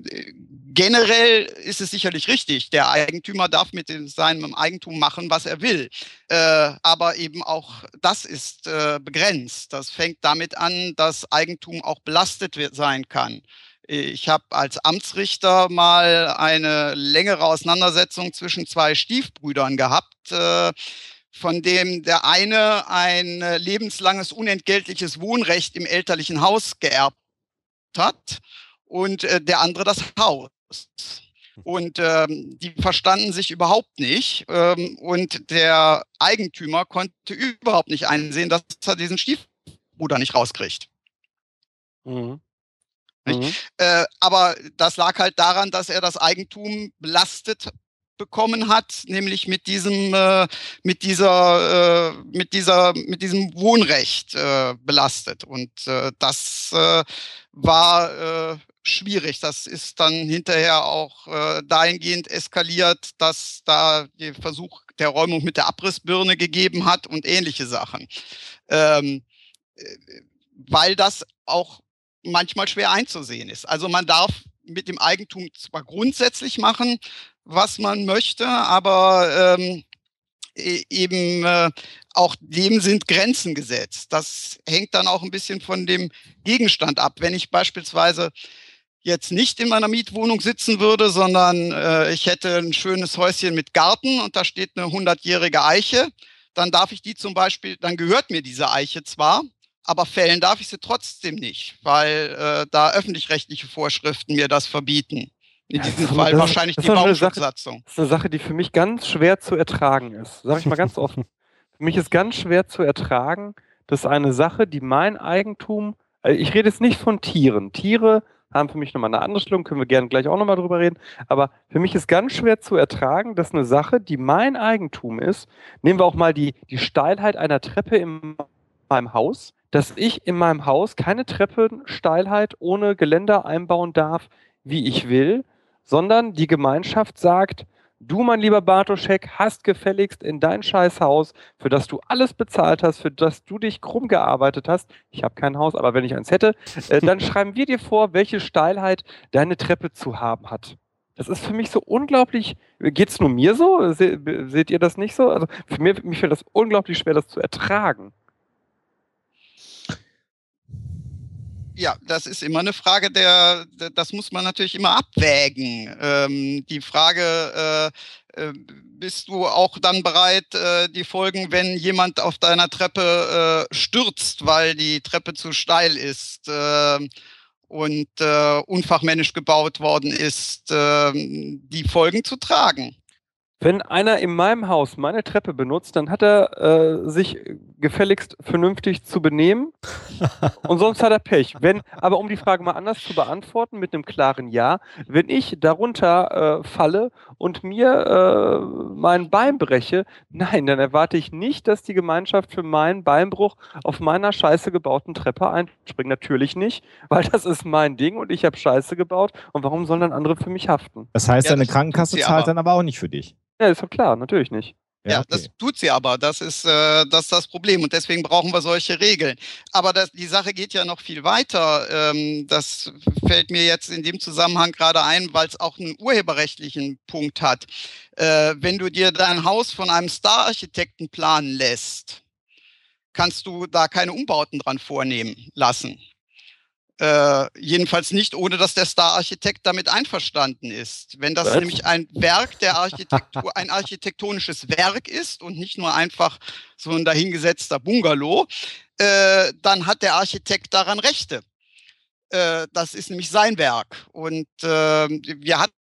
generell ist es sicherlich richtig, der Eigentümer darf mit seinem Eigentum machen, was er will. Äh, aber eben auch das ist äh, begrenzt. Das fängt damit an, dass Eigentum auch belastet wird, sein kann. Ich habe als Amtsrichter mal eine längere Auseinandersetzung zwischen zwei Stiefbrüdern gehabt äh, von dem der eine ein lebenslanges unentgeltliches Wohnrecht im elterlichen Haus geerbt hat und äh, der andere das Haus. Und ähm, die verstanden sich überhaupt nicht. Ähm, und der Eigentümer konnte überhaupt nicht einsehen, dass er diesen Stiefbruder nicht rauskriegt. Mhm. Mhm. Äh, aber das lag halt daran, dass er das Eigentum belastet bekommen hat, nämlich mit diesem, äh, mit dieser, äh, mit dieser, mit diesem Wohnrecht äh, belastet. Und äh, das äh, war äh, schwierig. Das ist dann hinterher auch äh, dahingehend eskaliert, dass da der Versuch der Räumung mit der Abrissbirne gegeben hat und ähnliche Sachen. Ähm, weil das auch manchmal schwer einzusehen ist. Also man darf mit dem Eigentum zwar grundsätzlich machen, was man möchte, aber ähm, e-, eben äh, auch dem sind Grenzen gesetzt. Das hängt dann auch ein bisschen von dem Gegenstand ab. Wenn ich beispielsweise jetzt nicht in meiner Mietwohnung sitzen würde, sondern äh, ich hätte ein schönes Häuschen mit Garten und da steht eine hundertjährige Eiche, dann darf ich die zum Beispiel, dann gehört mir diese Eiche zwar, aber fällen darf ich sie trotzdem nicht, weil äh, da öffentlich-rechtliche Vorschriften mir das verbieten. In diesem ja, Fall das, wahrscheinlich die Bauschutzsatzung. Das ist eine Sache, die für mich ganz schwer zu ertragen ist. Sage ich mal ganz offen. für mich ist ganz schwer zu ertragen, dass eine Sache, die mein Eigentum, also ich rede jetzt nicht von Tieren. Tiere haben für mich nochmal eine andere Stellung, können wir gerne gleich auch nochmal drüber reden. Aber für mich ist ganz schwer zu ertragen, dass eine Sache, die mein Eigentum ist, nehmen wir auch mal die, die Steilheit einer Treppe in meinem Haus, dass ich in meinem Haus keine Treppensteilheit ohne Geländer einbauen darf, wie ich will, sondern die Gemeinschaft sagt, du, mein lieber Bartoschek, hast gefälligst in dein Scheißhaus, für das du alles bezahlt hast, für das du dich krumm gearbeitet hast, ich habe kein Haus, aber wenn ich eins hätte, äh, [laughs] dann schreiben wir dir vor, welche Steilheit deine Treppe zu haben hat. Das ist für mich so unglaublich. Geht es nur mir so? Se, seht ihr das nicht so? Also für mich, mich fällt das unglaublich schwer, das zu ertragen. Ja, das ist immer eine Frage der, das muss man natürlich immer abwägen. Ähm, die Frage, äh, äh, bist du auch dann bereit, äh, die Folgen, wenn jemand auf deiner Treppe äh, stürzt, weil die Treppe zu steil ist äh, und äh, unfachmännisch gebaut worden ist, äh, die Folgen zu tragen? Wenn einer in meinem Haus meine Treppe benutzt, dann hat er äh, sich gefälligst vernünftig zu benehmen [laughs] und sonst hat er Pech. Wenn, aber um die Frage mal anders zu beantworten, mit einem klaren Ja, wenn ich darunter äh, falle und mir äh, mein Bein breche, nein, dann erwarte ich nicht, dass die Gemeinschaft für meinen Beinbruch auf meiner scheiße gebauten Treppe einspringt. Natürlich nicht, weil das ist mein Ding und ich habe Scheiße gebaut und warum sollen dann andere für mich haften? Das heißt, ja, deine Krankenkasse zahlt dann aber auch nicht für dich. Ja, ist doch klar, natürlich nicht. Ja, okay. das tut sie aber. Das ist, äh, das ist das Problem. Und deswegen brauchen wir solche Regeln. Aber das, die Sache geht ja noch viel weiter. Ähm, das fällt mir jetzt in dem Zusammenhang gerade ein, weil es auch einen urheberrechtlichen Punkt hat. Äh, wenn du dir dein Haus von einem Star-Architekten planen lässt, kannst du da keine Umbauten dran vornehmen lassen. Äh, jedenfalls nicht, ohne dass der Star-Architekt damit einverstanden ist. Wenn das Was? nämlich ein Werk der Architektur, [laughs] ein architektonisches Werk ist und nicht nur einfach so ein dahingesetzter Bungalow, äh, dann hat der Architekt daran Rechte. Äh, das ist nämlich sein Werk. Und äh, wir hatten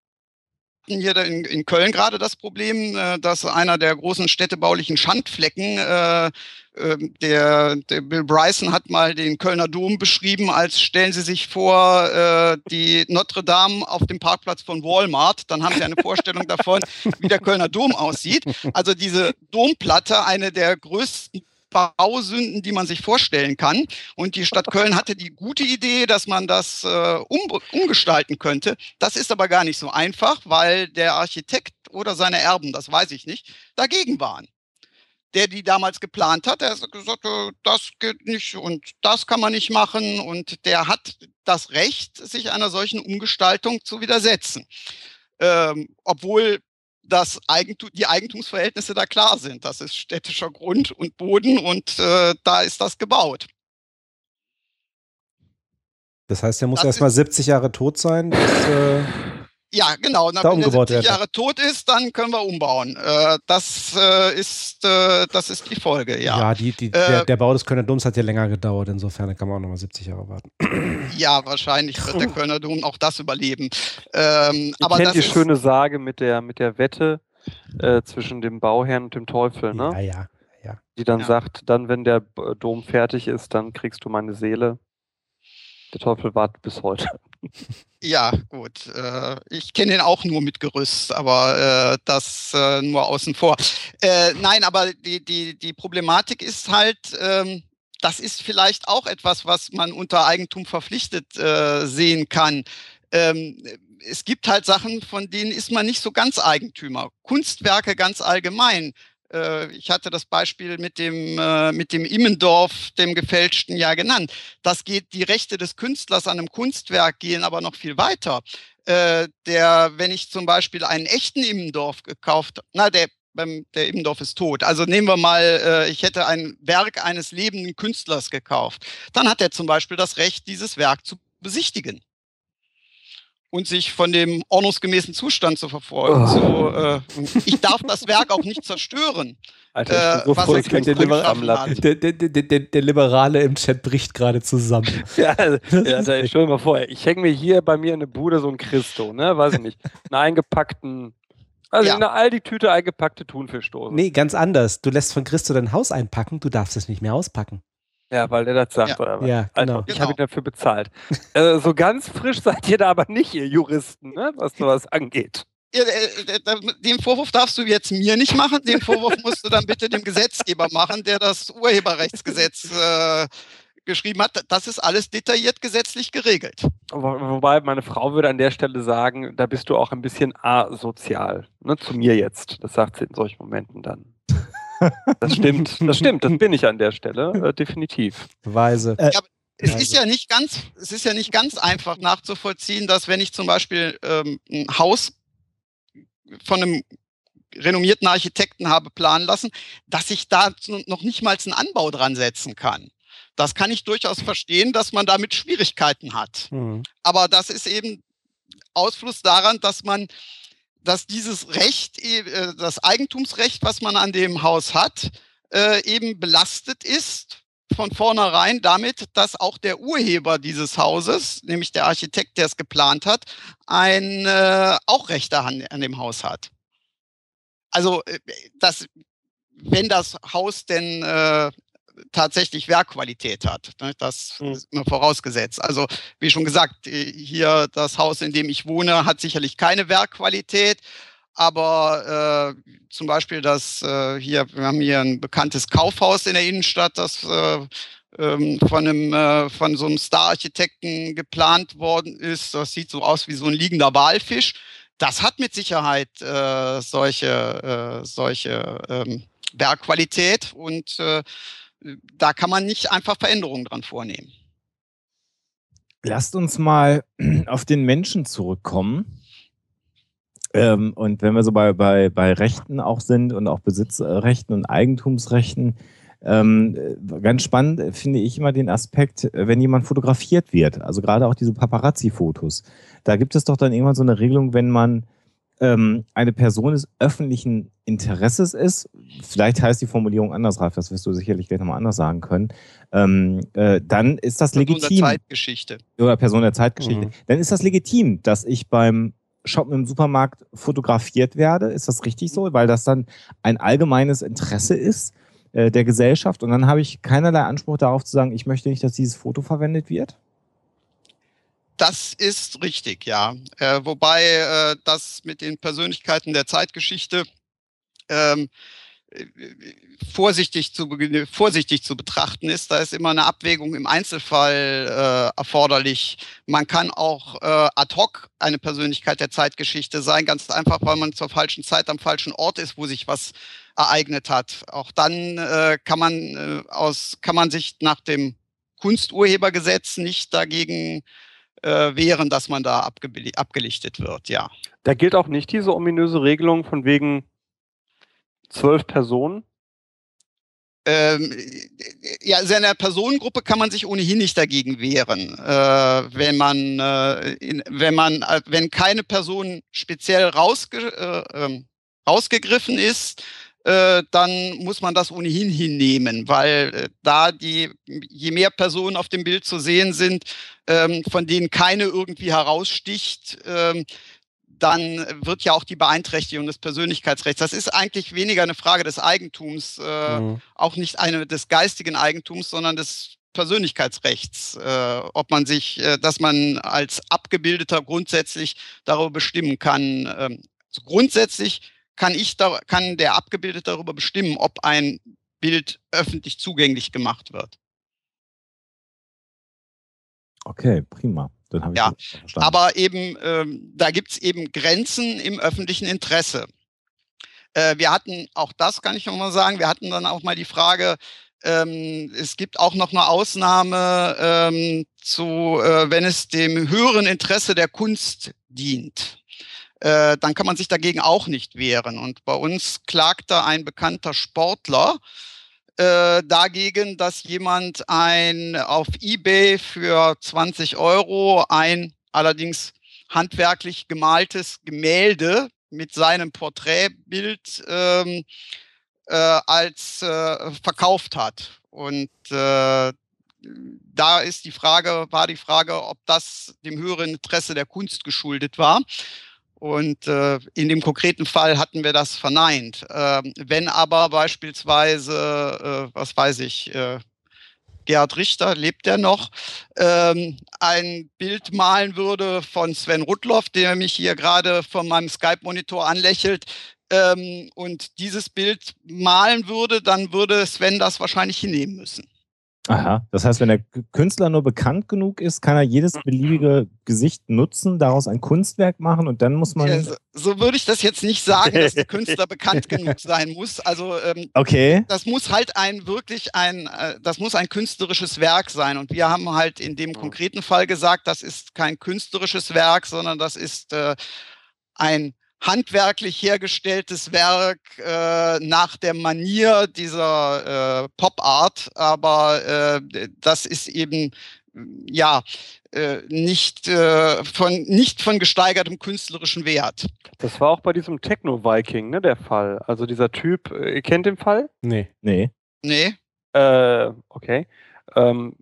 hier in, in Köln gerade das Problem, äh, dass einer der großen städtebaulichen Schandflecken äh, ähm, der, der, Bill Bryson hat mal den Kölner Dom beschrieben, als stellen Sie sich vor, äh, die Notre Dame auf dem Parkplatz von Walmart. Dann haben Sie eine Vorstellung davon, wie der Kölner Dom aussieht. Also diese Domplatte, eine der größten Bausünden, die man sich vorstellen kann. Und die Stadt Köln hatte die gute Idee, dass man das äh, um, umgestalten könnte. Das ist aber gar nicht so einfach, weil der Architekt oder seine Erben, das weiß ich nicht, dagegen waren der die damals geplant hat, der hat gesagt, äh, das geht nicht und das kann man nicht machen und der hat das Recht, sich einer solchen Umgestaltung zu widersetzen. Ähm, obwohl das Eigentum, die Eigentumsverhältnisse da klar sind. Das ist städtischer Grund und Boden und äh, da ist das gebaut. Das heißt, er muss erst mal 70 Jahre tot sein. Bis, äh ja, genau. Na, wenn er 70 Jahre tot ist, dann können wir umbauen. Äh, das, äh, ist, äh, das ist die Folge, ja. Ja, die, die, der, der, Bau des Kölner Doms hat ja länger gedauert. Insofern kann man auch nochmal 70 Jahre warten. [clears throat] Ja, wahrscheinlich wird der Kölner Dom auch das überleben. Ähm, Ihr aber kennt die schöne Sage mit der, mit der Wette äh, zwischen dem Bauherrn und dem Teufel, ne? Ja, ja. ja. Die dann ja. sagt, dann, wenn der Dom fertig ist, dann kriegst du meine Seele. Der Teufel wartet bis heute. Ja, gut. Äh, ich kenne ihn auch nur mit Gerüst, aber äh, das äh, nur außen vor. Nein, aber die, die, die Problematik ist halt, ähm, das ist vielleicht auch etwas, was man unter Eigentum verpflichtet sehen kann. Ähm, es gibt halt Sachen, von denen ist man nicht so ganz Eigentümer. Kunstwerke ganz allgemein ich hatte das Beispiel mit dem, äh, mit dem Immendorf, dem gefälschten, ja genannt. Das geht, die Rechte des Künstlers an einem Kunstwerk gehen aber noch viel weiter. Äh, der, wenn ich zum Beispiel einen echten Immendorf gekauft, na, der, der Immendorf ist tot. Also nehmen wir mal, ich hätte ein Werk eines lebenden Künstlers gekauft. Dann hat er zum Beispiel das Recht, dieses Werk zu besichtigen. Und sich von dem ordnungsgemäßen Zustand zu verfolgen. Oh. So, äh, ich darf das Werk auch nicht zerstören. Alter, ich bin Äh, so was froh, ich der den Liber- am Laden. Der, der, der, der, der Liberale im Chat bricht gerade zusammen. [laughs] Ja, also, ja, also, stell dir mal vor, ich hänge mir hier bei mir in eine Bude so ein Christo, ne, weiß ich nicht, einen eingepackten, also Ja. in eine Aldi-Tüte eingepackte Thunfischdose. Nee, ganz anders. Du lässt von Christo dein Haus einpacken, du darfst es nicht mehr auspacken. Ja, weil der das sagt, Ja. oder was? Ja, Alter, genau. ich Genau. habe ihn dafür bezahlt. äh, so ganz frisch seid ihr da aber nicht, ihr Juristen, ne, was sowas angeht. Ja, äh, äh, Den Vorwurf darfst du jetzt mir nicht machen, den Vorwurf musst du dann bitte dem Gesetzgeber machen, der das Urheberrechtsgesetz äh, geschrieben hat. Das ist alles detailliert gesetzlich geregelt. Wo, wobei meine Frau würde an der Stelle sagen, da bist du auch ein bisschen asozial, ne, zu mir jetzt. Das sagt sie in solchen Momenten dann. Das stimmt, das [laughs] stimmt, das bin ich an der Stelle, äh, definitiv. Weise. Es Also- ist ja nicht ganz, es ist ja nicht ganz einfach nachzuvollziehen, dass wenn ich zum Beispiel ähm, ein Haus von einem renommierten Architekten habe planen lassen, dass ich da noch nicht mal einen Anbau dran setzen kann. Das kann ich durchaus verstehen, dass man damit Schwierigkeiten hat. Mhm. Aber das ist eben Ausfluss daran, dass man, dass dieses Recht, äh, das Eigentumsrecht, was man an dem Haus hat, äh, eben belastet ist von vornherein damit, dass auch der Urheber dieses Hauses, nämlich der Architekt, der es geplant hat, ein äh, auch Rechte an, dem Haus hat. Also das, wenn das Haus denn tatsächlich Werkqualität hat, ne, das Mhm. ist immer vorausgesetzt. Also wie schon gesagt, äh, hier das Haus, in dem ich wohne, hat sicherlich keine Werkqualität. Aber äh, zum Beispiel das äh, hier, wir haben hier ein bekanntes Kaufhaus in der Innenstadt, das äh, ähm, von einem äh, von so einem Star-Architekten geplant worden ist. Das sieht so aus wie so ein liegender Walfisch. Das hat mit Sicherheit äh, solche äh, solche ähm, Werkqualität und äh, da kann man nicht einfach Veränderungen dran vornehmen. Lasst uns mal [clears throat] auf den Menschen zurückkommen. Ähm, und wenn wir so bei, bei, bei Rechten auch sind und auch Besitzrechten und Eigentumsrechten, ähm, äh, ganz spannend finde ich immer den Aspekt, äh, wenn jemand fotografiert wird, also gerade auch diese Paparazzi-Fotos. Da gibt es doch dann irgendwann so eine Regelung, wenn man ähm, eine Person des öffentlichen Interesses ist, vielleicht heißt die Formulierung anders, Ralf, das wirst du sicherlich gleich nochmal anders sagen können, ähm, äh, dann ist das Person legitim der Zeitgeschichte. oder Person der Zeitgeschichte, Mhm. dann ist das legitim, dass ich beim Shoppen im Supermarkt fotografiert werde. Ist das richtig so? Weil das dann ein allgemeines Interesse ist äh, der Gesellschaft und dann habe ich keinerlei Anspruch darauf zu sagen, ich möchte nicht, dass dieses Foto verwendet wird. Das ist richtig, ja. Äh, wobei äh, das mit den Persönlichkeiten der Zeitgeschichte ähm, äh, vorsichtig zu, vorsichtig zu betrachten ist. Da ist immer eine Abwägung im Einzelfall äh, erforderlich. Man kann auch äh, ad hoc eine Persönlichkeit der Zeitgeschichte sein, ganz einfach, weil man zur falschen Zeit am falschen Ort ist, wo sich was ereignet hat. Auch dann äh, kann man äh, aus kann man sich nach dem Kunsturhebergesetz nicht dagegen äh, wehren, dass man da abgelichtet wird, ja. Da gilt auch nicht diese ominöse Regelung von wegen zwölf Personen. Ähm, ja, also in einer Personengruppe kann man sich ohnehin nicht dagegen wehren, äh, wenn man, äh, in, wenn man, äh, wenn keine Person speziell rausge, äh, ähm, rausgegriffen ist, äh, dann muss man das ohnehin hinnehmen, weil äh, da die, je mehr Personen auf dem Bild zu sehen sind, ähm, von denen keine irgendwie heraussticht, ähm, dann wird ja auch die Beeinträchtigung des Persönlichkeitsrechts. Das ist eigentlich weniger eine Frage des Eigentums, äh, Mhm. auch nicht eine des geistigen Eigentums, sondern des Persönlichkeitsrechts, äh, ob man sich, äh, dass man als Abgebildeter grundsätzlich darüber bestimmen kann. Ähm, also grundsätzlich kann ich da, kann der Abgebildete darüber bestimmen, ob ein Bild öffentlich zugänglich gemacht wird. Okay, prima. Dann habe ich Ja, verstanden. Aber eben, ähm, da gibt es eben Grenzen im öffentlichen Interesse. Äh, wir hatten, auch das kann ich noch mal sagen, wir hatten dann auch mal die Frage, ähm, es gibt auch noch eine Ausnahme ähm, zu, äh, wenn es dem höheren Interesse der Kunst dient. Äh, dann kann man sich dagegen auch nicht wehren. Und bei uns klagte ein bekannter Sportler äh, dagegen, dass jemand ein auf eBay für 20 Euro ein allerdings handwerklich gemaltes Gemälde mit seinem Porträtbild ähm, äh, als äh, verkauft hat. Und äh, da ist die Frage, war die Frage, ob das dem höheren Interesse der Kunst geschuldet war. Und äh, in dem konkreten Fall hatten wir das verneint. Ähm, wenn aber beispielsweise, äh, was weiß ich, äh, Gerhard Richter, lebt er noch, ähm, ein Bild malen würde von Sven Rudloff, der mich hier gerade von meinem Skype-Monitor anlächelt, ähm, und dieses Bild malen würde, dann würde Sven das wahrscheinlich hinnehmen müssen. Aha. Das heißt, wenn der Künstler nur bekannt genug ist, kann er jedes beliebige Gesicht nutzen, daraus ein Kunstwerk machen und dann muss man. Ja, so, so, würde ich das jetzt nicht sagen, dass der Künstler [laughs] bekannt genug sein muss. Also ähm, okay. das muss halt ein wirklich ein, äh, das muss ein künstlerisches Werk sein. Und wir haben halt in dem konkreten Fall gesagt, das ist kein künstlerisches Werk, sondern das ist äh, ein handwerklich hergestelltes Werk äh, nach der Manier dieser äh, Pop-Art, aber äh, das ist eben ja äh, nicht, äh, von, nicht von gesteigertem künstlerischen Wert. Das war auch bei diesem Techno-Viking ne, der Fall. Also dieser Typ, äh, ihr kennt den Fall? Nee. Nee. Nee. Äh, okay ähm,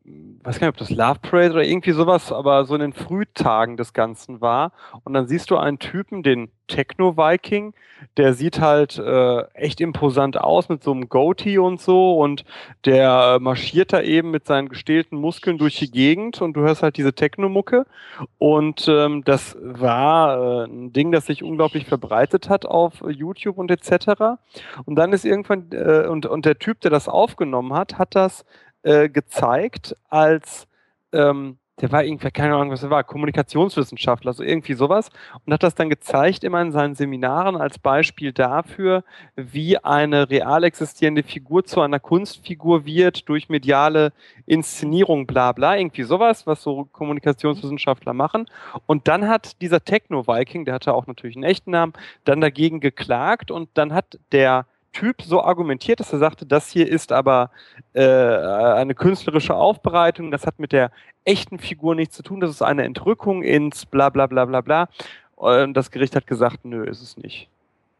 weiß gar nicht, ob das Love Parade oder irgendwie sowas, aber so in den Frühtagen des Ganzen war. Und dann siehst du einen Typen, den Techno-Viking, der sieht halt äh, echt imposant aus mit so einem Goatee und so und der marschiert da eben mit seinen gestählten Muskeln durch die Gegend und du hörst halt diese Techno-Mucke und ähm, das war äh, ein Ding, das sich unglaublich verbreitet hat auf YouTube und etc. Und dann ist irgendwann, äh, und, und der Typ, der das aufgenommen hat, hat das äh, gezeigt als, ähm, der war irgendwie, keine Ahnung, was er war, Kommunikationswissenschaftler, so irgendwie sowas, und hat das dann gezeigt immer in seinen Seminaren als Beispiel dafür, wie eine real existierende Figur zu einer Kunstfigur wird durch mediale Inszenierung, bla bla, irgendwie sowas, was so Kommunikationswissenschaftler machen. Und dann hat dieser Techno-Viking, der hatte auch natürlich einen echten Namen, dann dagegen geklagt und dann hat der Typ so argumentiert, dass er sagte, das hier ist aber äh, eine künstlerische Aufbereitung, das hat mit der echten Figur nichts zu tun, das ist eine Entrückung ins bla bla bla bla bla. Und das Gericht hat gesagt, nö, ist es nicht.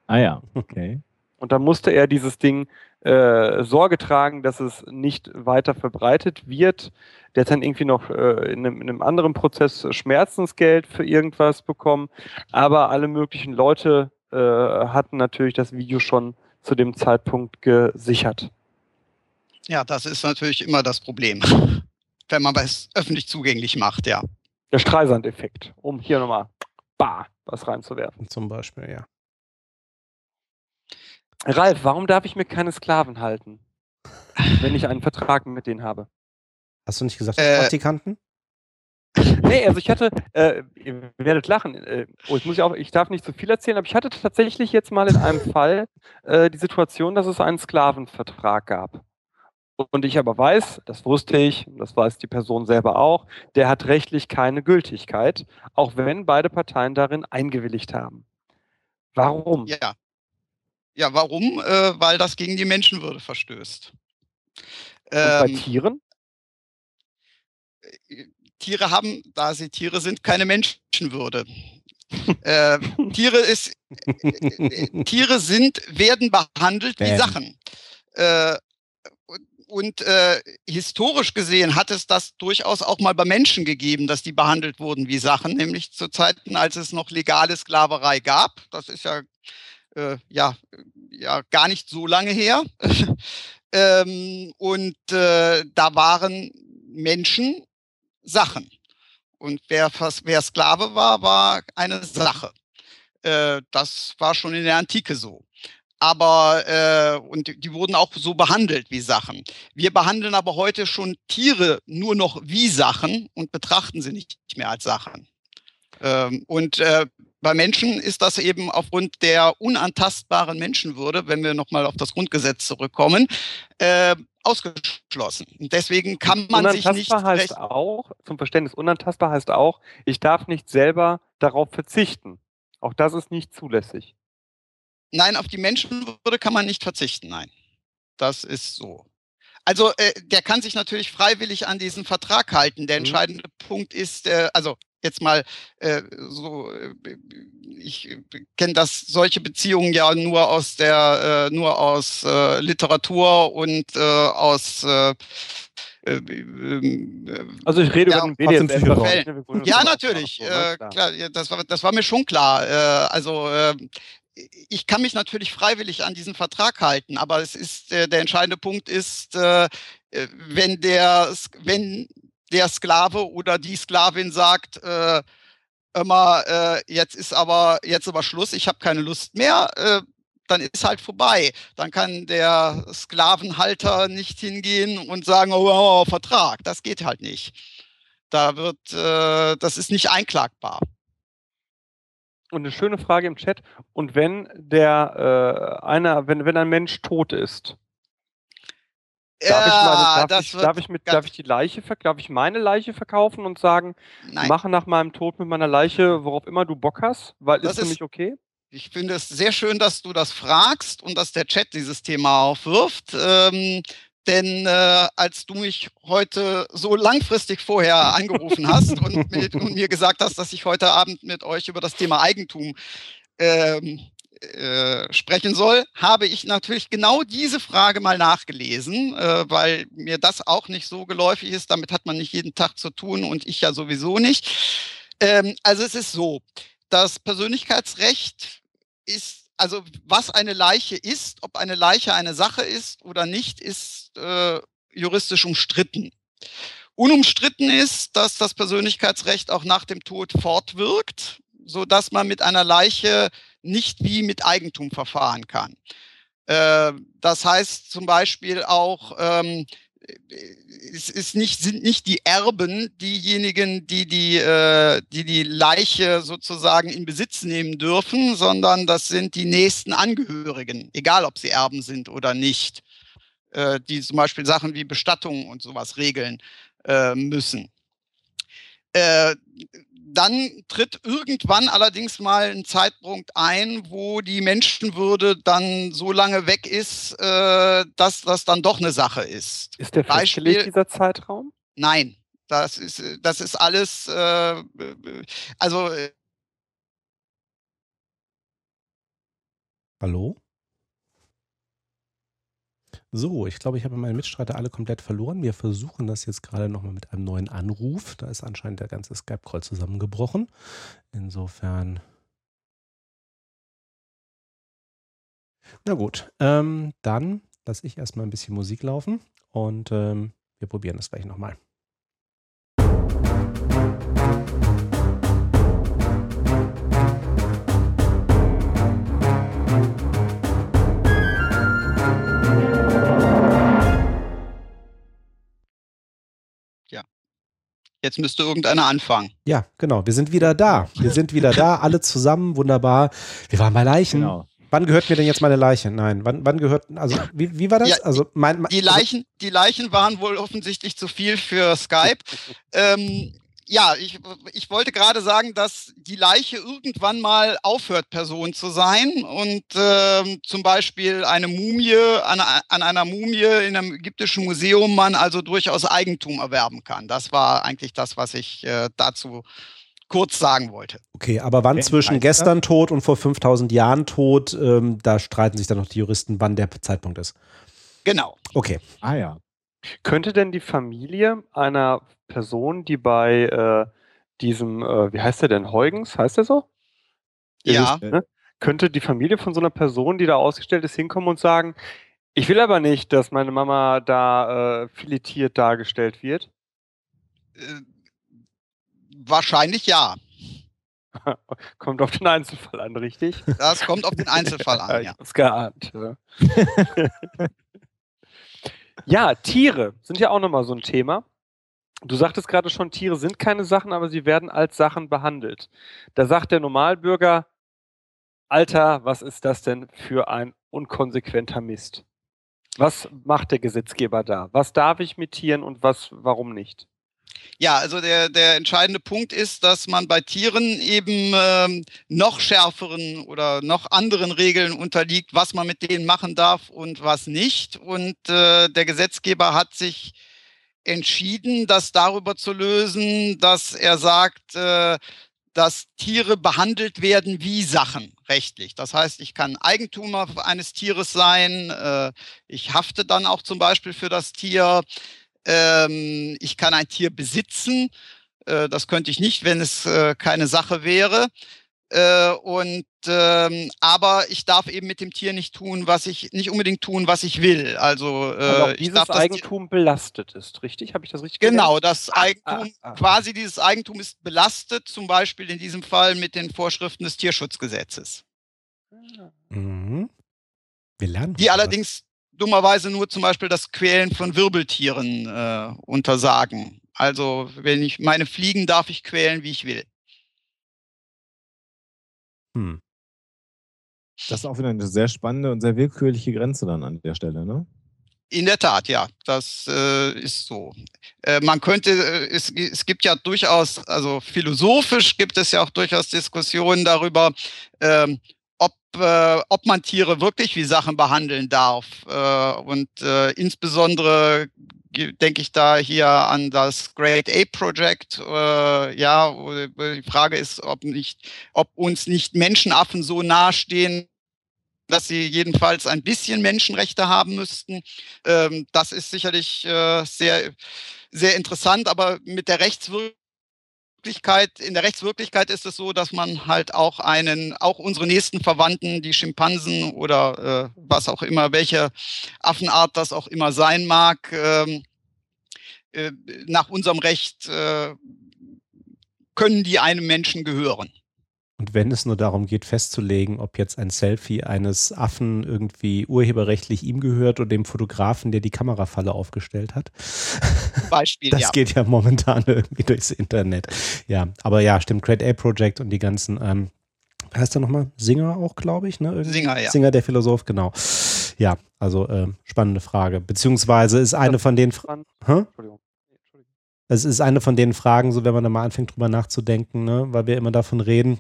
Ah ja, okay. Und dann musste er dieses Ding äh, Sorge tragen, dass es nicht weiter verbreitet wird. Der hat dann irgendwie noch äh, in, einem, in, einem, anderen Prozess Schmerzensgeld für irgendwas bekommen. Aber alle möglichen Leute äh, hatten natürlich das Video schon zu dem Zeitpunkt gesichert. Ja, das ist natürlich immer das Problem, [laughs] wenn man es öffentlich zugänglich macht, ja. Der Streisand-Effekt, um hier nochmal bah, was reinzuwerfen. Zum Beispiel, ja. Ralf, warum darf ich mir keine Sklaven halten, wenn ich einen Vertrag mit denen habe? Hast du nicht gesagt, äh, Praktikanten? Nee, also ich hatte, äh, ihr werdet lachen, äh, oh, ich muss ja auch, ich darf nicht zu viel erzählen, aber ich hatte tatsächlich jetzt mal in einem Fall äh, die Situation, dass es einen Sklavenvertrag gab. Und ich aber weiß, das wusste ich, das weiß die Person selber auch, der hat rechtlich keine Gültigkeit, auch wenn beide Parteien darin eingewilligt haben. Warum? Ja. Ja, warum? Äh, weil das gegen die Menschenwürde verstößt. Und bei ähm, Tieren? Tiere haben, da sie Tiere sind, keine Menschenwürde. [laughs] äh, Tiere ist, äh, äh, Tiere sind, werden behandelt wie Sachen. Äh, und äh, historisch gesehen hat es das durchaus auch mal bei Menschen gegeben, dass die behandelt wurden wie Sachen, nämlich zu Zeiten, als es noch legale Sklaverei gab. Das ist ja, äh, ja, ja gar nicht so lange her. [laughs] ähm, und äh, da waren Menschen Sachen. Und wer, wer Sklave war, war eine Sache. Äh, das war schon in der Antike so. Aber, äh, und die wurden auch so behandelt wie Sachen. Wir behandeln aber heute schon Tiere nur noch wie Sachen und betrachten sie nicht mehr als Sachen. Ähm, und äh, bei Menschen ist das eben aufgrund der unantastbaren Menschenwürde, wenn wir nochmal auf das Grundgesetz zurückkommen, äh, ausgeschlossen. Und deswegen kann man sich nicht. heißt auch, zum Verständnis, unantastbar heißt auch, ich darf nicht selber darauf verzichten. Auch das ist nicht zulässig. Nein, auf die Menschenwürde kann man nicht verzichten, nein. Das ist so. Also äh, der kann sich natürlich freiwillig an diesen Vertrag halten. Der mhm. entscheidende mhm. Punkt ist, äh, also jetzt mal äh, so, äh, ich kenne das solche Beziehungen ja nur aus der, äh, nur aus äh, Literatur und äh, aus äh, äh, ähm, also ich rede ja, über den BDSM. Ja, natürlich. Äh, klar, das, war, das war mir schon klar. Äh, also äh, ich kann mich natürlich freiwillig an diesen Vertrag halten, aber es ist äh, der entscheidende Punkt ist, äh, äh wenn der wenn der Sklave oder die Sklavin sagt, äh, immer äh, jetzt ist aber jetzt aber Schluss, ich habe keine Lust mehr, äh, dann ist halt vorbei. Dann kann der Sklavenhalter nicht hingehen und sagen, oh, oh, oh Vertrag. Das geht halt nicht. Da wird, äh, das ist nicht einklagbar. Und eine schöne Frage im Chat. Und wenn der äh, einer, wenn, wenn ein Mensch tot ist, darf, ja, ich, meine, darf, ich, darf, ich, mit, darf ich die Leiche darf ich meine Leiche verkaufen und sagen, Nein. mache nach meinem Tod mit meiner Leiche, worauf immer du Bock hast, weil das ist für mich okay? Ich finde es sehr schön, dass du das fragst und dass der Chat dieses Thema aufwirft. Ähm, denn äh, als du mich heute so langfristig vorher angerufen hast und, [laughs] mit, und, mir gesagt hast, dass ich heute Abend mit euch über das Thema Eigentum ähm, äh, sprechen soll, habe ich natürlich genau diese Frage mal nachgelesen, äh, weil mir das auch nicht so geläufig ist. Damit hat man nicht jeden Tag zu tun und ich ja sowieso nicht. Ähm, also es ist so, das Persönlichkeitsrecht ist, also was eine Leiche ist, ob eine Leiche eine Sache ist oder nicht, ist äh, juristisch umstritten. Unumstritten ist, dass das Persönlichkeitsrecht auch nach dem Tod fortwirkt, so dass man mit einer Leiche nicht wie mit Eigentum verfahren kann. Äh, das heißt zum Beispiel auch, ähm, es ist nicht, sind nicht die Erben diejenigen, die die, äh, die die Leiche sozusagen in Besitz nehmen dürfen, sondern das sind die nächsten Angehörigen, egal ob sie Erben sind oder nicht, äh, die zum Beispiel Sachen wie Bestattung und sowas regeln äh, müssen. Äh, dann tritt irgendwann allerdings mal ein Zeitpunkt ein, wo die Menschenwürde dann so lange weg ist, äh, dass das dann doch eine Sache ist. Ist der festgelegt, dieser Zeitraum? Nein, das ist, das ist alles, äh, also. Äh Hallo? So, ich glaube, ich habe meine Mitstreiter alle komplett verloren. Wir versuchen das jetzt gerade nochmal mit einem neuen Anruf. Da ist anscheinend der ganze Skype-Call zusammengebrochen. Insofern. Na gut, ähm, dann lasse ich erstmal ein bisschen Musik laufen und ähm, wir probieren das gleich nochmal. Jetzt müsste irgendeiner anfangen. Ja, genau. Wir sind wieder da. Wir sind wieder da, [laughs] alle zusammen, wunderbar. Wir waren bei Leichen. Genau. Wann gehört mir denn jetzt meine Leiche? Nein, wann, wann gehört, also wie, wie war das? Ja, also mein, mein, die, Leichen, die Leichen waren wohl offensichtlich zu viel für Skype. [laughs] ähm, ja, ich, ich wollte gerade sagen, dass die Leiche irgendwann mal aufhört, Person zu sein und äh, zum Beispiel eine Mumie, an, an einer Mumie in einem ägyptischen Museum man also durchaus Eigentum erwerben kann. Das war eigentlich das, was ich äh, dazu kurz sagen wollte. Okay, aber wann zwischen gestern tot und vor 5000 Jahren tot, ähm, da streiten sich dann noch die Juristen, wann der Zeitpunkt ist. Genau. Okay. Ah ja. Könnte denn die Familie einer Person, die bei äh, diesem, äh, wie heißt der denn, Heugens, heißt der so? Ja. Ist, ne? Könnte die Familie von so einer Person, die da ausgestellt ist, hinkommen und sagen, ich will aber nicht, dass meine Mama da äh, filetiert dargestellt wird? Äh, wahrscheinlich ja. [laughs] kommt auf den Einzelfall an, richtig? Das kommt auf den Einzelfall an, [laughs] ja. Ich hab's geahnt. Ja. [laughs] Ja, Tiere sind ja auch nochmal so ein Thema. Du sagtest gerade schon, Tiere sind keine Sachen, aber sie werden als Sachen behandelt. Da sagt der Normalbürger, Alter, was ist das denn für ein unkonsequenter Mist? Was macht der Gesetzgeber da? Was darf ich mit Tieren und was, warum nicht? Ja, also der, der entscheidende Punkt ist, dass man bei Tieren eben ähm, noch schärferen oder noch anderen Regeln unterliegt, was man mit denen machen darf und was nicht. Und äh, der Gesetzgeber hat sich entschieden, das darüber zu lösen, dass er sagt, äh, dass Tiere behandelt werden wie Sachen rechtlich. Das heißt, ich kann Eigentümer eines Tieres sein, äh, ich hafte dann auch zum Beispiel für das Tier, ähm, ich kann ein Tier besitzen, äh, das könnte ich nicht, wenn es äh, keine Sache wäre. Äh, und ähm, aber ich darf eben mit dem Tier nicht tun, was ich nicht unbedingt tun, was ich will. Also äh, dieses darf, Eigentum belastet ist, richtig? Habe ich das richtig Genau, gelernt? das ah, Eigentum, ah, ah, quasi dieses Eigentum ist belastet, zum Beispiel in diesem Fall mit den Vorschriften des Tierschutzgesetzes. Mhm. Wir lernen. Die allerdings dummerweise nur zum Beispiel das Quälen von Wirbeltieren äh, untersagen. Also wenn ich meine Fliegen darf ich quälen, wie ich will. Hm. Das ist auch wieder eine sehr spannende und sehr willkürliche Grenze dann an der Stelle, ne? In der Tat, ja, das äh, ist so. Äh, man könnte, äh, es, es gibt ja durchaus, also philosophisch gibt es ja auch durchaus Diskussionen darüber, ähm, ob, äh, ob man Tiere wirklich wie Sachen behandeln darf. Äh, und äh, insbesondere denke ich da hier an das Great Ape Project. Äh, ja, die Frage ist, ob nicht, ob uns nicht Menschenaffen so nahestehen, dass sie jedenfalls ein bisschen Menschenrechte haben müssten. Ähm, das ist sicherlich äh, sehr, sehr interessant, aber mit der Rechtswirkung in der Rechtswirklichkeit ist es so, dass man halt auch einen, auch unsere nächsten Verwandten, die Schimpansen oder äh, was auch immer, welche Affenart das auch immer sein mag, ähm, äh, nach unserem Recht äh, können die einem Menschen gehören. Und wenn es nur darum geht, festzulegen, ob jetzt ein Selfie eines Affen irgendwie urheberrechtlich ihm gehört oder dem Fotografen, der die Kamerafalle aufgestellt hat. Beispiel, [laughs] das ja. geht ja momentan irgendwie durchs Internet. Ja, aber ja, stimmt. Great A Project und die ganzen, ähm, heißt er nochmal? Singer auch, glaube ich, ne? Irgendwie? Singer, ja. Singer, der Philosoph, genau. Ja, also äh, spannende Frage. Beziehungsweise ist eine von den. Fragen. Entschuldigung. Es ist eine von den Fragen, so wenn man da mal anfängt drüber nachzudenken, ne? weil wir immer davon reden,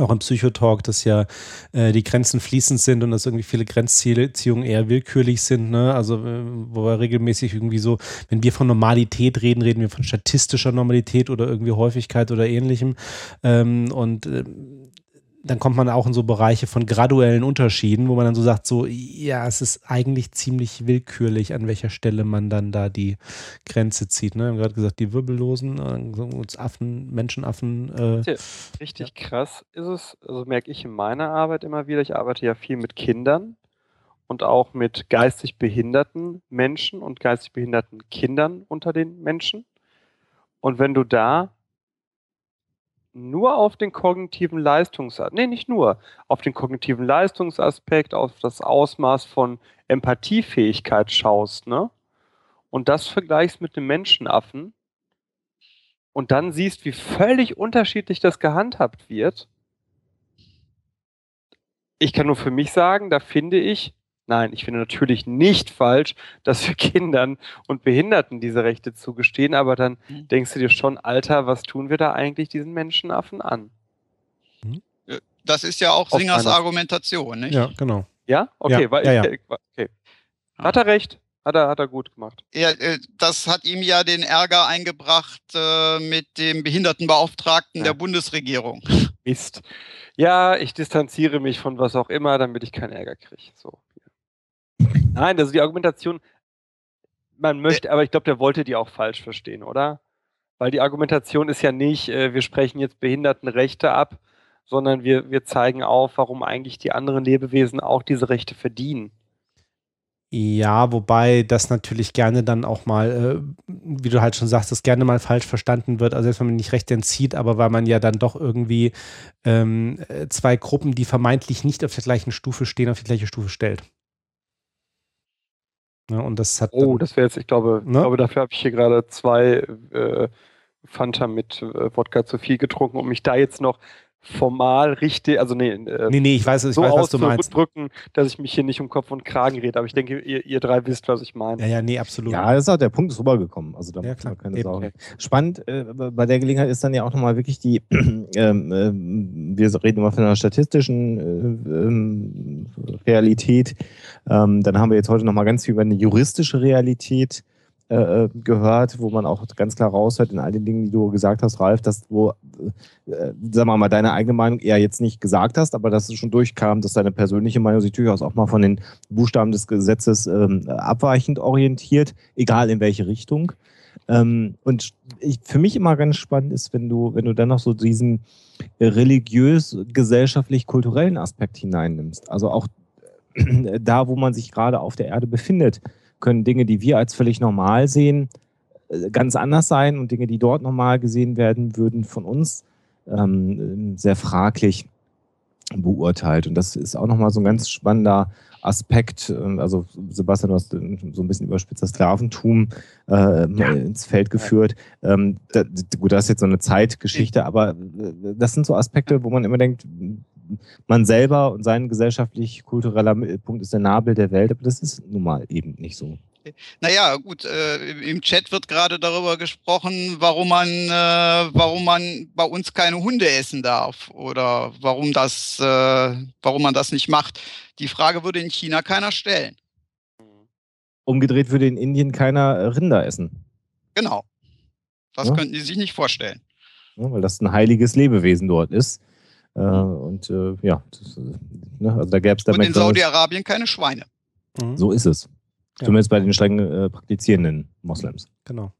auch im Psychotalk, dass ja äh, die Grenzen fließend sind und dass irgendwie viele Grenzziehungen eher willkürlich sind. Ne? Also, äh, wo wir regelmäßig irgendwie so, wenn wir von Normalität reden, reden wir von statistischer Normalität oder irgendwie Häufigkeit oder ähnlichem. Ähm, und äh, dann kommt man auch in so Bereiche von graduellen Unterschieden, wo man dann so sagt, so, ja, es ist eigentlich ziemlich willkürlich, an welcher Stelle man dann da die Grenze zieht. Ne? Wir haben gerade gesagt, die Wirbellosen, äh, Affen, Menschenaffen. Äh, richtig ja. krass ist es, also merke ich in meiner Arbeit immer wieder, ich arbeite ja viel mit Kindern und auch mit geistig behinderten Menschen und geistig behinderten Kindern unter den Menschen. Und wenn du da nur auf den kognitiven Leistungsaspekt, nee, nicht nur, auf den kognitiven Leistungsaspekt, auf das Ausmaß von Empathiefähigkeit schaust, ne? Und das vergleichst mit dem Menschenaffen und dann siehst, wie völlig unterschiedlich das gehandhabt wird. Ich kann nur für mich sagen, da finde ich, Nein, ich finde natürlich nicht falsch, dass wir [laughs] Kindern und Behinderten diese Rechte zugestehen, aber dann mhm. denkst du dir schon, Alter, was tun wir da eigentlich diesen Menschenaffen an? Mhm. Das ist ja auch Auf Singers Argumentation, nicht? Ja, genau. Ja? Okay, ja, ja, ja. okay. Hat er recht? Hat er, hat er gut gemacht. Ja, äh, das hat ihm ja den Ärger eingebracht äh, mit dem Behindertenbeauftragten ja. der Bundesregierung. Mist. Ja, ich distanziere mich von was auch immer, damit ich keinen Ärger kriege. So. Nein, also die Argumentation, man möchte, aber ich glaube, der wollte die auch falsch verstehen, oder? Weil die Argumentation ist ja nicht, äh, wir sprechen jetzt Behindertenrechte ab, sondern wir, wir zeigen auf, warum eigentlich die anderen Lebewesen auch diese Rechte verdienen. Ja, wobei das natürlich gerne dann auch mal, äh, wie du halt schon sagst, das gerne mal falsch verstanden wird. Also selbst wenn man nicht recht entzieht, aber weil man ja dann doch irgendwie ähm, äh, zwei Gruppen, die vermeintlich nicht auf der gleichen Stufe stehen, auf die gleiche Stufe stellt. Ja, und das hat oh, das wäre jetzt, ich glaube, ne? ich glaube, dafür habe ich hier gerade zwei äh, Fanta mit äh, Wodka zu viel getrunken, um mich da jetzt noch formal richtig, also nee, äh, nee, nee, ich weiß, ich so weiß was du meinst. drücken, dass ich mich hier nicht um Kopf und Kragen rede. Aber ich denke, ihr, ihr drei wisst, was ich meine. Ja, ja, nee, absolut. Ja, das ist auch der Punkt ist rübergekommen. Also da ja, klar, keine Sorgen. Okay. Spannend äh, bei der Gelegenheit ist dann ja auch nochmal wirklich die, [clears throat] ähm, äh, wir reden immer von einer statistischen äh, ähm, Realität. Ähm, dann haben wir jetzt heute nochmal ganz viel über eine juristische Realität äh, gehört, wo man auch ganz klar raushört in all den Dingen, die du gesagt hast, Ralf, dass du, äh, sagen wir mal, deine eigene Meinung eher jetzt nicht gesagt hast, aber dass es schon durchkam, dass deine persönliche Meinung sich durchaus auch mal von den Buchstaben des Gesetzes ähm, abweichend orientiert, egal in welche Richtung. Ähm, und ich, für mich immer ganz spannend ist, wenn du, wenn du dann noch so diesen religiös-gesellschaftlich-kulturellen Aspekt hineinnimmst. Also auch da, wo man sich gerade auf der Erde befindet, können Dinge, die wir als völlig normal sehen, äh, ganz anders sein und Dinge, die dort normal gesehen werden, würden von uns ähm, sehr fraglich beurteilt. Und das ist auch nochmal so ein ganz spannender Aspekt. Also Sebastian, du hast so ein bisschen überspitzt das Sklaventum äh, ja. ins Feld geführt. Ähm, da, gut, das ist jetzt so eine Zeitgeschichte, aber äh, das sind so Aspekte, wo man immer denkt, man selber und sein gesellschaftlich-kultureller Mittelpunkt ist der Nabel der Welt, aber das ist nun mal eben nicht so. Naja, gut, äh, im Chat wird gerade darüber gesprochen, warum man, äh, warum man bei uns keine Hunde essen darf oder warum das, äh, warum man das nicht macht. Die Frage würde in China keiner stellen. Umgedreht würde in Indien keiner Rinder essen. Genau. Das ja? könnten die sich nicht vorstellen. Ja, weil das ein heiliges Lebewesen dort ist. Äh, und äh, ja, das, ne, also da gäbe es da Und in Saudi-Arabien keine Schweine. Mhm. So ist es. Ja. Zumindest bei den streng äh, praktizierenden Moslems. Genau.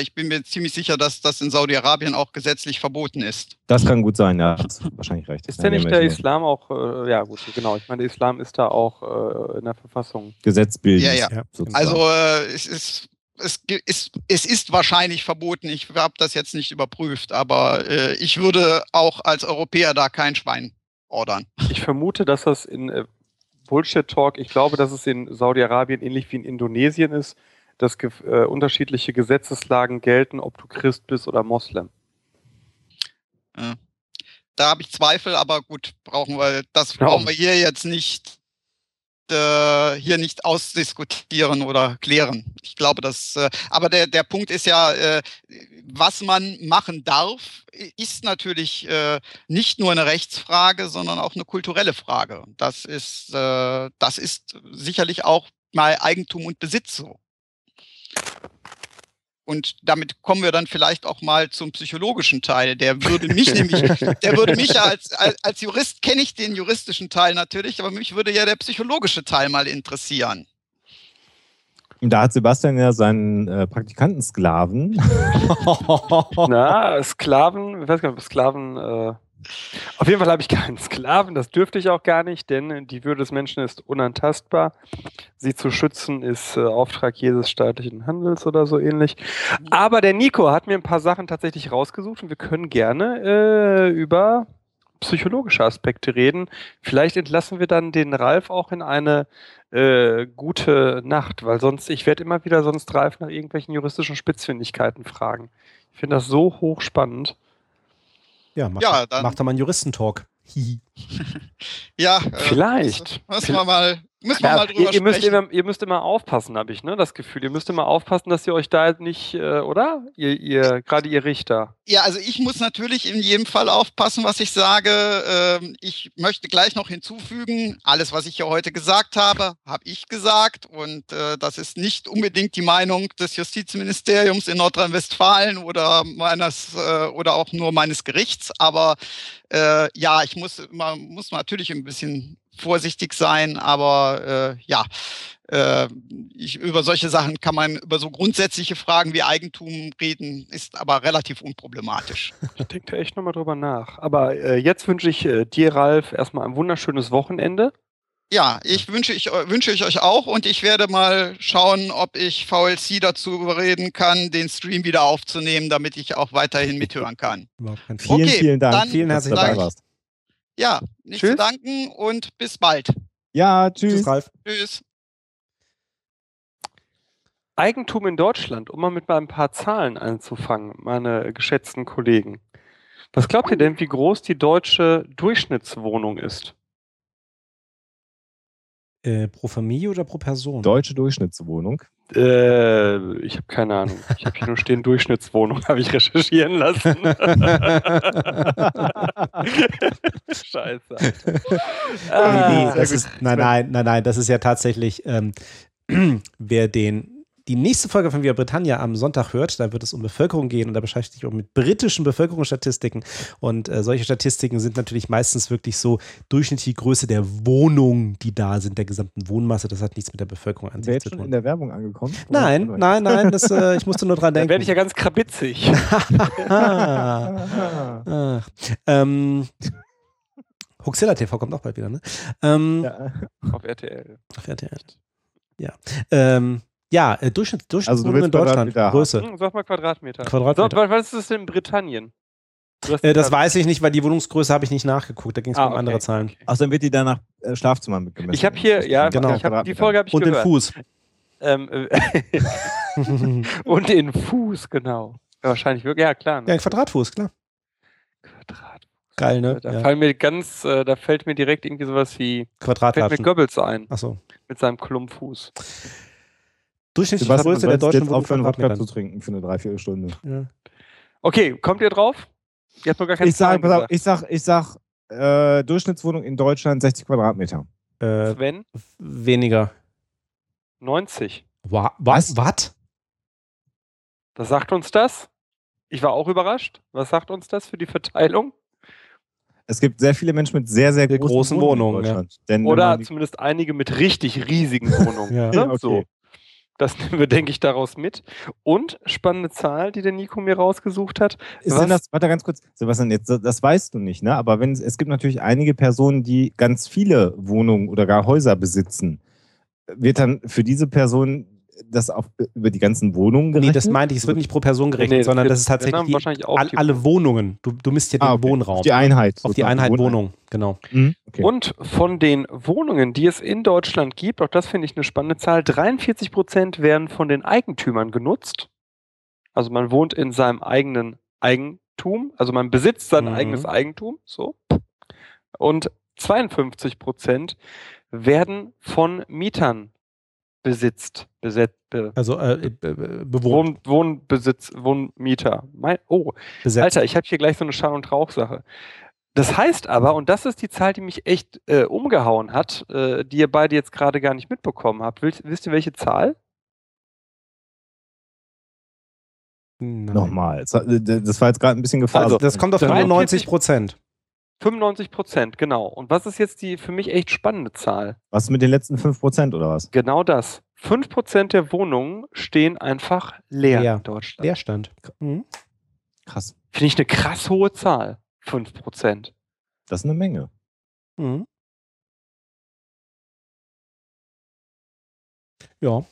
Ich bin mir ziemlich sicher, dass das in Saudi-Arabien auch gesetzlich verboten ist. Das kann gut sein, ja. Hast wahrscheinlich recht. Ist denn nicht der Islam auch, äh, ja gut, genau, ich meine, der Islam ist da auch äh, in der Verfassung. Gesetzbildend. Ja, ja. ja also äh, es ist es ist, es ist wahrscheinlich verboten. Ich habe das jetzt nicht überprüft, aber äh, ich würde auch als Europäer da kein Schwein ordern. Ich vermute, dass das in äh, Bullshit Talk, ich glaube, dass es in Saudi-Arabien ähnlich wie in Indonesien ist, dass äh, unterschiedliche Gesetzeslagen gelten, ob du Christ bist oder Moslem. Da habe ich Zweifel, aber gut, brauchen wir, das brauchen wir hier jetzt nicht äh, hier nicht ausdiskutieren oder klären. Ich glaube, dass, äh, aber der, der Punkt ist ja, äh, was man machen darf, ist natürlich nicht nur eine Rechtsfrage, sondern auch eine kulturelle Frage. Das ist, das ist sicherlich auch mal Eigentum und Besitz so. Und damit kommen wir dann vielleicht auch mal zum psychologischen Teil. Der würde mich nämlich, der würde mich ja als, als, als Jurist kenne ich den juristischen Teil natürlich, aber mich würde ja der psychologische Teil mal interessieren. Da hat Sebastian ja seinen äh, Praktikantensklaven. [laughs] Na, Sklaven, ich weiß gar nicht, ob Sklaven äh, auf jeden Fall habe ich keinen Sklaven, das dürfte ich auch gar nicht, denn die Würde des Menschen ist unantastbar. Sie zu schützen ist äh, Auftrag jedes staatlichen Handels oder so ähnlich. Aber der Nico hat mir ein paar Sachen tatsächlich rausgesucht und wir können gerne äh, über psychologische Aspekte reden. Vielleicht entlassen wir dann den Ralf auch in eine äh, gute Nacht, weil sonst, ich werde immer wieder sonst Ralf nach irgendwelchen juristischen Spitzfindigkeiten fragen. Ich finde das so hochspannend. Ja, macht, ja, dann, macht er mal einen Juristentalk. [laughs] ja, äh, vielleicht. Müssen wir mal Müssen wir ja, mal drüber ihr, ihr müsst immer, ihr müsst immer aufpassen, habe ich ne, das Gefühl. Ihr müsst immer aufpassen, dass ihr euch da nicht, äh, oder? Ihr, ihr gerade ihr Richter. Ja, also ich muss natürlich in jedem Fall aufpassen, was ich sage. Ähm, ich möchte gleich noch hinzufügen, alles, was ich hier heute gesagt habe, habe ich gesagt. Und äh, das ist nicht unbedingt die Meinung des Justizministeriums in Nordrhein-Westfalen oder meines äh, oder auch nur meines Gerichts. Aber äh, ja, ich muss, man muss natürlich ein bisschen vorsichtig sein, aber äh, ja, äh, ich, über solche Sachen kann man, über so grundsätzliche Fragen wie Eigentum reden, ist aber relativ unproblematisch. Ich denke da echt nochmal drüber nach. Aber äh, jetzt wünsche ich äh, dir, Ralf, erstmal ein wunderschönes Wochenende. Ja, ich wünsche ich, wünsche ich euch auch und ich werde mal schauen, ob ich VLC dazu überreden kann, den Stream wieder aufzunehmen, damit ich auch weiterhin mithören kann. Vielen, okay, vielen Dank. Vielen herzlichen Dank. Ja, nicht tschüss. zu danken und bis bald. Ja, tschüss. Tschüss, Ralf. Tschüss. Eigentum in Deutschland, um mal mit mal ein paar Zahlen anzufangen, meine geschätzten Kollegen. Was glaubt ihr denn, wie groß die deutsche Durchschnittswohnung ist? Äh, pro Familie oder pro Person? Deutsche Durchschnittswohnung. Äh, ich habe keine Ahnung. Ich habe hier nur stehen Durchschnittswohnung, habe ich recherchieren lassen. [laughs] Scheiße. Ah, nee, das ist, nein, nein, nein, nein, das ist ja tatsächlich ähm, [clears throat] wer den die nächste Folge von Via Britannia am Sonntag hört, da wird es um Bevölkerung gehen und da beschäftigt sich auch mit britischen Bevölkerungsstatistiken. Und äh, solche Statistiken sind natürlich meistens wirklich so durchschnittliche Größe der Wohnungen, die da sind, der gesamten Wohnmasse. Das hat nichts mit der Bevölkerung an sich zu schon tun. in der Werbung angekommen? Nein, nein, nein, das, äh, ich musste nur dran [laughs] Da denken. werde ich ja ganz krabitzig. [laughs] Ah. Ach, ähm, Huxilla TV kommt auch bald wieder, ne? Ähm, Ja. auf RTL. Ach, RTL. Ja. Ähm, ja, äh, Durchschnitt, Durchschnittswohnung Also in Deutschland. Größe. Hm, sag mal Quadratmeter. Quadratmeter. So, wa- was ist das denn in Britannien? Äh, das weiß ich nicht, weil die Wohnungsgröße habe ich nicht nachgeguckt. Da ging es Ah, um andere okay. Zahlen. Außerdem wird die dann nach äh, Schlafzimmern gemessen. Ich habe hier, ja, Genau. ich hab, die Folge habe ich Und den gehört. Fuß. Ähm, äh, [laughs] und den Fuß, genau. Ja, wahrscheinlich wirklich, ja klar. ja, Ne? ein Quadratfuß, klar. Quadrat. Geil, ne? Da Ja. fallen mir ganz, äh, da fällt mir direkt irgendwie sowas wie, fällt mir Quadratlatschen. Goebbels ein, Achso. mit seinem Klumpfuß. Durchschnittliche Sebastian, Größe der deutschen jetzt aufhören, Wodka zu trinken für eine Dreiviertelstunde. Ja. Okay, kommt ihr drauf? Ihr habt noch gar keine Ich sag, auf, ich sag, ich sag, äh, Durchschnittswohnung in Deutschland 60 Quadratmeter. Äh, Sven, weniger. 90. Wa Was? was? Was? Sagt uns das? Ich war auch überrascht. Was sagt uns das für die Verteilung? Es gibt sehr viele Menschen mit sehr, sehr großen, großen Wohnungen, in Deutschland. Denn wenn Oder zumindest einige mit richtig riesigen Wohnungen. Ja. [laughs] ne? Ja, okay. So. Das [laughs] nehmen wir, denke ich, daraus mit. Und spannende Zahl, die der Nico mir rausgesucht hat. Ist Was? denn das, warte ganz kurz, Sebastian, jetzt, das weißt du nicht, ne? Aber wenn es, es gibt natürlich einige Personen, die ganz viele Wohnungen oder gar Häuser besitzen. Wird dann für diese Person das auf, über die ganzen Wohnungen gerechnet? Nee, das meinte ich, es wird nicht pro Person gerechnet, Nee, sondern das ist tatsächlich die, wahrscheinlich auch all, die- alle Wohnungen. Du, du misst ja den Ah, okay. Wohnraum. Auf die Einheit. Auf die Einheit Wohneinheit. Wohnung, genau. Mhm, okay. Und von den Wohnungen, die es in Deutschland gibt, auch das finde ich eine spannende Zahl, 43 Prozent werden von den Eigentümern genutzt. Also man wohnt in seinem eigenen Eigentum, also man besitzt sein Mhm. eigenes Eigentum, so. Und 52 Prozent werden von Mietern besitzt, besetzt, be, Also äh, be- be- bewohnt, Wohn, Wohnbesitz, Wohnmieter. Mein, oh, besetzt. Alter, ich habe hier gleich so eine Schall- und Rauchsache. Das heißt aber, und das ist die Zahl, die mich echt äh, umgehauen hat, äh, die ihr beide jetzt gerade gar nicht mitbekommen habt. Wisst, wisst ihr, welche Zahl? Nein. Nochmal. Das war jetzt gerade ein bisschen Gefahr. Also, das kommt auf 43 95 Prozent. 95 Prozent, genau. Und was ist jetzt die für mich echt spannende Zahl? Was mit den letzten 5% oder was? Genau das. 5 Prozent der Wohnungen stehen einfach leer Leer. in Deutschland. Leerstand. Mhm. Krass. Finde ich eine krass hohe Zahl. 5 Prozent. Das ist eine Menge. Mhm. Ja.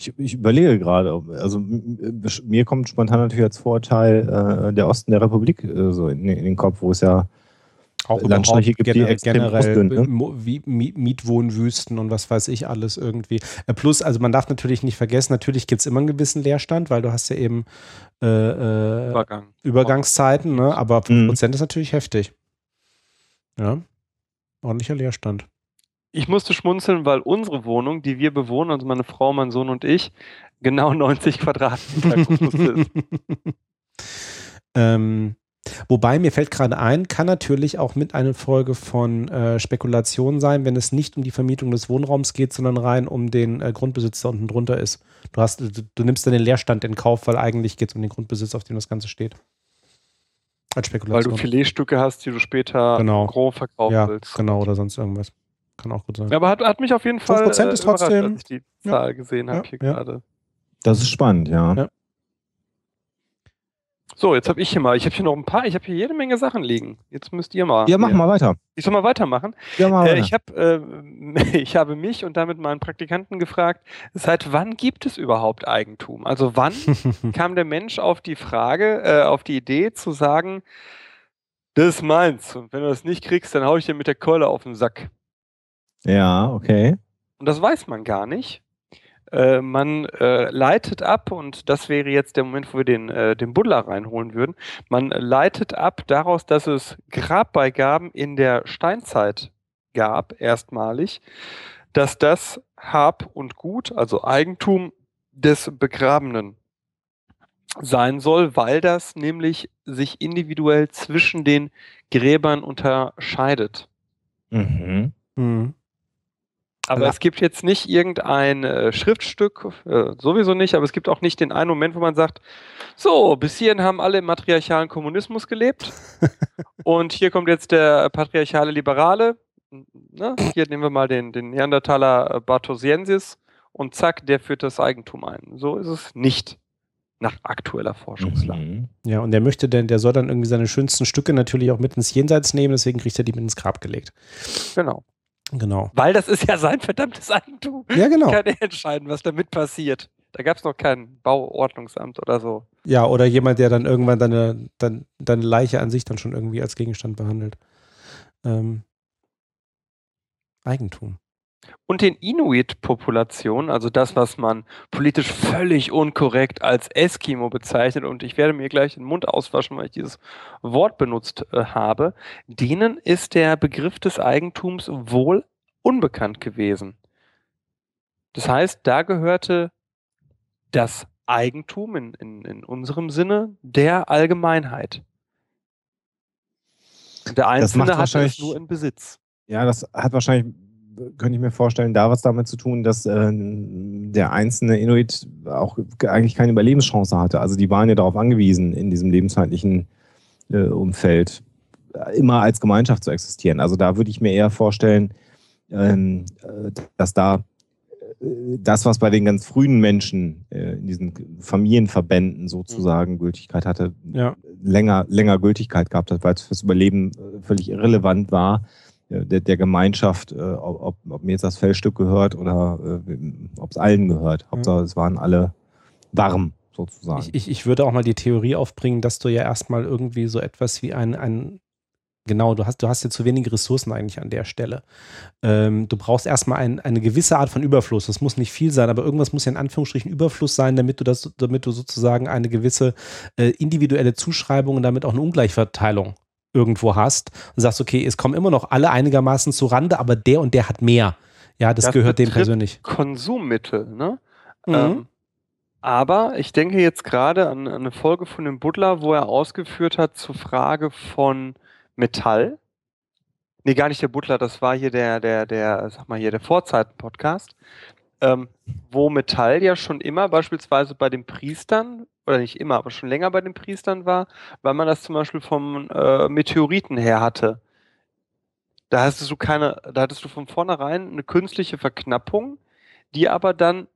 Ich, ich überlege gerade, also mir kommt spontan natürlich als Vorurteil äh, der Osten der Republik äh, so in, in den Kopf, wo es ja Auch Landstriche überhaupt gibt, die gener- extrem generell sind, ne? Wie Mi- Mietwohnwüsten und was weiß ich alles irgendwie. Äh, Plus, also man darf natürlich nicht vergessen, natürlich gibt es immer einen gewissen Leerstand, weil du hast ja eben äh, äh, Übergang. Übergangszeiten, ne? aber 5% Mhm. ist natürlich heftig. Ja, ordentlicher Leerstand. Ich musste schmunzeln, weil unsere Wohnung, die wir bewohnen, also meine Frau, mein Sohn und ich, genau [laughs] 90 Quadratmeter groß ist. [laughs] ähm, wobei mir fällt gerade ein, kann natürlich auch mit einer Folge von äh, Spekulation sein, wenn es nicht um die Vermietung des Wohnraums geht, sondern rein um den äh, Grundbesitz, der unten drunter ist. Du, hast, du, du nimmst dann den Leerstand in Kauf, weil eigentlich geht es um den Grundbesitz, auf dem das Ganze steht. Als Weil Spekulation. du Filetstücke hast, die du später Genau. grob verkaufen ja, willst. genau, oder sonst irgendwas. Kann auch gut sein. Ja, aber hat, hat mich auf jeden Fall 5% äh, ist überrascht, trotzdem- als ich die Ja. Zahl gesehen habe Ja, hier ja. gerade. Das ist spannend, ja. So, jetzt habe ich hier mal, ich habe hier noch ein paar, ich habe hier jede Menge Sachen liegen. Jetzt müsst ihr mal. Ja, mach mal weiter. Ich soll mal weitermachen. Ja, mach Äh, weiter. ich, hab, äh, [laughs] ich habe mich und damit meinen Praktikanten gefragt, seit wann gibt es überhaupt Eigentum? Also wann [laughs] kam der Mensch auf die Frage, äh, auf die Idee zu sagen, das ist meins und wenn du das nicht kriegst, dann hau ich dir mit der Keule auf den Sack. ja, okay. Und das weiß man gar nicht. Äh, man äh, leitet ab, und das wäre jetzt der Moment, wo wir den, äh, den Buddler reinholen würden. Man leitet ab daraus, dass es Grabbeigaben in der Steinzeit gab, erstmalig, dass das Hab und Gut, also Eigentum des Begrabenen sein soll, weil das nämlich sich individuell zwischen den Gräbern unterscheidet. Mhm. Mhm. Aber es gibt jetzt nicht irgendein äh, Schriftstück, äh, sowieso nicht, aber es gibt auch nicht den einen Moment, wo man sagt, so, bis hierhin haben alle im matriarchalen Kommunismus gelebt [laughs] und hier kommt jetzt der patriarchale Liberale. Ne? Hier nehmen wir mal den, den Neandertaler äh, Bartosiensis und zack, der führt das Eigentum ein. So ist es nicht nach aktueller Forschungslage. Mhm. Ja, und der möchte denn, der soll dann irgendwie seine schönsten Stücke natürlich auch mit ins Jenseits nehmen, deswegen kriegt er die mit ins Grab gelegt. Genau. Genau. Weil das ist ja sein verdammtes Eigentum. Ja, genau. Kann er entscheiden, was damit passiert. Da gab es noch kein Bauordnungsamt oder so. Ja, oder jemand, der dann irgendwann deine, deine, deine Leiche an sich dann schon irgendwie als Gegenstand behandelt. Ähm, Eigentum. Und den Inuit-Populationen, also das, was man politisch völlig unkorrekt als Eskimo bezeichnet, und ich werde mir gleich den Mund auswaschen, weil ich dieses Wort benutzt äh, habe, denen ist der Begriff des Eigentums wohl unbekannt gewesen. Das heißt, da gehörte das Eigentum in, in, in unserem Sinne der Allgemeinheit. Der Einzelne hat es nur in Besitz. Ja, das hat wahrscheinlich könnte ich mir vorstellen, da was damit zu tun, dass äh, der einzelne Inuit auch eigentlich keine Überlebenschance hatte. Also die waren ja darauf angewiesen, in diesem lebenszeitlichen äh, Umfeld äh, immer als Gemeinschaft zu existieren. Also da würde ich mir eher vorstellen, ähm, äh, dass da äh, das, was bei den ganz frühen Menschen äh, in diesen Familienverbänden sozusagen Gültigkeit hatte, ja. länger, länger Gültigkeit gehabt hat, weil es fürs Überleben völlig irrelevant war der, der Gemeinschaft, äh, ob, ob, mir jetzt das Fellstück gehört oder äh, ob es allen gehört. Hauptsache, es waren alle warm sozusagen. Ich, ich, ich würde auch mal die Theorie aufbringen, dass du ja erstmal irgendwie so etwas wie ein, ein Genau, du hast, du hast ja zu wenige Ressourcen eigentlich an der Stelle. Ähm, du brauchst erstmal ein, eine gewisse Art von Überfluss. Das muss nicht viel sein, aber irgendwas muss ja in Anführungsstrichen Überfluss sein, damit du das, damit du sozusagen eine gewisse äh, individuelle Zuschreibung und damit auch eine Ungleichverteilung irgendwo hast und sagst, okay, es kommen immer noch alle einigermaßen zu Rande, aber der und der hat mehr. Ja, das, das gehört dem persönlich. Konsummittel, ne? Mhm. Ähm, aber ich denke jetzt gerade an, an, eine Folge von dem Butler, wo er ausgeführt hat zur Frage von Metall. Nee, gar nicht der Butler, das war hier der, der, der, sag mal hier, der Vorzeiten-Podcast, ähm, wo Metall ja schon immer beispielsweise bei den Priestern oder nicht immer, aber schon länger bei den Priestern war, weil man das zum Beispiel vom äh, Meteoriten her hatte. Da hattest du keine, da hattest du von vornherein eine künstliche Verknappung, die aber dann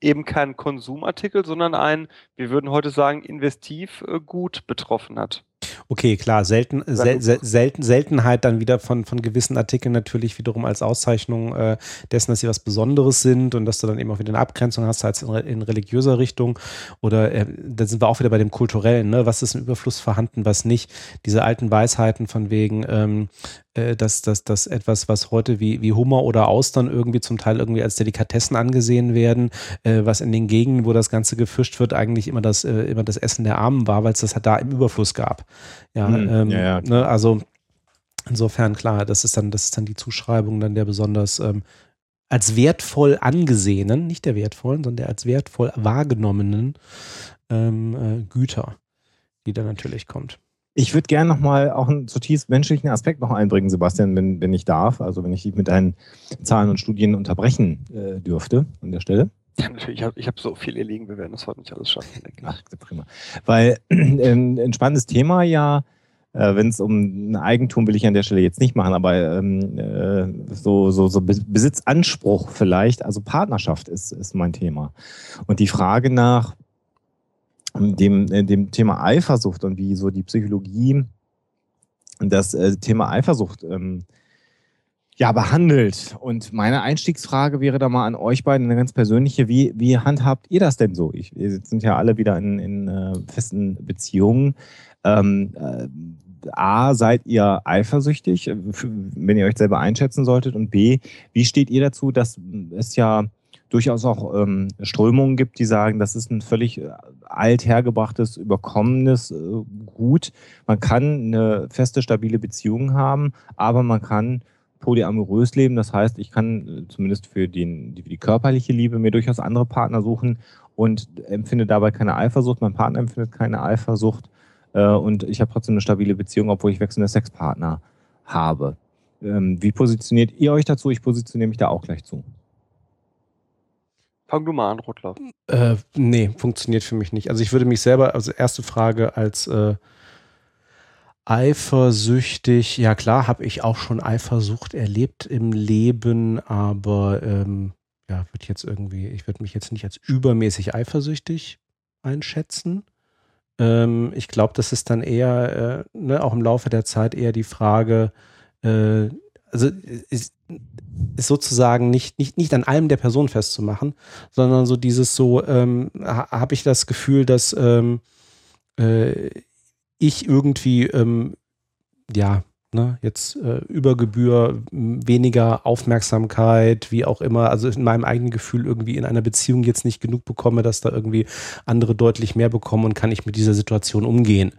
eben keinen Konsumartikel, sondern ein, wir würden heute sagen, Investivgut betroffen hat. Okay, klar, selten, sel, sel, selten, Seltenheit dann wieder von, von gewissen Artikeln natürlich wiederum als Auszeichnung äh, dessen, dass sie was Besonderes sind und dass du dann eben auch wieder eine Abgrenzung hast, als in, in religiöser Richtung. Oder äh, da sind wir auch wieder bei dem Kulturellen, ne? Was ist im Überfluss vorhanden, was nicht? Diese alten Weisheiten von wegen, ähm, äh, dass, dass, dass etwas, was heute wie, wie Hummer oder Austern irgendwie zum Teil irgendwie als Delikatessen angesehen werden, äh, was in den Gegenden, wo das Ganze gefischt wird, eigentlich immer das, äh, immer das Essen der Armen war, weil es das halt da im Überfluss gab. Ja, hm, ähm, ja, ja. Ne, also insofern klar, das ist dann, das ist dann die Zuschreibung dann der besonders ähm, als wertvoll angesehenen, nicht der wertvollen, sondern der als wertvoll wahrgenommenen ähm, äh, Güter, die dann natürlich kommt. Ich würde gerne nochmal auch einen zutiefst menschlichen Aspekt noch einbringen, Sebastian, wenn, wenn ich darf. Also wenn ich dich mit deinen Zahlen und Studien unterbrechen äh, dürfte an der Stelle. Ja, natürlich. Ich habe hab so viel hier liegen, wir werden das heute nicht alles schaffen. Ach, prima. Weil [clears throat] äh, ein spannendes Thema ja, äh, wenn es um Eigentum will ich an der Stelle jetzt nicht machen, aber ähm, äh, so, so, so Besitzanspruch vielleicht, also Partnerschaft ist, ist mein Thema. Und die Frage nach, dem, äh, dem Thema Eifersucht und wie so die Psychologie das äh, Thema Eifersucht ähm, ja, behandelt. Und meine Einstiegsfrage wäre da mal an euch beiden eine ganz persönliche. Wie, wie handhabt ihr das denn so? Ich, wir sind ja alle wieder in, in äh, festen Beziehungen. Ähm, äh, A, seid ihr eifersüchtig, äh, wenn ihr euch selber einschätzen solltet? Und B, wie steht ihr dazu, dass es ja durchaus auch ähm, Strömungen gibt, die sagen, das ist ein völlig äh, althergebrachtes, überkommenes äh, Gut. Man kann eine feste, stabile Beziehung haben, aber man kann polyamorös leben. Das heißt, ich kann äh, zumindest für, den, die, für die körperliche Liebe mir durchaus andere Partner suchen und empfinde dabei keine Eifersucht. Mein Partner empfindet keine Eifersucht äh, und ich habe trotzdem eine stabile Beziehung, obwohl ich wechselnde Sexpartner habe. Ähm, wie positioniert ihr euch dazu? Ich positioniere mich da auch gleich zu. Fang du mal an, Rotlauf. Äh, nee, funktioniert für mich nicht. Also ich würde mich selber, also erste Frage als äh, eifersüchtig, ja klar, habe ich auch schon Eifersucht erlebt im Leben, aber ähm, ja, würde jetzt irgendwie, ich würde mich jetzt nicht als übermäßig eifersüchtig einschätzen. Ähm, ich glaube, das ist dann eher, äh, ne, auch im Laufe der Zeit eher die Frage, äh, also ist, ist sozusagen nicht, nicht, nicht an allem der Person festzumachen, sondern so dieses so, ähm, ha, habe ich das Gefühl, dass ähm, äh, ich irgendwie, ähm, ja, ne, jetzt äh, über Gebühr weniger Aufmerksamkeit, wie auch immer, also in meinem eigenen Gefühl irgendwie in einer Beziehung jetzt nicht genug bekomme, dass da irgendwie andere deutlich mehr bekommen und kann ich mit dieser Situation umgehen.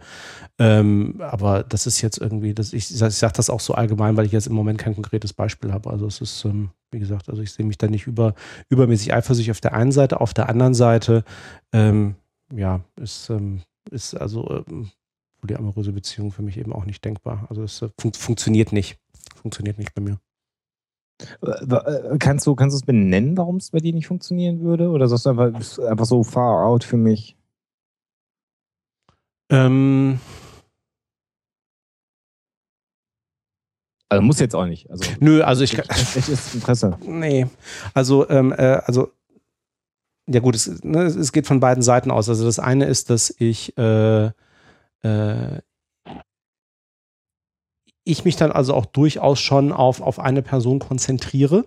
Ähm, aber das ist jetzt irgendwie, das, ich, ich sage das auch so allgemein, weil ich jetzt im Moment kein konkretes Beispiel habe. Also es ist, ähm, wie gesagt, also ich sehe mich da nicht über, übermäßig eifersüchtig auf der einen Seite, auf der anderen Seite, ähm, ja, ist, ähm, ist also ähm, polyamoröse Beziehung für mich eben auch nicht denkbar. Also es äh, fun funktioniert nicht. Funktioniert nicht bei mir. Äh, kannst du, kannst du es benennen, warum es bei dir nicht funktionieren würde? Oder sagst du einfach, einfach so far out für mich? Ähm, Also muss jetzt auch nicht. Also, nö, also ich kann. Echtes Interesse. Nee. Also, ähm, äh, also ja gut, es, ne, es geht von beiden Seiten aus. Also das eine ist, dass ich äh, äh, ich mich dann also auch durchaus schon auf, auf eine Person konzentriere.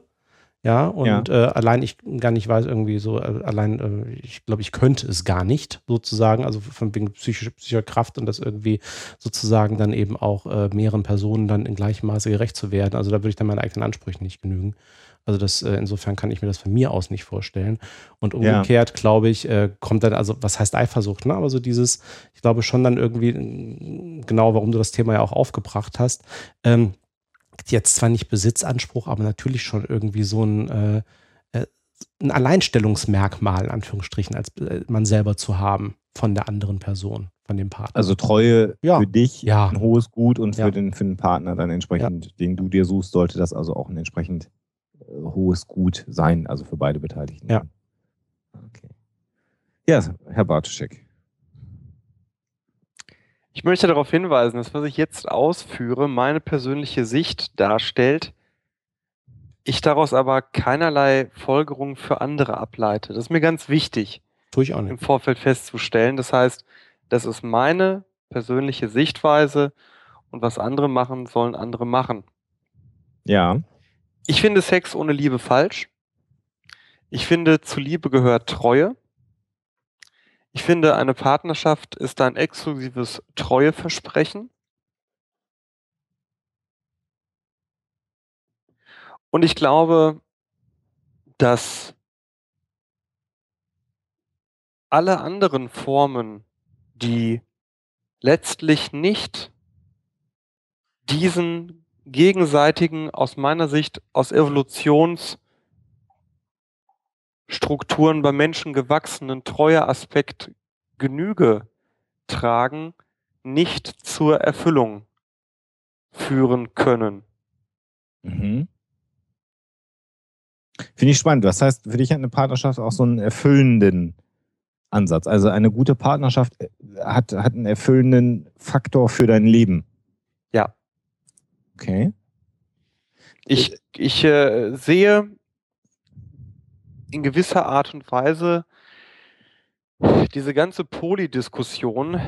Ja, und ja. Äh, allein ich gar nicht weiß, irgendwie so, äh, allein, äh, ich glaube, ich könnte es gar nicht, sozusagen, also von wegen psychischer, psychischer Kraft und das irgendwie sozusagen dann eben auch äh, mehreren Personen dann in gleichem Maße gerecht zu werden. Also da würde ich dann meinen eigenen Ansprüchen nicht genügen. Also das, äh, insofern kann ich mir das von mir aus nicht vorstellen. Und umgekehrt, ja. glaube ich, äh, kommt dann, also was heißt Eifersucht, ne? Aber so dieses, ich glaube schon dann irgendwie, genau, warum du das Thema ja auch aufgebracht hast, ähm, jetzt zwar nicht Besitzanspruch, aber natürlich schon irgendwie so ein, äh, äh ein Alleinstellungsmerkmal, in Anführungsstrichen, als äh, man selber zu haben von der anderen Person, von dem Partner. Also Treue ja. für dich ja. ein hohes Gut und für, den, für den Partner dann entsprechend, den du dir suchst, sollte das also auch ein entsprechend äh, hohes Gut sein, also für beide Beteiligten. Ja. Okay. Ja, Herr Bartoschek. Ich möchte darauf hinweisen, dass was ich jetzt ausführe, meine persönliche Sicht darstellt, ich daraus aber keinerlei Folgerungen für andere ableite. Das ist mir ganz wichtig, Tue ich auch nicht. im Vorfeld festzustellen. Das heißt, das ist meine persönliche Sichtweise und was andere machen, sollen andere machen. Ja. Ich finde Sex ohne Liebe falsch. Ich finde, zu Liebe gehört Treue. Ich finde, eine Partnerschaft ist ein exklusives Treueversprechen. Und ich glaube, dass alle anderen Formen, die letztlich nicht diesen gegenseitigen, aus meiner Sicht, aus Evolutionsstrukturen bei Menschen gewachsenen Treueaspekt Genüge tragen, nicht zur Erfüllung führen können. Mhm. Finde ich spannend. Das heißt, für dich hat eine Partnerschaft auch so einen erfüllenden Ansatz. Also eine gute Partnerschaft äh, hat, hat einen erfüllenden Faktor für dein Leben. Ja. Okay. Ich, ich äh, sehe in gewisser Art und Weise diese ganze Poli-Diskussion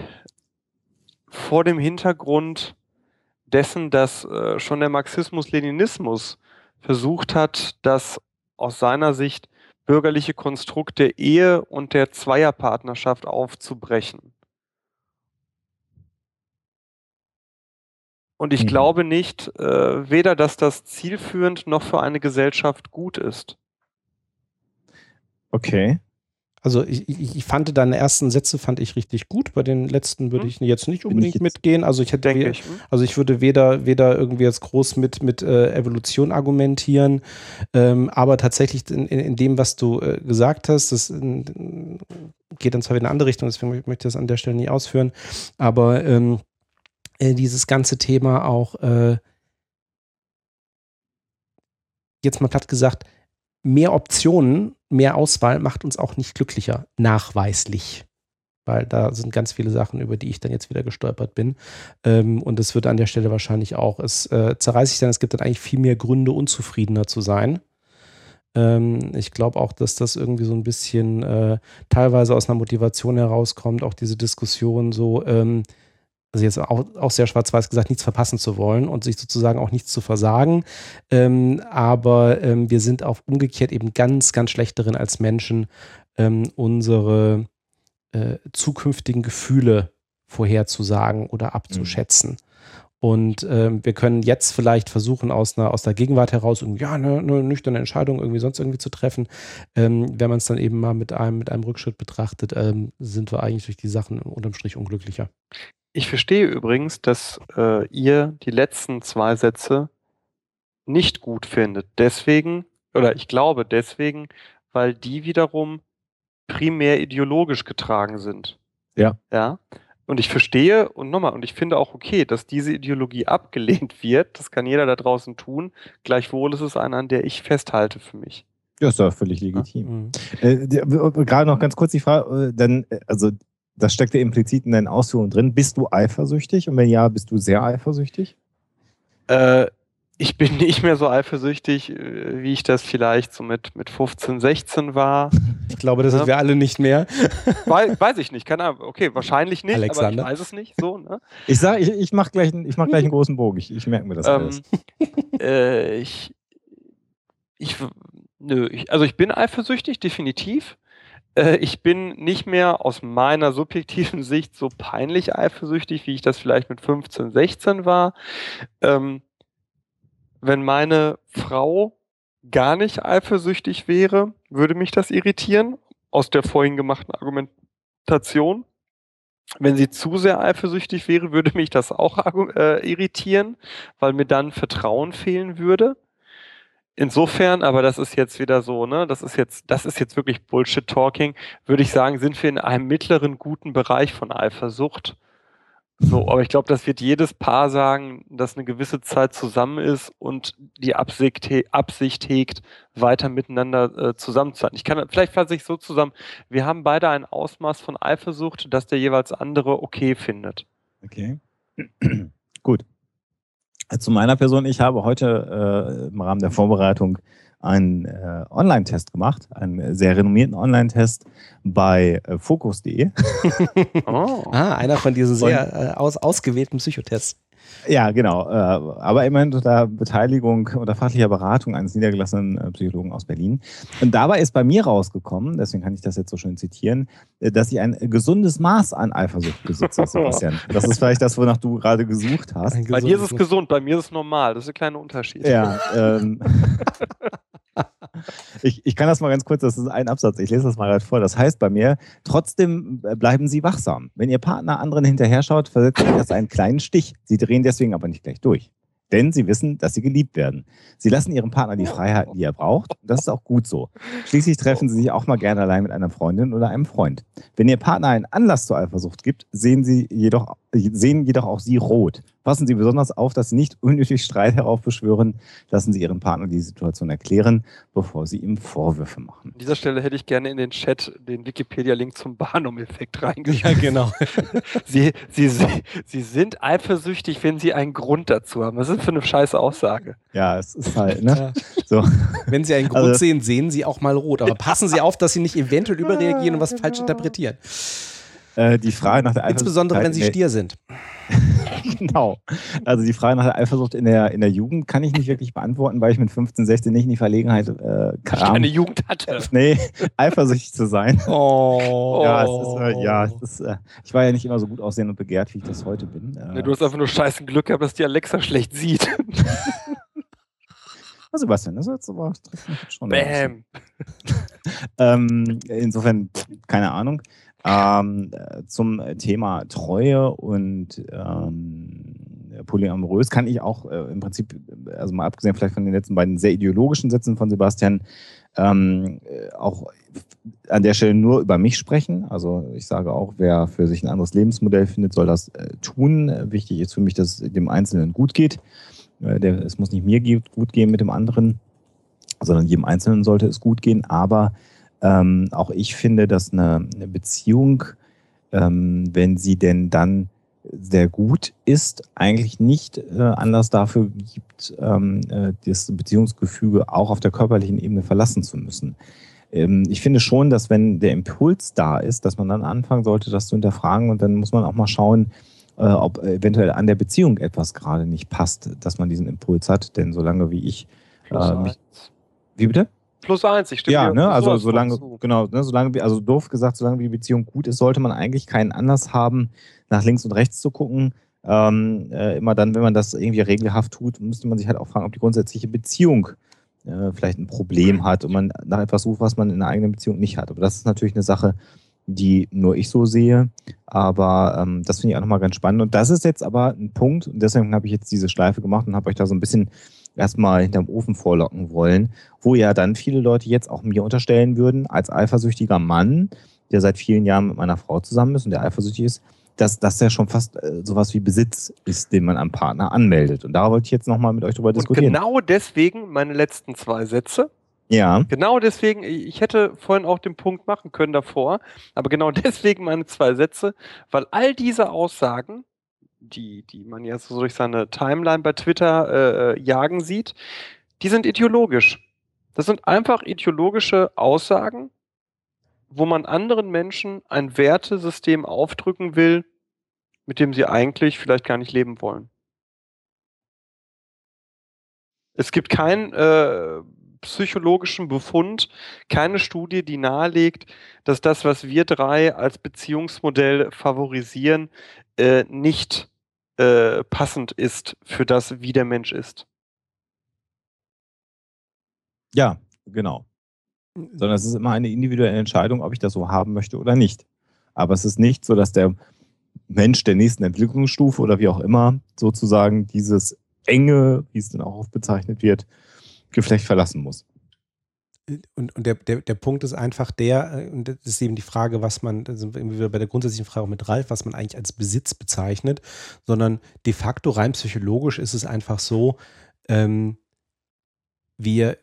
vor dem Hintergrund dessen, dass äh, schon der Marxismus-Leninismus versucht hat, das aus seiner Sicht bürgerliche Konstrukt der Ehe und der Zweierpartnerschaft aufzubrechen. Und ich mhm. glaube nicht, äh, weder, dass das zielführend noch für eine Gesellschaft gut ist. Okay. Also ich, ich, ich fand deine ersten Sätze fand ich richtig gut. Bei den letzten würde hm. ich jetzt nicht unbedingt jetzt mitgehen. Also ich hätte, ich, hm. also ich würde weder weder irgendwie jetzt groß mit mit äh, Evolution argumentieren, ähm, aber tatsächlich in, in, in, dem, was du äh, gesagt hast, das in, geht dann zwar wieder in eine andere Richtung, deswegen möchte ich das an der Stelle nie ausführen. Aber ähm, äh, dieses ganze Thema auch, äh, jetzt mal platt gesagt, mehr Optionen, mehr Auswahl macht uns auch nicht glücklicher, nachweislich. Weil da sind ganz viele Sachen, über die ich dann jetzt wieder gestolpert bin. Ähm, und es wird an der Stelle wahrscheinlich auch, es äh, zerreißt sich dann, es gibt dann eigentlich viel mehr Gründe, unzufriedener zu sein. Ähm, ich glaube auch, dass das irgendwie so ein bisschen äh, teilweise aus einer Motivation herauskommt, auch diese Diskussion so, ähm, also jetzt auch, auch sehr schwarz-weiß gesagt, nichts verpassen zu wollen und sich sozusagen auch nichts zu versagen. Ähm, aber ähm, wir sind auch umgekehrt eben ganz, ganz schlecht darin als Menschen, ähm, unsere äh, zukünftigen Gefühle vorherzusagen oder abzuschätzen. Mhm. Und ähm, wir können jetzt vielleicht versuchen, aus, einer, aus der Gegenwart heraus ja, eine, eine nüchterne Entscheidung irgendwie sonst irgendwie zu treffen. Ähm, wenn man es dann eben mal mit einem, mit einem Rückschritt betrachtet, ähm, sind wir eigentlich durch die Sachen unterm Strich unglücklicher. Ich verstehe übrigens, dass äh, ihr die letzten zwei Sätze nicht gut findet. Deswegen, oder ich glaube deswegen, weil die wiederum primär ideologisch getragen sind. Ja. Ja. Und ich verstehe und nochmal, und ich finde auch okay, dass diese Ideologie abgelehnt wird. Das kann jeder da draußen tun. Gleichwohl ist es eine, an der ich festhalte für mich. Ja, ist doch völlig legitim. Ja. Mhm. Äh, gerade noch ganz kurz die Frage, äh, denn, äh, also das steckt ja implizit in deinen Ausführungen drin. Bist du eifersüchtig? Und wenn ja, bist du sehr eifersüchtig? Äh, ich bin [laughs] nicht mehr so eifersüchtig, äh, wie ich das vielleicht so mit, mit 15, 16 war. Ich glaube, das ja. sind wir alle nicht mehr. [laughs] Weiß, weiß ich nicht, keine Ahnung. Okay, wahrscheinlich nicht, Alexander. aber ich weiß es nicht. So, ne? Ich sage, ich, ich mache gleich, mach gleich einen großen Bogen. Ich, ich merke mir das ähm, alles. [laughs] Äh, ich, ich, nö, ich, also ich bin eifersüchtig, definitiv. Äh, ich bin nicht mehr aus meiner subjektiven [laughs] Sicht so peinlich eifersüchtig, wie ich das vielleicht mit 15, 16 war. Ähm, wenn meine Frau gar nicht eifersüchtig wäre, würde mich das irritieren, aus der vorhin gemachten Argumentation. Wenn sie zu sehr eifersüchtig wäre, würde mich das auch äh, irritieren, weil mir dann Vertrauen fehlen würde. Insofern, aber das ist jetzt wieder so, ne, das ist jetzt, das ist jetzt wirklich Bullshit-Talking, würde ich sagen, sind wir in einem mittleren guten Bereich von Eifersucht. So, aber ich glaube, das wird jedes Paar sagen, das eine gewisse Zeit zusammen ist und die Absicht, Absicht hegt, weiter miteinander äh, zusammen zu sein. Ich kann, vielleicht fasse ich so zusammen, wir haben beide ein Ausmaß von Eifersucht, das der jeweils andere okay findet. Okay. [clears throat] Gut. Zu meiner Person, ich habe heute äh, im Rahmen der Vorbereitung einen äh, Online-Test gemacht, einen sehr renommierten Online-Test bei äh, Focus.de. [laughs] oh. Ah, einer von diesen sehr äh, aus, ausgewählten Psychotests. Ja, genau. Äh, aber immerhin unter Beteiligung, unter fachlicher Beratung eines niedergelassenen äh, Psychologen aus Berlin. Und dabei ist bei mir rausgekommen, deswegen kann ich das jetzt so schön zitieren, äh, dass ich ein gesundes Maß an Eifersucht besitze, Sebastian. [laughs] Das ist vielleicht das, wonach du gerade gesucht hast. Bei dir ist es gesund, bei mir ist es normal. Das ist ein kleiner Unterschied. Ja. Ähm, [laughs] ich, ich kann das mal ganz kurz, das ist ein Absatz, ich lese das mal gerade vor. Das heißt bei mir, trotzdem bleiben Sie wachsam. Wenn Ihr Partner anderen hinterher schaut, versetzt Ihnen das einen kleinen Stich. Sie drehen deswegen aber nicht gleich durch. Denn sie wissen, dass sie geliebt werden. Sie lassen ihrem Partner die Freiheiten, die er braucht. Und das ist auch gut so. Schließlich treffen sie sich auch mal gerne allein mit einer Freundin oder einem Freund. Wenn ihr Partner einen Anlass zur Eifersucht gibt, sehen, sie jedoch, sehen jedoch auch sie rot. Passen Sie besonders auf, dass Sie nicht unnötig Streit heraufbeschwören. Lassen Sie Ihren Partner die Situation erklären, bevor Sie ihm Vorwürfe machen. An dieser Stelle hätte ich gerne in den Chat den Wikipedia-Link zum Barnum-Effekt reingeschrieben. Ja, genau. [laughs] Sie, Sie, Sie sind eifersüchtig, wenn Sie einen Grund dazu haben. Was ist das für eine scheiß Aussage? Ja, es ist halt, ne? So. Wenn Sie einen Grund also, sehen, sehen Sie auch mal rot. Aber passen Sie auf, dass Sie nicht eventuell [laughs] überreagieren und was falsch interpretieren. Äh, die Frage nach der Eifersucht. Insbesondere, wenn sie Stier sind. [laughs] genau. Also die Frage nach der Eifersucht in der, in der Jugend kann ich nicht wirklich beantworten, weil ich mit 15, 16 nicht in die Verlegenheit äh, kam. Keine Jugend hatte. [laughs] Nee, eifersüchtig zu sein. [laughs] Oh. Ja, es ist, äh, ja es ist, äh, ich war ja nicht immer so gut aussehen und begehrt, wie ich das heute bin. Nee, du hast einfach nur scheißen Glück gehabt, dass die Alexa schlecht sieht. Also Sebastian, das ist jetzt aber schon. Bam. ähm, insofern, keine Ahnung. Ähm, zum Thema Treue und ähm, polyamorös kann ich auch äh, im Prinzip, also mal abgesehen vielleicht von den letzten beiden sehr ideologischen Sätzen von Sebastian, ähm, äh, auch an der Stelle nur über mich sprechen. Also ich sage auch, wer für sich ein anderes Lebensmodell findet, soll das äh, tun. Wichtig ist für mich, dass es dem Einzelnen gut geht. Äh, der, es muss nicht mir gut gehen mit dem anderen. sondern jedem Einzelnen sollte es gut gehen. Aber ähm, auch ich finde, dass eine, eine Beziehung, ähm, wenn sie denn dann sehr gut ist, eigentlich nicht äh, Anlass dafür gibt, ähm, äh, das Beziehungsgefüge auch auf der körperlichen Ebene verlassen zu müssen. Ähm, ich finde schon, dass wenn der Impuls da ist, dass man dann anfangen sollte, das zu hinterfragen und dann muss man auch mal schauen, äh, ob eventuell an der Beziehung etwas gerade nicht passt, dass man diesen Impuls hat. Denn solange wie ich äh, mich, wie bitte? Plus eins, ich stimme Ja, ne, also solange, genau, ne, solange, also doof gesagt, solange die Beziehung gut ist, sollte man eigentlich keinen Anlass haben, nach links und rechts zu gucken. Ähm, äh, immer dann, wenn man das irgendwie regelhaft tut, müsste man sich halt auch fragen, ob die grundsätzliche Beziehung äh, vielleicht ein Problem hat und man nach etwas sucht, was man in einer eigenen Beziehung nicht hat. Aber das ist natürlich eine Sache, die nur ich so sehe. Aber ähm, das finde ich auch nochmal ganz spannend. Und das ist jetzt aber ein Punkt, und deswegen habe ich jetzt diese Schleife gemacht und habe euch da so ein bisschen erstmal hinterm Ofen vorlocken wollen, wo ja dann viele Leute jetzt auch mir unterstellen würden, als eifersüchtiger Mann, der seit vielen Jahren mit meiner Frau zusammen ist und der eifersüchtig ist, dass das ja schon fast äh, sowas wie Besitz ist, den man am Partner anmeldet. Und da wollte ich jetzt nochmal mit euch drüber diskutieren. Und genau deswegen meine letzten zwei Sätze. Ja. Genau deswegen, ich hätte vorhin auch den Punkt machen können davor, aber genau [laughs] deswegen meine zwei Sätze, weil all diese Aussagen, die, die man jetzt so durch seine Timeline bei Twitter äh, jagen sieht, die sind ideologisch. Das sind einfach ideologische Aussagen, wo man anderen Menschen ein Wertesystem aufdrücken will, mit dem sie eigentlich vielleicht gar nicht leben wollen. Es gibt keinen äh, psychologischen Befund, keine Studie, die nahelegt, dass das, was wir drei als Beziehungsmodell favorisieren, äh, nicht äh, passend ist für das, wie der Mensch ist. Ja, genau sondern es ist immer eine individuelle Entscheidung, ob ich das so haben möchte oder nicht. Aber es ist nicht so, dass der Mensch der nächsten Entwicklungsstufe oder wie auch immer sozusagen dieses enge, wie es dann auch oft bezeichnet wird, Geflecht verlassen muss. Und, und der, der, der Punkt ist einfach der, äh, und das ist eben die Frage, was man, da sind wir wieder bei der grundsätzlichen Frage auch mit Ralf, was man eigentlich als Besitz bezeichnet, sondern de facto rein psychologisch ist es einfach so, ähm, wir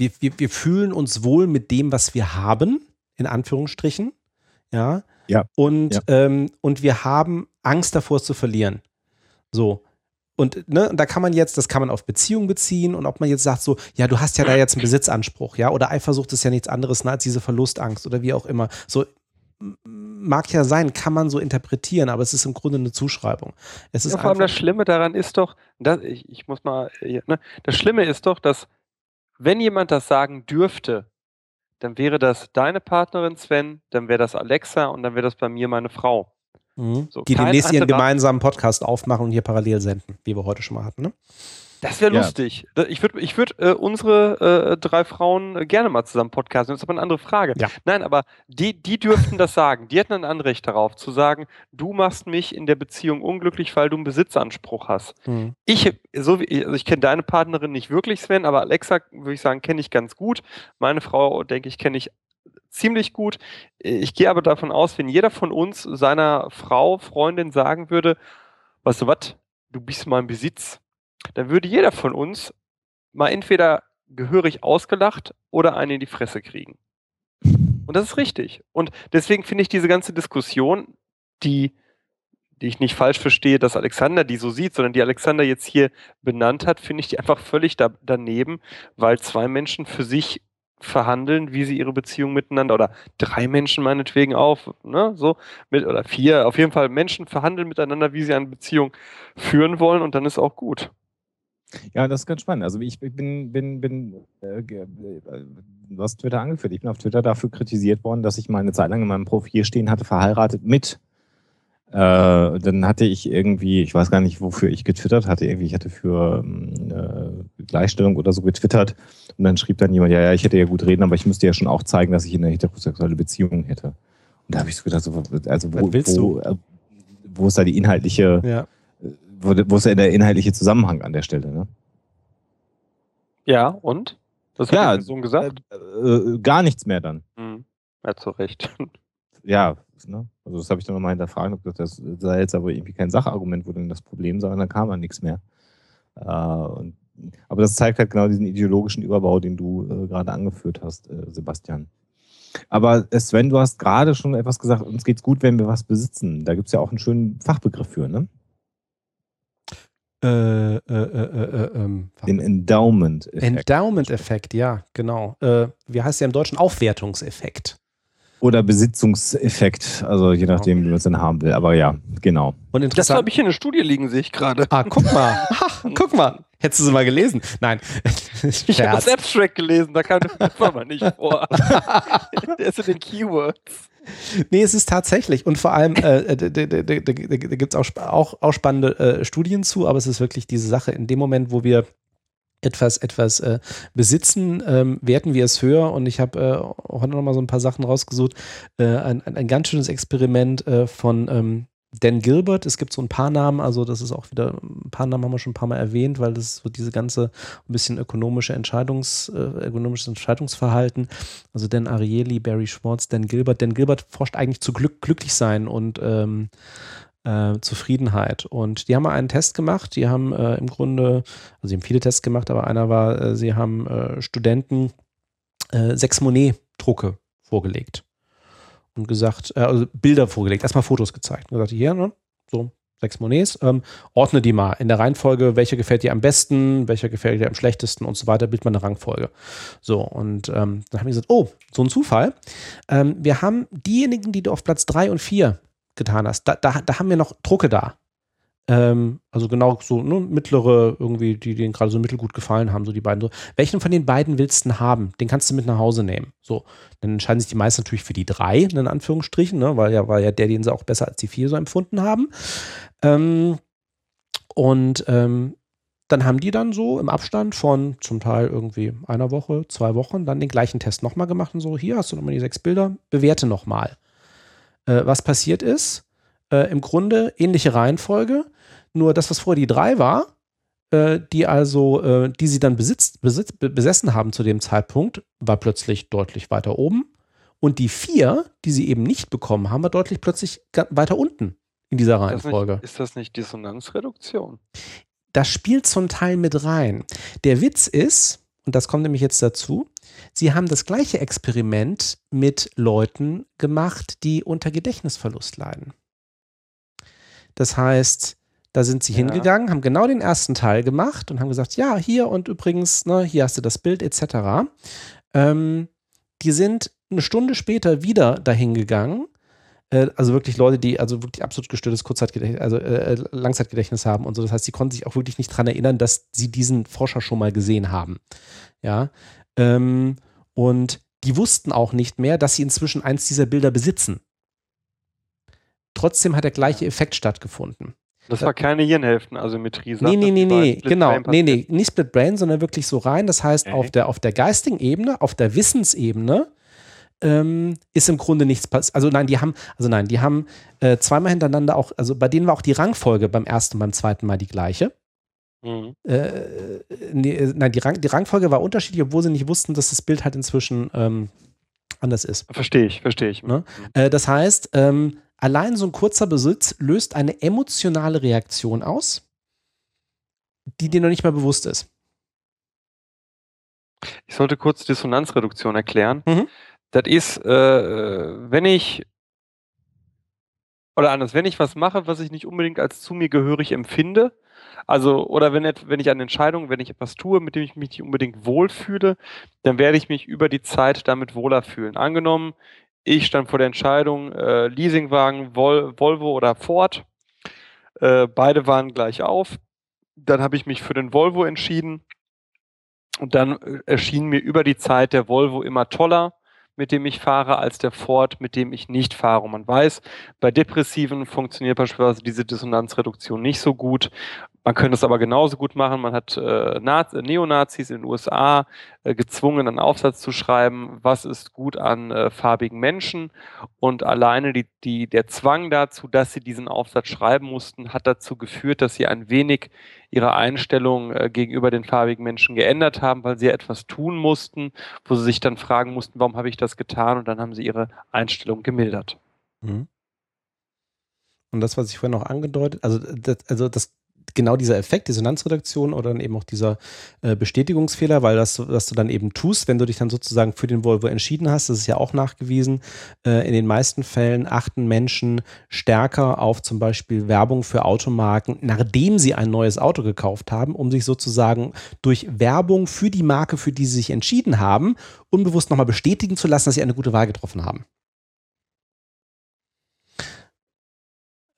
wir, wir, wir fühlen uns wohl mit dem, was wir haben, in Anführungsstrichen. Ja. Ja. Und, ja. Ähm, und wir haben Angst davor, es zu verlieren. So. Und ne, da kann man jetzt, das kann man auf Beziehungen beziehen und ob man jetzt sagt so, ja, du hast ja da jetzt einen Besitzanspruch, ja, oder Eifersucht ist ja nichts anderes ne, als diese Verlustangst oder wie auch immer. So mag ja sein, kann man so interpretieren, aber es ist im Grunde eine Zuschreibung. Es ist ja, vor allem das Schlimme daran ist doch, das, ich, ich muss mal, ne, das Schlimme ist doch, dass wenn jemand das sagen dürfte, dann wäre das deine Partnerin Sven, dann wäre das Alexa und dann wäre das bei mir meine Frau. Mhm. So, die demnächst ihren gemeinsamen Podcast aufmachen und hier parallel senden, wie wir heute schon mal hatten. Ne? Das wäre ja. lustig. Ich würde ich würd, äh, unsere äh, drei Frauen äh, gerne mal zusammen podcasten. Das ist aber eine andere Frage. Ja. Nein, aber die, die dürften das sagen. Die hätten ein Anrecht darauf, zu sagen, du machst mich in der Beziehung unglücklich, weil du einen Besitzanspruch hast. Mhm. Ich, so wie, also ich kenne deine Partnerin nicht wirklich, Sven, aber Alexa, würde ich sagen, kenne ich ganz gut. Meine Frau, denke ich, kenne ich ziemlich gut. Ich gehe aber davon aus, wenn jeder von uns seiner Frau, Freundin sagen würde, weißt du was, du bist mein Besitz, dann würde jeder von uns mal entweder gehörig ausgelacht oder einen in die Fresse kriegen. Und das ist richtig. Und deswegen finde ich diese ganze Diskussion, die, die ich nicht falsch verstehe, dass Alexander die so sieht, sondern die Alexander jetzt hier benannt hat, finde ich die einfach völlig da, daneben, weil zwei Menschen für sich verhandeln, wie sie ihre Beziehung miteinander oder drei Menschen meinetwegen auf, ne, so mit oder vier, auf jeden Fall Menschen verhandeln miteinander, wie sie eine Beziehung führen wollen und dann ist auch gut. Ja, das ist ganz spannend. Also ich bin, bin, bin, äh, äh, du hast Twitter angeführt. Ich bin auf Twitter dafür kritisiert worden, dass ich mal eine Zeit lang in meinem Profil stehen hatte, verheiratet mit. Äh, dann hatte ich irgendwie, ich weiß gar nicht, wofür ich getwittert hatte. Irgendwie, ich hatte für äh, Gleichstellung oder so getwittert. Und dann schrieb dann jemand, ja, ja, ich hätte ja gut reden, aber ich müsste ja schon auch zeigen, dass ich eine heterosexuelle Beziehung hätte. Und da habe ich so gedacht, so, also wo, wo, äh, wo ist da die inhaltliche ja wo, wo ist ja der inhaltliche Zusammenhang an der Stelle, ne? Ja, und? Was hat ja, die Person gesagt? Äh, äh, gar nichts mehr dann. Hm. Ja, zu Recht. Ja, ne? also das habe ich dann nochmal hinterfragt, ob das sei jetzt aber irgendwie kein Sachargument wurde denn das Problem, sondern dann kam dann nichts mehr. Äh, und Aber das zeigt halt genau diesen ideologischen Überbau, den du äh, gerade angeführt hast, äh, Sebastian. Aber äh, Sven, du hast gerade schon etwas gesagt, uns geht's gut, wenn wir was besitzen. Da gibt es ja auch einen schönen Fachbegriff für, ne? Äh, äh, äh, ähm, Den Endowment-Effekt. Endowment-Effekt, ja, genau. wie heißt der im Deutschen? Aufwertungseffekt. Oder Besitzungseffekt, also je nachdem, wie man es dann haben will. Aber ja, genau. Und das habe ich in der Studie liegen, sehe ich gerade. Ah, guck mal. [laughs] Ach, guck mal. Hättest du sie mal gelesen? Nein. [laughs] ich habe das Abstract gelesen, da kam das aber nicht vor. [laughs] der ist in den Keywords. Nee, es ist tatsächlich. Und vor allem, äh, da, da, da, da gibt es auch, auch, auch spannende äh, Studien zu, aber es ist wirklich diese Sache, in dem Moment, wo wir etwas, etwas äh, besitzen, ähm, werten wir es höher. Und ich habe äh, heute noch mal so ein paar Sachen rausgesucht. Äh, ein, ein, ganz schönes Experiment äh, von ähm, Dan Gilbert. Es gibt so ein paar Namen, also das ist auch wieder, ein paar Namen haben wir schon ein paar Mal erwähnt, weil das so diese ganze ein bisschen ökonomische Entscheidungs, äh, ökonomisches Entscheidungsverhalten. Also Dan Ariely, Barry Schwartz, Dan Gilbert. Dan Gilbert forscht eigentlich zu Glück, glücklich sein und ähm, äh, Zufriedenheit. Und die haben mal einen Test gemacht. Die haben äh, im Grunde, also sie haben viele Tests gemacht, aber einer war, äh, sie haben äh, Studenten äh, sechs Monet-Drucke vorgelegt und gesagt, äh, also Bilder vorgelegt, erstmal Fotos gezeigt und gesagt, hier, ne, so sechs Monets, ähm, ordne die mal in der Reihenfolge, welcher gefällt dir am besten, welcher gefällt dir am schlechtesten und so weiter, bild mal eine Rangfolge. So, und ähm, dann haben wir gesagt, oh, so ein Zufall. Ähm, wir haben diejenigen, die du auf Platz drei und vier getan hast, da, da, da haben wir noch Drucke da. Ähm, also genau so ne, mittlere, irgendwie, die denen gerade so mittelgut gefallen haben, so die beiden. So. Welchen von den beiden willst du haben? Den kannst du mit nach Hause nehmen. So, dann entscheiden sich die meisten natürlich für die drei, in Anführungsstrichen, ne, weil ja war ja der, den sie auch besser als die vier so empfunden haben. Ähm, und ähm, dann haben die dann so im Abstand von zum Teil irgendwie einer Woche, zwei Wochen dann den gleichen Test nochmal gemacht und so, hier hast du nochmal die sechs Bilder, bewerte nochmal. Äh, was passiert ist, äh, im Grunde ähnliche Reihenfolge, nur das, was vorher die drei war, äh, die also, äh, die sie dann besitzt, besitz, besessen haben zu dem Zeitpunkt, war plötzlich deutlich weiter oben. Und die vier, die sie eben nicht bekommen haben, war deutlich plötzlich weiter unten in dieser Reihenfolge. Ist das nicht, ist das nicht Dissonanzreduktion? Das spielt zum Teil mit rein. Der Witz ist, und das kommt nämlich jetzt dazu, sie haben das gleiche Experiment mit Leuten gemacht, die unter Gedächtnisverlust leiden. Das heißt, da sind sie ja. hingegangen, haben genau den ersten Teil gemacht und haben gesagt, ja, hier und übrigens, ne, hier hast du das Bild etc. Ähm, die sind eine Stunde später wieder dahin gegangen. Äh, also wirklich Leute, die also wirklich absolut gestörtes Kurzzeitgedächtnis, also äh, äh, Langzeitgedächtnis haben und so. Das heißt, sie konnten sich auch wirklich nicht daran erinnern, dass sie diesen Forscher schon mal gesehen haben. Ja. Ähm, und die wussten auch nicht mehr, dass sie inzwischen eins dieser Bilder besitzen. Trotzdem hat der gleiche Effekt stattgefunden. Das war keine Hirnhälftenasymmetrie. Nee, nee, nee, nee, genau. Nee, nee, nicht Split Brain, sondern wirklich so rein. Das heißt, okay. auf, der, auf der geistigen Ebene, auf der Wissensebene ähm, ist im Grunde nichts passiert. Also nein, die haben, also nein, die haben äh, zweimal hintereinander auch, also bei denen war auch die Rangfolge beim ersten und beim zweiten Mal die gleiche. Mhm. Äh, nee, äh, nein, die, Rang, die Rangfolge war unterschiedlich, obwohl sie nicht wussten, dass das Bild halt inzwischen ähm, anders ist. Verstehe ich, verstehe ich. Ne? Äh, das heißt, ähm, allein so ein kurzer Besitz löst eine emotionale Reaktion aus, die dir noch nicht mal bewusst ist. Ich sollte kurz Dissonanzreduktion erklären. Mhm. Das ist, äh, wenn ich oder anders, wenn ich was mache, was ich nicht unbedingt als zu mir gehörig empfinde, also, oder wenn, wenn ich eine Entscheidung, wenn ich etwas tue, mit dem ich mich nicht unbedingt wohlfühle, dann werde ich mich über die Zeit damit wohler fühlen. Angenommen, ich stand vor der Entscheidung, äh, Leasingwagen, Vol Volvo oder Ford. Äh, beide waren gleich auf. Dann habe ich mich für den Volvo entschieden. Und dann äh, erschien mir über die Zeit der Volvo immer toller mit dem ich fahre, als der Ford, mit dem ich nicht fahre. Und man weiß, bei Depressiven funktioniert beispielsweise diese Dissonanzreduktion nicht so gut. Man könnte es aber genauso gut machen. Man hat äh, Neonazis in den USA äh, gezwungen, einen Aufsatz zu schreiben, was ist gut an äh, farbigen Menschen. Und alleine die, die, der Zwang dazu, dass sie diesen Aufsatz schreiben mussten, hat dazu geführt, dass sie ein wenig ihre Einstellung äh, gegenüber den farbigen Menschen geändert haben, weil sie etwas tun mussten, wo sie sich dann fragen mussten, warum habe ich das getan? Und dann haben sie ihre Einstellung gemildert. Mhm. Und das, was ich vorhin noch angedeutet, also das, also das genau dieser Effekt, Dissonanzreduktion oder dann eben auch dieser äh, Bestätigungsfehler, weil das, was du dann eben tust, wenn du dich dann sozusagen für den Volvo entschieden hast, das ist ja auch nachgewiesen, äh, in den meisten Fällen achten Menschen stärker auf zum Beispiel Werbung für Automarken, nachdem sie ein neues Auto gekauft haben, um sich sozusagen durch Werbung für die Marke, für die sie sich entschieden haben, unbewusst nochmal bestätigen zu lassen, dass sie eine gute Wahl getroffen haben.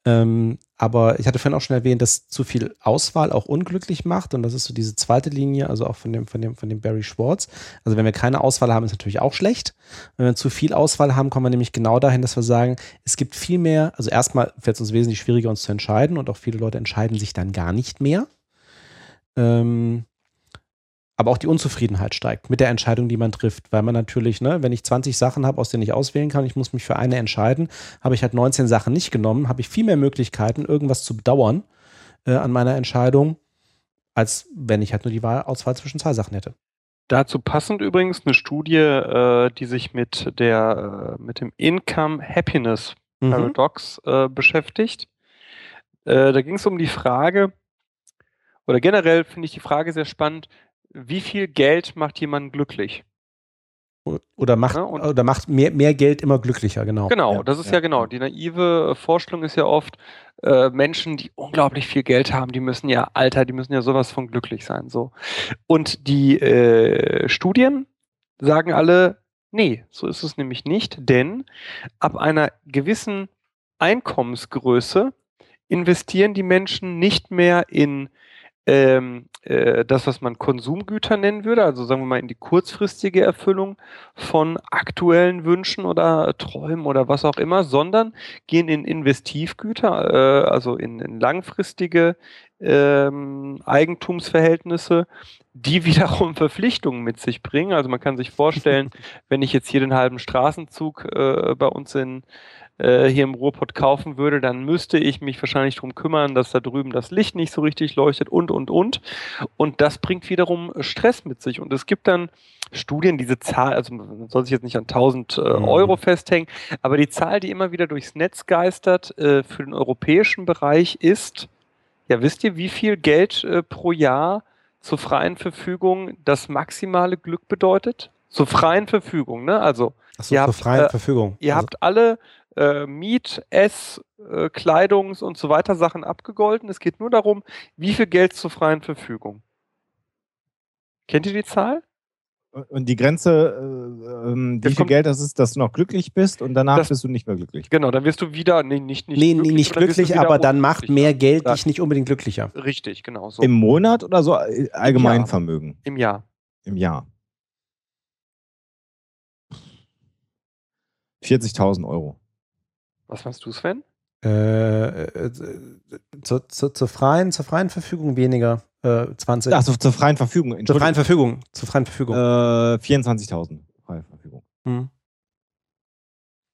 Ähm, aber ich hatte vorhin auch schon erwähnt, dass zu viel Auswahl auch unglücklich macht. Und das ist so diese zweite Linie, also auch von dem, von dem, von dem Barry Schwartz. Also wenn wir keine Auswahl haben, ist natürlich auch schlecht. Wenn wir zu viel Auswahl haben, kommen wir nämlich genau dahin, dass wir sagen, es gibt viel mehr, also erstmal fällt es uns wesentlich schwieriger, uns zu entscheiden und auch viele Leute entscheiden sich dann gar nicht mehr. Ähm, aber auch die Unzufriedenheit steigt mit der Entscheidung, die man trifft, weil man natürlich, ne, wenn ich 20 Sachen habe, aus denen ich auswählen kann, ich muss mich für eine entscheiden, habe ich halt 19 Sachen nicht genommen, habe ich viel mehr Möglichkeiten, irgendwas zu bedauern äh, an meiner Entscheidung, als wenn ich halt nur die Wahl, Auswahl zwischen zwei Sachen hätte. Dazu passend übrigens eine Studie, äh, die sich mit der äh, mit dem Income Happiness Mhm. Paradox äh, beschäftigt. Äh, da ging es um die Frage, oder generell finde ich die Frage sehr spannend, wie viel Geld macht jemanden glücklich? Oder macht, Ja, und- oder macht mehr, mehr Geld immer glücklicher, genau. Genau, Ja, das ist ja. ja genau. Die naive äh, Vorstellung ist ja oft, äh, Menschen, die unglaublich viel Geld haben, die müssen ja, Alter, die müssen ja sowas von glücklich sein. So. Und die äh, Studien sagen alle, nee, so ist es nämlich nicht, denn ab einer gewissen Einkommensgröße investieren die Menschen nicht mehr in ähm, äh, das, was man Konsumgüter nennen würde, also sagen wir mal in die kurzfristige Erfüllung von aktuellen Wünschen oder Träumen oder was auch immer, sondern gehen in Investivgüter, äh, also in, in langfristige ähm, Eigentumsverhältnisse, die [laughs] wiederum Verpflichtungen mit sich bringen. Also man kann sich vorstellen, [laughs] wenn ich jetzt hier den halben Straßenzug äh, bei uns in äh, hier im Ruhrpott kaufen würde, dann müsste ich mich wahrscheinlich darum kümmern, dass da drüben das Licht nicht so richtig leuchtet und, und, und. Und das bringt wiederum Stress mit sich. Und es gibt dann Studien, diese Zahl, also man soll sich jetzt nicht an 1000 äh, Mhm. Euro festhängen, aber die Zahl, die immer wieder durchs Netz geistert äh, für den europäischen Bereich ist, ja, wisst ihr, wie viel Geld äh, pro Jahr zur freien Verfügung das maximale Glück bedeutet? Zur freien Verfügung, ne? Also Achso, Ihr zur habt, freien äh, Verfügung. Ihr also, habt alle äh, Miet-, Ess-, äh, Kleidungs- und so weiter Sachen abgegolten. Es geht nur darum, wie viel Geld zur freien Verfügung. Kennt ihr die Zahl? Und die Grenze, äh, ähm, wie viel kommt- Geld das ist, dass du noch glücklich bist und danach Das- bist du nicht mehr glücklich. Genau, dann wirst du wieder, nee, nicht, nicht nee, nee, nicht glücklich, aber dann macht mehr Geld dich nicht unbedingt glücklicher. Richtig, genau so. Im Monat oder so äh, allgemein Jahr. Vermögen? Im Jahr. Im Jahr. 40.000 Euro. Was meinst du, Sven? Äh, äh, zur, zur, zur, freien, zur freien Verfügung weniger. Äh, 20. Achso, zur freien Verfügung. zur freien. Verfügung. Zur freien Verfügung. Äh, 24.000 freie Verfügung. Hm.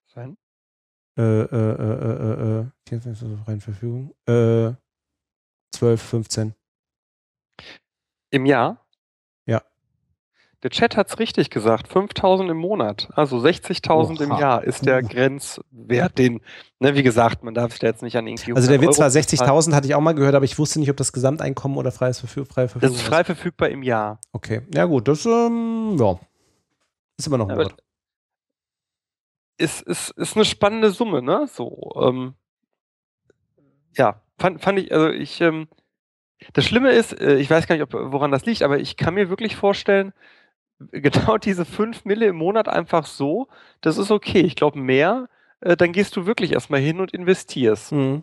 Sven? Äh, äh, äh, äh, äh, 24 zur freien Verfügung. Äh, 12, 15. Im Jahr? Der Chat hat's richtig gesagt. 5000 im Monat. Also 60.000 im. Jahr ist der. Grenzwert, den, ne, wie gesagt, man darf sich da jetzt nicht an irgendwie. Also der 100 Witz war Euro bezahlen. 60.000, hatte ich auch mal gehört, aber ich wusste nicht, ob das Gesamteinkommen oder freies Verfü freie Das Verfügung ist frei verfügbar im Jahr. Okay, ja gut, das ähm, ja. ist immer noch ein Wort. ist, ist, ist eine spannende Summe, ne? So, ähm, ja, fand, fand ich, also ich, ähm, das Schlimme ist, äh, ich weiß gar nicht, ob, woran das liegt, aber ich kann mir wirklich vorstellen, genau diese 5 Mille im Monat einfach so, das ist okay. Ich glaube, mehr, äh, dann gehst du wirklich erstmal hin und investierst. Mhm.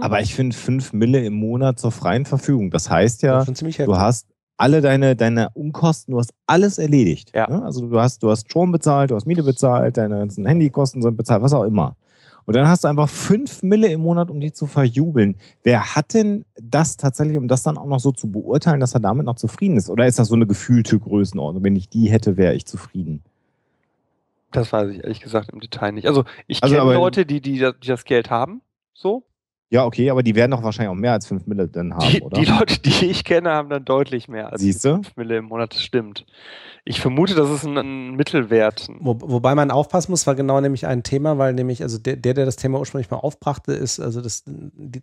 Aber ich finde 5 Mille im Monat zur freien Verfügung. Das heißt Das ja, ziemlich du hast alle deine, deine Umkosten, du hast alles erledigt. Ja. Ne? Also du hast, du hast Strom bezahlt, du hast Miete bezahlt, deine ganzen Handykosten sind bezahlt, was auch immer. Und dann hast du einfach 5 Mille im Monat, um die zu verjubeln. Wer hat denn das tatsächlich, um das dann auch noch so zu beurteilen, dass er damit noch zufrieden ist? Oder ist das so eine gefühlte Größenordnung? Wenn ich die hätte, wäre ich zufrieden. Das weiß ich ehrlich gesagt im Detail nicht. Also ich Also, kenne Leute, die, die, die das Geld haben, so. Ja, okay, aber die werden doch wahrscheinlich auch mehr als 5 Mille dann haben, Die, oder? die Leute, die ich kenne, haben dann deutlich mehr als Siehst du? 5 Mille im Monat. Das stimmt. Ich vermute, das ist ein, ein Mittelwert. Wo, wobei man aufpassen muss, war genau nämlich ein Thema, weil nämlich, also der, der, der das Thema ursprünglich mal aufbrachte, ist, also das,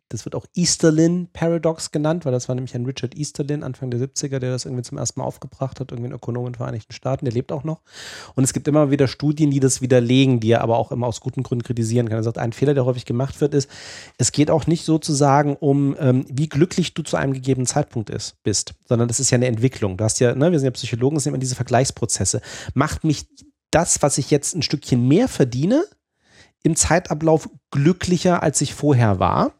das wird auch Easterlin Paradox genannt, weil das war nämlich ein Richard Easterlin, Anfang der 70er, der das irgendwie zum ersten Mal aufgebracht hat, irgendwie ein Ökonom in den Vereinigten Staaten, der lebt auch noch. Und es gibt immer wieder Studien, die das widerlegen, die er aber auch immer aus guten Gründen kritisieren kann. Er sagt, ein Fehler, der häufig gemacht wird, ist, es geht auch nicht sozusagen um, ähm, wie glücklich du zu einem gegebenen Zeitpunkt ist, bist, sondern das ist ja eine Entwicklung. Du hast ja, ne, wir sind ja Psychologen, es sind immer diese Vergleichsprozesse. Macht mich das, was ich jetzt ein Stückchen mehr verdiene, im Zeitablauf glücklicher, als ich vorher war?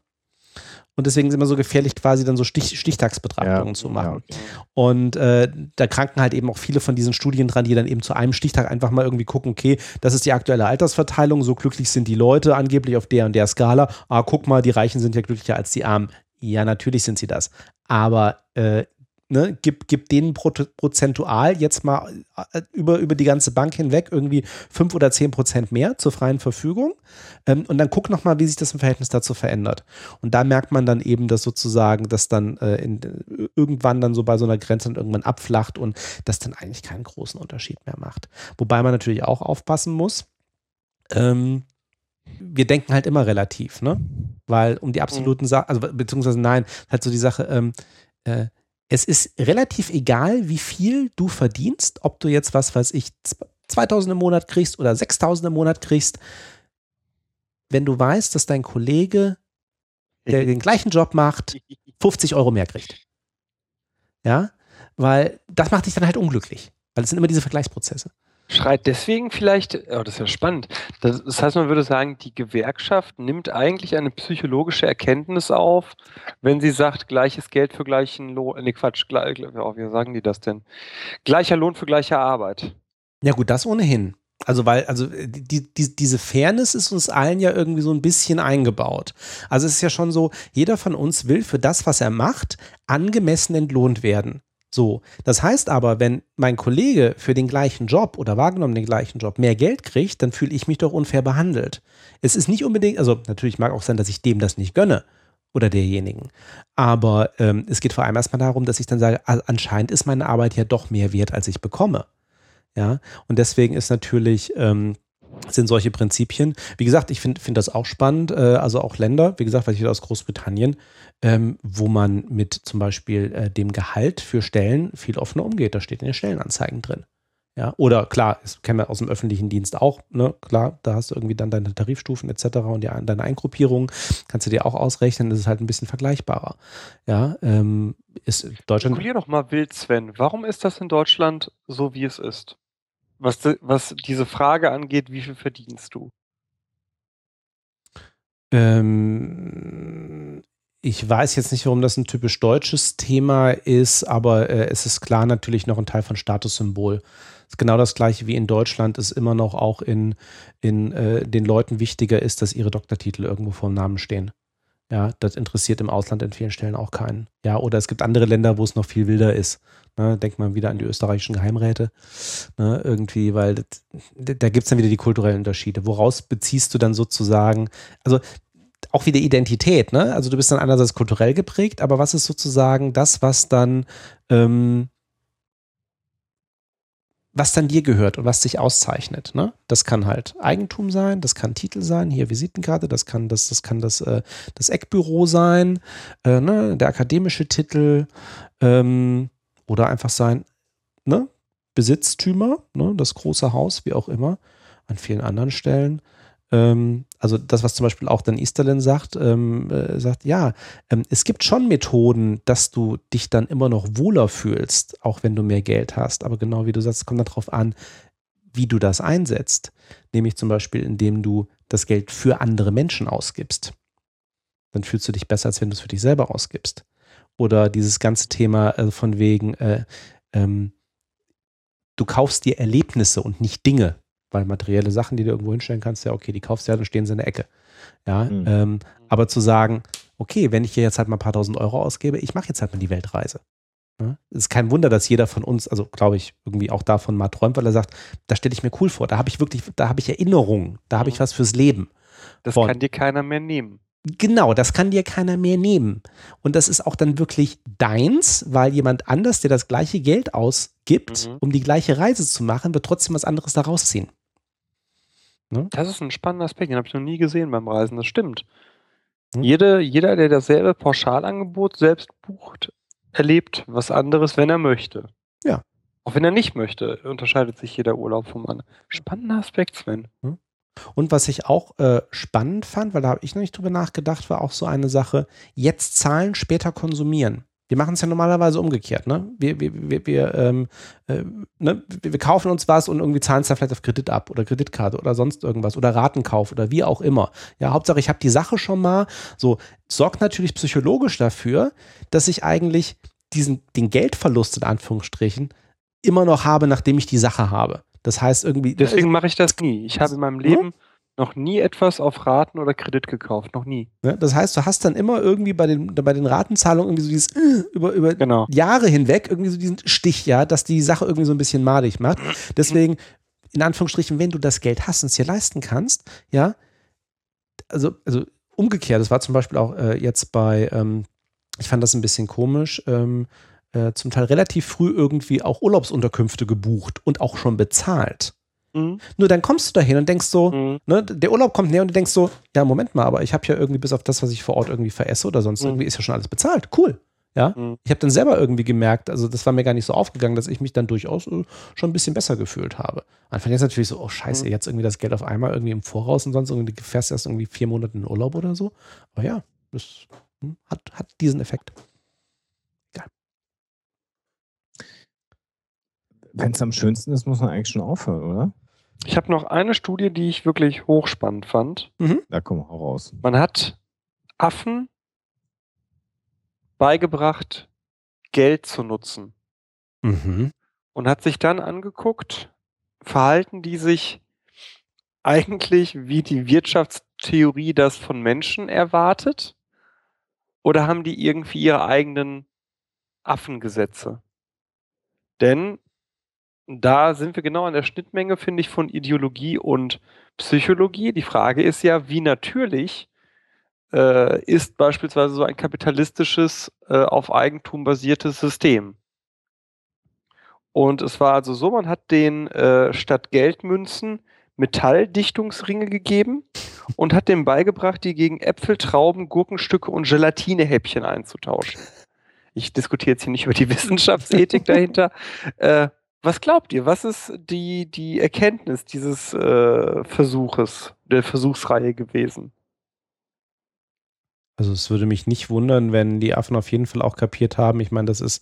Und deswegen ist immer so gefährlich, quasi dann so Stich, Stichtagsbetrachtungen zu machen. Ja, okay. Und äh, da kranken halt eben auch viele von diesen Studien dran, die dann eben zu einem Stichtag einfach mal irgendwie gucken, okay, das ist die aktuelle Altersverteilung, so glücklich sind die Leute angeblich auf der und der Skala. Ah, guck mal, die Reichen sind ja glücklicher als die Armen. Ja, natürlich sind sie das. Aber äh, ne, gib, gib denen pro, prozentual jetzt mal äh, über, über die ganze Bank hinweg irgendwie fünf oder zehn Prozent mehr zur freien Verfügung. Ähm, und dann guck nochmal, wie sich das im Verhältnis dazu verändert. Und da merkt man dann eben, dass sozusagen das dann äh, in, irgendwann dann so bei so einer Grenze dann irgendwann abflacht und das dann eigentlich keinen großen Unterschied mehr macht. Wobei man natürlich auch aufpassen muss. Ähm, wir denken halt immer relativ, ne? Weil um die absoluten Sachen, also beziehungsweise nein, halt so die Sache, ähm, äh, es ist relativ egal, wie viel du verdienst, ob du jetzt, was weiß ich, 2000 im Monat kriegst oder 6000 im Monat kriegst, wenn du weißt, dass dein Kollege, der den gleichen Job macht, [laughs] 50 Euro mehr kriegt. Ja, weil das macht dich dann halt unglücklich, weil es sind immer diese Vergleichsprozesse. Schreit deswegen vielleicht, oh, das ist ja spannend. Das, das heißt, man würde sagen, die Gewerkschaft nimmt eigentlich eine psychologische Erkenntnis auf, wenn sie sagt, gleiches Geld für gleichen Lohn, nee, Quatsch, gleich, wie sagen die das denn? Gleicher Lohn für gleiche Arbeit. Ja, gut, das ohnehin. Also, weil, also die, die, diese Fairness ist uns allen ja irgendwie so ein bisschen eingebaut. Also es ist ja schon so, jeder von uns will für das, was er macht, angemessen entlohnt werden. So, das heißt aber, wenn mein Kollege für den gleichen Job oder wahrgenommen den gleichen Job mehr Geld kriegt, dann fühle ich mich doch unfair behandelt. Es ist nicht unbedingt, also natürlich mag auch sein, dass ich dem das nicht gönne oder derjenigen. Aber ähm, es geht vor allem erstmal darum, dass ich dann sage, a- anscheinend ist meine Arbeit ja doch mehr wert, als ich bekomme. Ja, und deswegen ist natürlich, ähm, sind solche Prinzipien. Wie gesagt, ich finde find das auch spannend. Äh, also auch Länder, wie gesagt, weil ich wieder aus Großbritannien, ähm, wo man mit zum Beispiel äh, dem Gehalt für Stellen viel offener umgeht. Da steht in den Stellenanzeigen drin. Ja, oder klar, das kennen wir aus dem öffentlichen Dienst auch, ne? Klar, da hast du irgendwie dann deine Tarifstufen etc. und die, deine Eingruppierung, kannst du dir auch ausrechnen, das ist halt ein bisschen vergleichbarer. Ja, ähm, ist Deutschland. Spekulier doch mal wild, Sven. Warum ist das in Deutschland so, wie es ist? Was, was diese Frage angeht, wie viel verdienst du? Ähm, ich weiß jetzt nicht, warum das ein typisch deutsches Thema ist, aber äh, es ist klar natürlich noch ein Teil von Statussymbol. Es ist genau das gleiche wie in Deutschland es immer noch auch in, in äh, den Leuten wichtiger ist, dass ihre Doktortitel irgendwo vor dem Namen stehen. Ja, das interessiert im Ausland in vielen Stellen auch keinen. Ja, oder es gibt andere Länder, wo es noch viel wilder ist. Ne, denkt man wieder an die österreichischen Geheimräte. Ne, irgendwie, weil das, da gibt es dann wieder die kulturellen Unterschiede. Woraus beziehst du dann sozusagen, also auch wieder Identität, ne? Also du bist dann einerseits kulturell geprägt, aber was ist sozusagen das, was dann, ähm, was dann dir gehört und was dich auszeichnet, ne? Das kann halt Eigentum sein, das kann Titel sein, hier Visitenkarte, das kann das, das kann das, äh, das Eckbüro sein, äh, ne? Der akademische Titel, ähm, oder einfach sein, ne? Besitztümer, ne? Das große Haus, wie auch immer, an vielen anderen Stellen. Ähm, also das, was zum Beispiel auch dann Easterlin sagt, ähm, äh, sagt, ja, ähm, es gibt schon Methoden, dass du dich dann immer noch wohler fühlst, auch wenn du mehr Geld hast. Aber genau wie du sagst, kommt darauf an, wie du das einsetzt. Nämlich zum Beispiel, indem du das Geld für andere Menschen ausgibst. Dann fühlst du dich besser, als wenn du es für dich selber ausgibst. Oder dieses ganze Thema äh, von wegen, äh, ähm, du kaufst dir Erlebnisse und nicht Dinge weil materielle Sachen, die du irgendwo hinstellen kannst, ja, okay, die kaufst du ja, dann stehen sie in der Ecke. Ja, Mhm. ähm, aber zu sagen, okay, wenn ich hier jetzt halt mal ein paar tausend Euro ausgebe, ich mache jetzt halt mal die Weltreise. Ja, es ist kein Wunder, dass jeder von uns, also glaube ich, irgendwie auch davon mal träumt, weil er sagt, da stelle ich mir cool vor, da habe ich wirklich, da habe ich Erinnerungen, da habe ich Mhm. was fürs Leben. Das Von- kann dir keiner mehr nehmen. Genau, das kann dir keiner mehr nehmen. Und das ist auch dann wirklich deins, weil jemand anders, der das gleiche Geld ausgibt, Mhm. um die gleiche Reise zu machen, wird trotzdem was anderes daraus ziehen. Das ist ein spannender Aspekt, den habe ich noch nie gesehen beim Reisen. Das stimmt. Hm. Jede, jeder, der dasselbe Pauschalangebot selbst bucht, erlebt was anderes, wenn er möchte. Ja. Auch wenn er nicht möchte, unterscheidet sich jeder Urlaub vom anderen. Spannender Aspekt, Sven. Und was ich auch äh, spannend fand, weil da habe ich noch nicht drüber nachgedacht, war auch so eine Sache, jetzt zahlen, später konsumieren. Wir machen es ja normalerweise umgekehrt, ne? Wir, wir, wir, wir, ähm, äh, ne? wir, kaufen uns was und irgendwie zahlen es dann vielleicht auf Kredit ab oder Kreditkarte oder sonst irgendwas oder Ratenkauf oder wie auch immer. Ja, Hauptsache, ich habe die Sache schon mal. So, sorgt natürlich psychologisch dafür, dass ich eigentlich diesen, den Geldverlust in Anführungsstrichen immer noch habe, nachdem ich die Sache habe. Das heißt irgendwie. Deswegen mache ich das nie. Ich habe in meinem Hm? Leben noch nie etwas auf Raten oder Kredit gekauft. Noch nie. Ne? Das heißt, du hast dann immer irgendwie bei den, bei den Ratenzahlungen irgendwie so dieses äh, über, über Genau. Jahre hinweg irgendwie so diesen Stich, ja, dass die Sache irgendwie so ein bisschen madig macht. Deswegen, in Anführungsstrichen, wenn du das Geld hast und es dir leisten kannst, ja, also, also umgekehrt, das war zum Beispiel auch äh, jetzt bei, ähm, ich fand das ein bisschen komisch, ähm, äh, zum Teil relativ früh irgendwie auch Urlaubsunterkünfte gebucht und auch schon bezahlt. Mhm. Nur dann kommst du dahin und denkst so, Mhm. ne, der Urlaub kommt näher und du denkst so, ja, Moment mal, aber ich habe ja irgendwie bis auf das, was ich vor Ort irgendwie veresse oder sonst Mhm. irgendwie ist ja schon alles bezahlt. Cool. Ja. Mhm. Ich habe dann selber irgendwie gemerkt, also das war mir gar nicht so aufgegangen, dass ich mich dann durchaus äh, schon ein bisschen besser gefühlt habe. Anfang jetzt natürlich so, oh scheiße, Mhm. jetzt irgendwie das Geld auf einmal irgendwie im Voraus und sonst irgendwie du fährst erst irgendwie vier Monate in Urlaub oder so. Aber ja, das hm, hat, hat diesen Effekt. Wenn es am schönsten ist, muss man eigentlich schon aufhören, oder? Ich habe noch eine Studie, die ich wirklich hochspannend fand. Da komm auch raus. Man hat Affen beigebracht, Geld zu nutzen Mhm. und hat sich dann angeguckt, verhalten die sich eigentlich wie die Wirtschaftstheorie das von Menschen erwartet oder haben die irgendwie ihre eigenen Affengesetze? Denn da sind wir genau an der Schnittmenge, finde ich, von Ideologie und Psychologie. Die Frage ist ja, wie natürlich äh, ist beispielsweise so ein kapitalistisches, äh, auf Eigentum basiertes System. Und es war also so, man hat den äh, statt Geldmünzen Metalldichtungsringe gegeben und hat dem beigebracht, die gegen Äpfel, Trauben, Gurkenstücke und Gelatinehäppchen einzutauschen. Ich diskutiere jetzt hier nicht über die [laughs] Wissenschaftsethik dahinter. Äh, was glaubt ihr? Was ist die, die Erkenntnis dieses äh, Versuches, der Versuchsreihe gewesen? Also es würde mich nicht wundern, wenn die Affen auf jeden Fall auch kapiert haben. Ich meine, das ist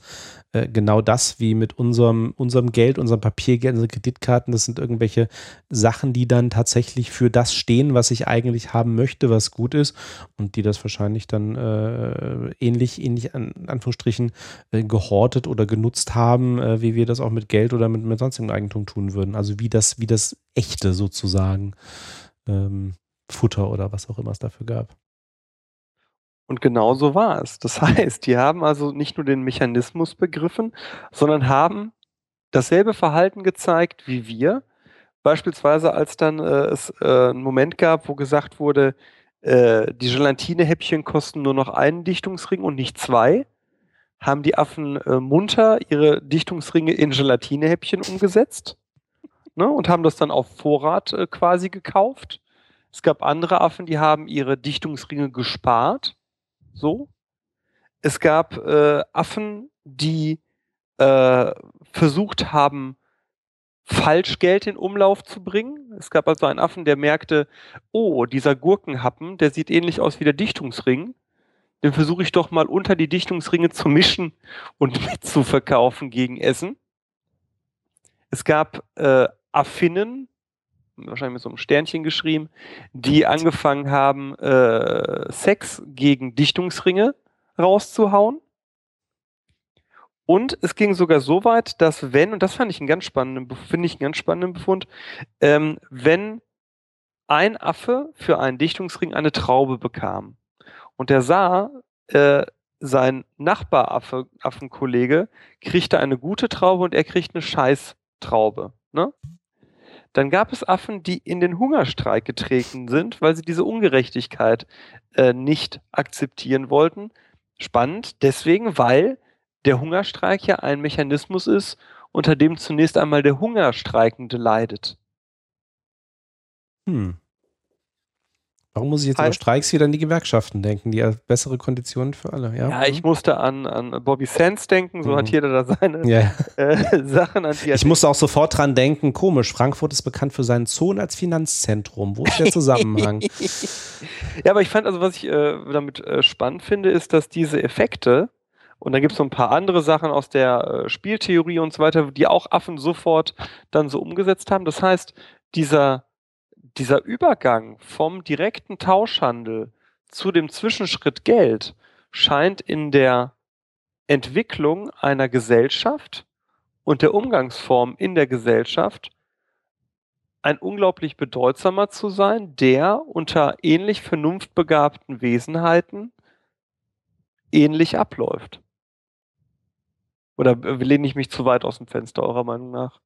äh, genau das wie mit unserem, unserem Geld, unserem Papiergeld, unseren Kreditkarten. Das sind irgendwelche Sachen, die dann tatsächlich für das stehen, was ich eigentlich haben möchte, was gut ist. Und die das wahrscheinlich dann äh, ähnlich, ähnlich an Anführungsstrichen äh, gehortet oder genutzt haben, äh, wie wir das auch mit Geld oder mit, mit sonstigem Eigentum tun würden. Also wie das, wie das echte sozusagen ähm, Futter oder was auch immer es dafür gab. Und genau so war es. Das [laughs] heißt, die haben also nicht nur den Mechanismus begriffen, sondern haben dasselbe Verhalten gezeigt wie wir. Beispielsweise, als dann äh, es äh, einen Moment gab, wo gesagt wurde, äh, die Gelatinehäppchen kosten nur noch einen Dichtungsring und nicht zwei, haben die Affen äh, munter ihre Dichtungsringe in Gelatinehäppchen umgesetzt ne, und haben das dann auf Vorrat äh, quasi gekauft. Es gab andere Affen, die haben ihre Dichtungsringe gespart. So. Es gab äh, Affen, die äh, versucht haben, Falschgeld in Umlauf zu bringen. Es gab also einen Affen, der merkte, oh, dieser Gurkenhappen, der sieht ähnlich aus wie der Dichtungsring. Den versuche ich doch mal unter die Dichtungsringe zu mischen und [laughs] mitzuverkaufen gegen Essen. Es gab äh, Affinnen, wahrscheinlich mit so einem Sternchen geschrieben, die angefangen haben, äh, Sex gegen Dichtungsringe rauszuhauen. Und es ging sogar so weit, dass wenn, und das fand ich einen ganz spannenden, finde ich einen ganz spannenden Befund, ähm, wenn ein Affe für einen Dichtungsring eine Traube bekam und der sah, äh, sein Nachbaraffe, Affenkollege kriegte eine gute Traube und er kriegt eine Scheißtraube. Ne? Dann gab es Affen, die in den Hungerstreik getreten sind, weil sie diese Ungerechtigkeit äh, nicht akzeptieren wollten. Spannend, deswegen, weil der Hungerstreik ja ein Mechanismus ist, unter dem zunächst einmal der Hungerstreikende leidet. Hm. Warum muss ich jetzt über Streiks wieder an die Gewerkschaften denken, die ja bessere Konditionen für alle? Ja, ja ich musste an, an Bobby Sands denken, so Mhm. hat jeder da seine Ja. äh, [laughs] Sachen, an die Ich musste auch sofort dran denken, komisch, Frankfurt ist bekannt für seinen Zonen als Finanzzentrum. Wo ist der Zusammenhang? [laughs] Ja, aber ich fand also, was ich äh, damit äh, spannend finde, ist, dass diese Effekte, und dann gibt es so ein paar andere Sachen aus der äh, Spieltheorie und so weiter, die auch Affen sofort dann so umgesetzt haben. Das heißt, dieser, dieser Übergang vom direkten Tauschhandel zu dem Zwischenschritt Geld scheint in der Entwicklung einer Gesellschaft und der Umgangsform in der Gesellschaft ein unglaublich bedeutsamer zu sein, der unter ähnlich vernunftbegabten Wesenheiten ähnlich abläuft. Oder äh, lehne ich mich zu weit aus dem Fenster, eurer Meinung nach?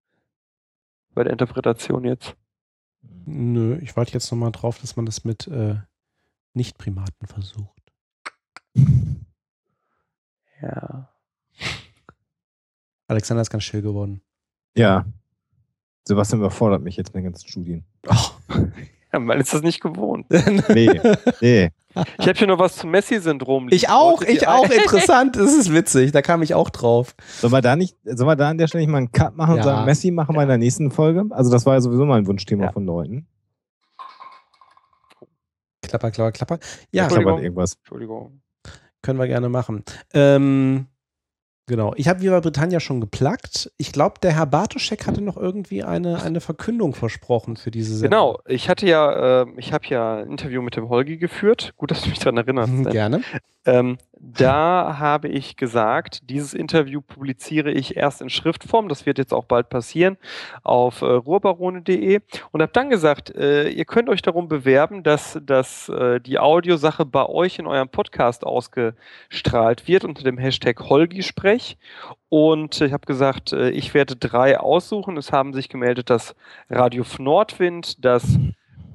Bei der Interpretation jetzt. Nö, ich warte jetzt nochmal drauf, dass man das mit äh, Nicht-Primaten versucht. [laughs] Ja. Alexander ist ganz still geworden. Ja. Sebastian überfordert mich jetzt mit den ganzen Studien. Ja man ist das nicht gewohnt. [laughs] Nee, nee. Ich habe hier noch was zum Messi-Syndrom. Ich auch, ich auch. [laughs] Interessant, das ist witzig. Da kam ich auch drauf. Sollen wir da nicht, sollen wir da an der Stelle nicht mal einen Cut machen und Ja. sagen, Messi machen wir in der nächsten Folge? Also das war ja sowieso mal ein Wunschthema Ja. von Leuten. Klapper, klapper, klapper. Ja, an irgendwas. Entschuldigung. können wir gerne machen. Ähm, genau. Ich habe Viva Britannia schon geplagt. Ich glaube, der Herr Bartoschek hatte noch irgendwie eine, eine Verkündung versprochen für diese Sendung. Genau, ich hatte ja, äh, ich habe ja ein Interview mit dem Holgi geführt. Gut, dass du mich daran erinnerst. Mhm, Sven. Gerne. Ähm, da habe ich gesagt, dieses Interview publiziere ich erst in Schriftform. Das wird jetzt auch bald passieren auf äh, ruhrbarone.de und habe dann gesagt, äh, ihr könnt euch darum bewerben, dass, dass äh, die Audiosache bei euch in eurem Podcast ausgestrahlt wird unter dem Hashtag Holgi-Sprech. Und ich habe gesagt, äh, ich werde drei aussuchen. Es haben sich gemeldet das Radio Nordwind, das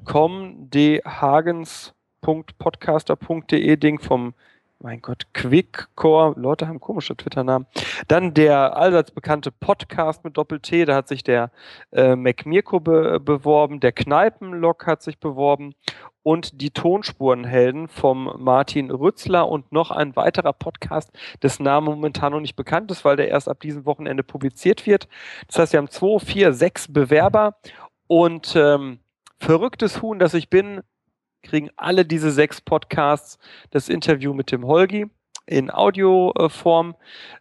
Com de Hagens.podcaster.de Ding vom mein Gott, Quickcore, Leute haben komische Twitter-Namen. Dann der allseits bekannte Podcast mit Doppel-T, da hat sich der äh, MacMirko be beworben, der Kneipenlok hat sich beworben und die Tonspurenhelden vom Martin Rützler und noch ein weiterer Podcast, dessen Name momentan noch nicht bekannt ist, weil der erst ab diesem Wochenende publiziert wird. Das heißt, wir haben zwei, vier, sechs Bewerber und ähm, verrücktes Huhn, das ich bin, kriegen alle diese sechs Podcasts das Interview mit dem Holgi in Audioform.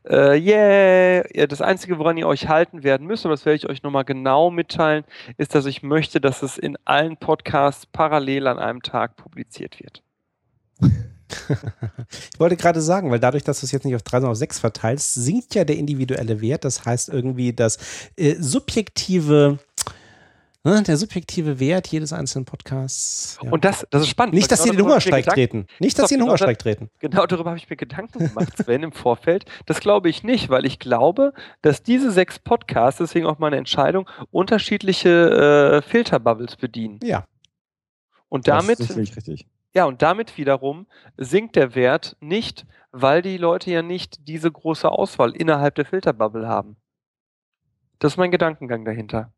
Äh, yeah! Das Einzige, woran ihr euch halten werden müsst, aber das werde ich euch nochmal genau mitteilen, ist, dass ich möchte, dass es in allen Podcasts parallel an einem Tag publiziert wird. Ich wollte gerade sagen, weil dadurch, dass du es jetzt nicht auf 3, sondern auf 6 verteilst, sinkt ja der individuelle Wert. Das heißt irgendwie, das äh, subjektive, ne, der subjektive Wert jedes einzelnen Podcasts. Ja. Und das, das ist spannend. nicht, dass sie in den genau ich mir Hungerstreik treten. Nicht, dass sie in den Genau, Hungerstreik treten. Genau darüber habe ich mir Gedanken gemacht, Sven, im Vorfeld. Das glaube ich nicht, weil ich glaube, dass diese sechs Podcasts, deswegen auch meine Entscheidung, unterschiedliche äh, Filterbubbles bedienen. Ja. Und Das damit ist sicherlich richtig. Ja, und damit wiederum sinkt der Wert nicht, weil die Leute ja nicht diese große Auswahl innerhalb der Filterbubble haben. Das ist mein Gedankengang dahinter.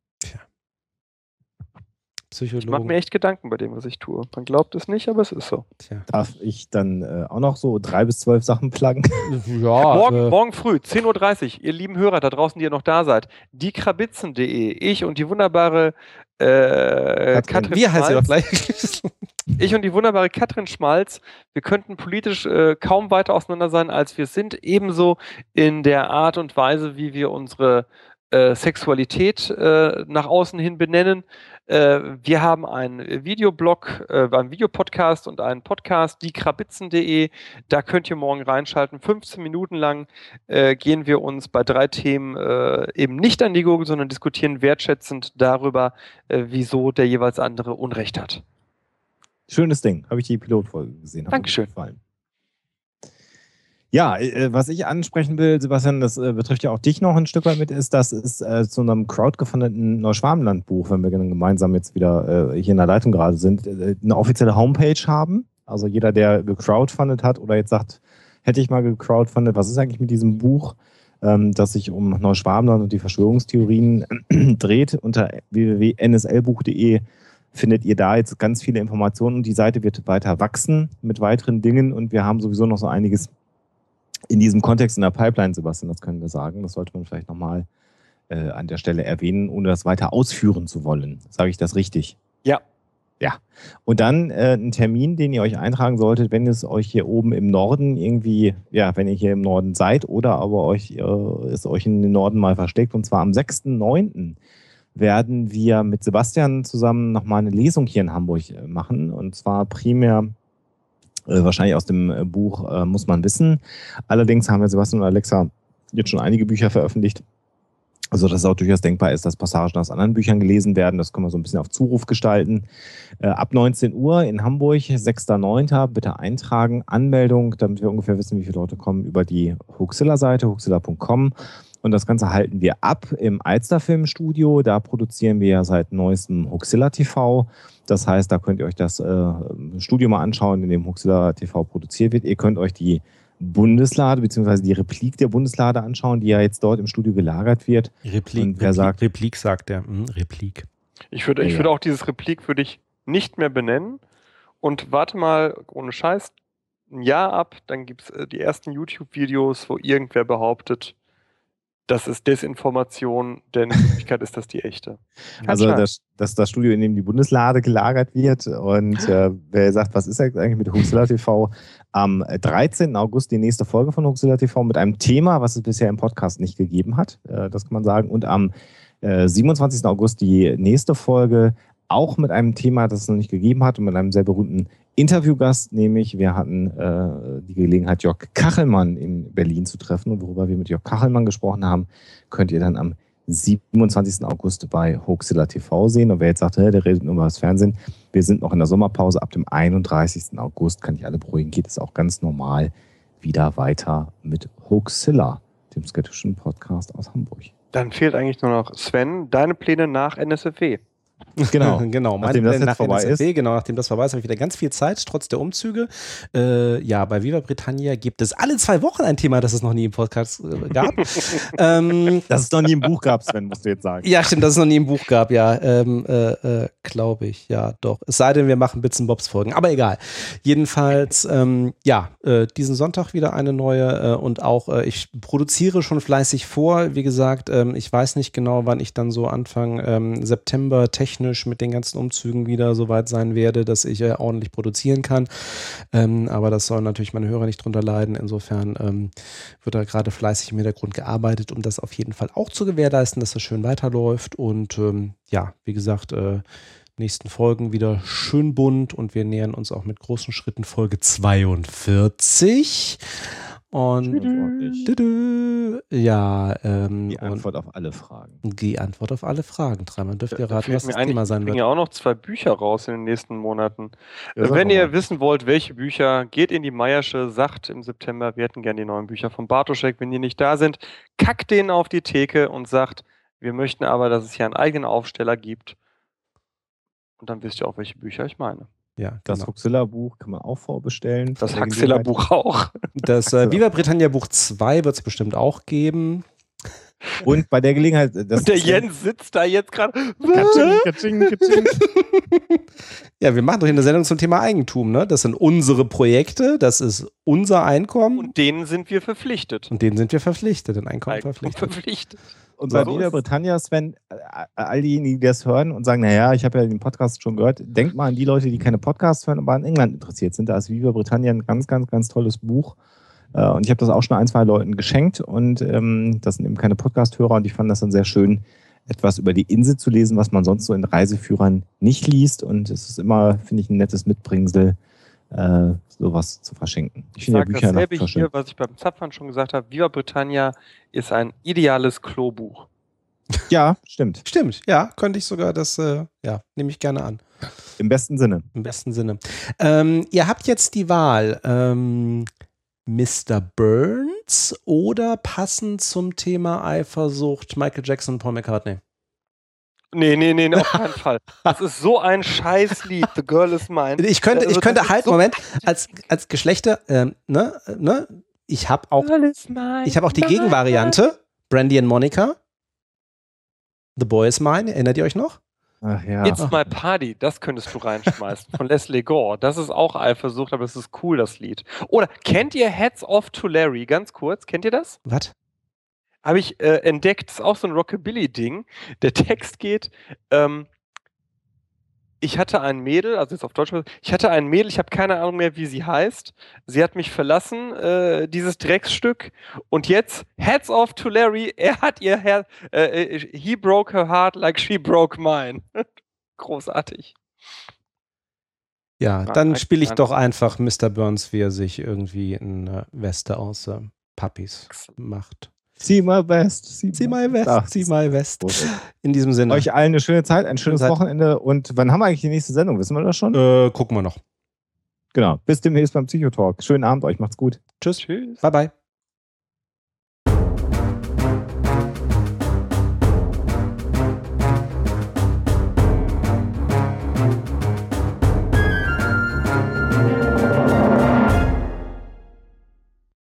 Ich mache Psychologen. mir echt Gedanken bei dem, was ich tue. Man glaubt es nicht, aber es ist so. Tja. Darf ich dann äh, auch noch so drei bis zwölf Sachen pluggen? [laughs] Ja, morgen, äh, morgen früh, 10.30 Uhr, ihr lieben Hörer da draußen, die ihr noch da seid, diekrabitzen.de, ich und die wunderbare äh, Katrin. Katrin wir heißen sie doch Schmalz, gleich. [laughs] ich und die wunderbare Katrin Schmalz, wir könnten politisch äh, kaum weiter auseinander sein, als wir sind. Ebenso in der Art und Weise, wie wir unsere äh, Sexualität äh, nach außen hin benennen. Äh, wir haben einen Videoblog, äh, einen Videopodcast und einen Podcast, diekrabitzen.de. Da könnt ihr morgen reinschalten. 15 Minuten lang äh, gehen wir uns bei drei Themen eben nicht an die Gurgel, sondern diskutieren wertschätzend darüber, wieso der jeweils andere Unrecht hat. Schönes Ding. Habe ich die Pilotfolge gesehen. Dankeschön. Gefallen. Ja, äh, was ich ansprechen will, Sebastian, das äh, betrifft ja auch dich noch ein Stück weit mit, ist, dass es äh, zu einem crowdgefundeten Neuschwabenland-Buch, wenn wir gemeinsam jetzt wieder äh, hier in der Leitung gerade sind, äh, eine offizielle Homepage haben. Also jeder, der gecrowdfundet hat oder jetzt sagt, hätte ich mal gecrowdfundet, was ist eigentlich mit diesem Buch, ähm, das sich um Neuschwabenland und die Verschwörungstheorien [clears throat] dreht, unter www.nslbuch.de findet ihr da jetzt ganz viele Informationen und die Seite wird weiter wachsen mit weiteren Dingen und wir haben sowieso noch so einiges in diesem Kontext in der Pipeline, Sebastian, das können wir sagen. Das sollte man vielleicht nochmal äh, an der Stelle erwähnen, ohne das weiter ausführen zu wollen. Sage ich das richtig? Ja. Ja. Und dann äh, ein Termin, den ihr euch eintragen solltet, wenn es euch hier oben im Norden irgendwie, ja, wenn ihr hier im Norden seid oder aber euch äh, es euch in den Norden mal versteckt. Und zwar am 6.9. werden wir mit Sebastian zusammen nochmal eine Lesung hier in Hamburg äh, machen. Und zwar primär wahrscheinlich aus dem äh, Buch äh, Muss man wissen. Allerdings haben wir Sebastian und Alexa jetzt schon einige Bücher veröffentlicht. Also, dass es auch durchaus denkbar ist, dass Passagen aus anderen Büchern gelesen werden. Das können wir so ein bisschen auf Zuruf gestalten. Äh, ab 19 Uhr in Hamburg, 6.9. Bitte eintragen. Anmeldung, damit wir ungefähr wissen, wie viele Leute kommen, über die Huxilla-Seite, huxilla.com. Und das Ganze halten wir ab im Alster Filmstudio. Da produzieren wir ja seit neuestem Huxilla TV. Das heißt, da könnt ihr euch das äh, Studio mal anschauen, in dem Huxilla TV produziert wird. Ihr könnt euch die Bundeslade bzw. die Replik der Bundeslade anschauen, die ja jetzt dort im Studio gelagert wird. Replik, Und wer Replik, sagt- Replik sagt er. Hm, Replik. Ich würde, ich Ja. würde auch dieses Replik würde ich nicht mehr benennen. Und warte mal, ohne Scheiß, ein Jahr ab, dann gibt es äh, die ersten YouTube-Videos, wo irgendwer behauptet, das ist Desinformation, denn in Wirklichkeit [laughs] ist das die echte. Also das, das das Studio, in dem die Bundeslade gelagert wird. Und [laughs] äh, wer sagt, was ist eigentlich mit Huxilla TV? Am 13. August die nächste Folge von Huxilla TV mit einem Thema, was es bisher im Podcast nicht gegeben hat. Äh, das kann man sagen. Und am äh, 27. August die nächste Folge auch mit einem Thema, das es noch nicht gegeben hat und mit einem sehr berühmten Interviewgast, nämlich wir hatten äh, die Gelegenheit, Jörg Kachelmann in Berlin zu treffen. Und worüber wir mit Jörg Kachelmann gesprochen haben, könnt ihr dann am 27. August bei Hoaxilla TV sehen. Und wer jetzt sagt, hä, der redet nur über das Fernsehen, wir sind noch in der Sommerpause. Ab dem 31. August, kann ich alle beruhigen, geht es auch ganz normal wieder weiter mit Hoaxilla, dem skeptischen Podcast aus Hamburg. Dann fehlt eigentlich nur noch Sven, deine Pläne nach NSFW. Genau. [laughs] genau. Nachdem Meine das jetzt vorbei NSFW, Genau, nachdem das vorbei ist, habe ich wieder ganz viel Zeit, trotz der Umzüge. Äh, ja, bei Viva Britannia gibt es alle zwei Wochen ein Thema, das es noch nie im Podcast äh, gab. [laughs] ähm, Dass es noch nie im Buch gab, Sven, musst du jetzt sagen. ja, stimmt, dass es noch nie im Buch gab, ja. Ähm, äh, äh, Glaube ich, ja, doch. Es sei denn, wir machen Bits and Bobs Folgen, aber egal. Jedenfalls, ähm, ja, äh, diesen Sonntag wieder eine neue äh, und auch, ich produziere schon fleißig vor. Wie gesagt, ähm, ich weiß nicht genau, wann ich dann so Anfang ähm, September technisch mit den ganzen Umzügen wieder so weit sein werde, dass ich äh, ordentlich produzieren kann. Ähm, aber das sollen natürlich meine Hörer nicht drunter leiden. Insofern ähm, wird da gerade fleißig im Hintergrund gearbeitet, um das auf jeden Fall auch zu gewährleisten, dass das schön weiterläuft. Und ähm, ja, wie gesagt, äh, nächsten Folgen wieder schön bunt und wir nähern uns auch mit großen Schritten Folge 42. Und Tüdü. ja, ähm, Die und Antwort auf alle Fragen. die Antwort auf alle Fragen. Dreimal dürft ihr Da raten, fällt was mir das ein, Thema ich sein bringe wird. ja auch noch zwei Bücher raus in den nächsten Monaten. Ja, Wenn ihr mal. wissen wollt, welche Bücher, geht in die Meiersche, sagt im September, wir hätten gerne die neuen Bücher von Bartoschek. Wenn die nicht da sind, kackt denen auf die Theke und sagt, wir möchten aber, dass es hier einen eigenen Aufsteller gibt. Und dann wisst ihr auch, welche Bücher ich meine. Ja, Das genau. Huxilla-Buch kann man auch vorbestellen. Das Haxilla-Buch auch. Das äh, [laughs] Viva Britannia Buch 2 wird es bestimmt auch geben. [laughs] Und bei der Gelegenheit, das Und der Jens sitzt da jetzt gerade. Katsching, katsching, katsching. [laughs] Ja, wir machen doch hier eine Sendung zum Thema Eigentum, ne? Das sind unsere Projekte, das ist unser Einkommen und, Und denen sind wir verpflichtet. denen sind wir verpflichtet, in Einkommen Eigentum verpflichtet. verpflichtet. Und bei So Viva ist- Britannia, Sven, äh, all diejenigen, die das hören und sagen, naja, ich habe ja den Podcast schon gehört, denkt mal an die Leute, die keine Podcasts hören, aber an England interessiert sind. Da ist Viva Britannia ein ganz, ganz, ganz tolles Buch. Äh, Und ich habe das auch schon ein, zwei Leuten geschenkt und ähm, das sind eben keine Podcast-Hörer und ich fand das dann sehr schön, etwas über die Insel zu lesen, was man sonst so in Reiseführern nicht liest. Und es ist immer, finde ich, ein nettes Mitbringsel, äh, sowas zu verschenken. Ich Ich finde ja sage Bücher dasselbe hier, was ich beim Zapfern schon gesagt habe. Viva Britannia ist ein ideales Klobuch. Ja, stimmt. Stimmt, ja, könnte ich sogar das, äh, ja, nehme ich gerne an. Im besten Sinne. Im besten Sinne. Ähm, ihr habt jetzt die Wahl. Ähm, Mr. Burns oder passend zum Thema Eifersucht Michael Jackson und Paul McCartney? Nee, nee, nee, auf [laughs] keinen Fall. Das ist so ein Scheißlied. The Girl is Mine. Ich könnte, Also ich könnte das ist halt, so- Moment, als, als Geschlechter, ähm, ne, ne, ich habe auch, ich habe auch die Gegenvariante, Brandy und Monica. The Boy is Mine, erinnert ihr euch noch? Ach ja. It's My Party, das könntest du reinschmeißen von Leslie Gore. Das ist auch Eifersucht, aber es ist cool, das Lied. Oder kennt ihr Heads Off to Larry? Ganz kurz, kennt ihr das? Was? Habe ich äh, entdeckt, ist auch so ein Rockabilly-Ding. Der Text geht, ähm, ich hatte ein Mädel, also jetzt auf Deutsch, ich hatte ein Mädel, ich habe keine Ahnung mehr, wie sie heißt. Sie hat mich verlassen, äh, dieses Drecksstück. Und jetzt, Heads off to Larry, er hat ihr Herz, äh, äh, he broke her heart like she broke mine. [laughs] Großartig. Ja, dann spiele ich doch einfach Mr. Burns, wie er sich irgendwie eine Weste aus äh, Puppies macht. See my best. Zieh mal West, Ach, zieh mal West. großartig. In diesem Sinne. Euch allen eine schöne Zeit, ein schönes Zeit. Wochenende. Und wann haben wir eigentlich die nächste Sendung? Wissen wir das schon? äh, gucken wir noch. Genau. Bis demnächst beim Psychotalk. Schönen Abend euch. Macht's gut. Tschüss. Tschüss. Bye bye.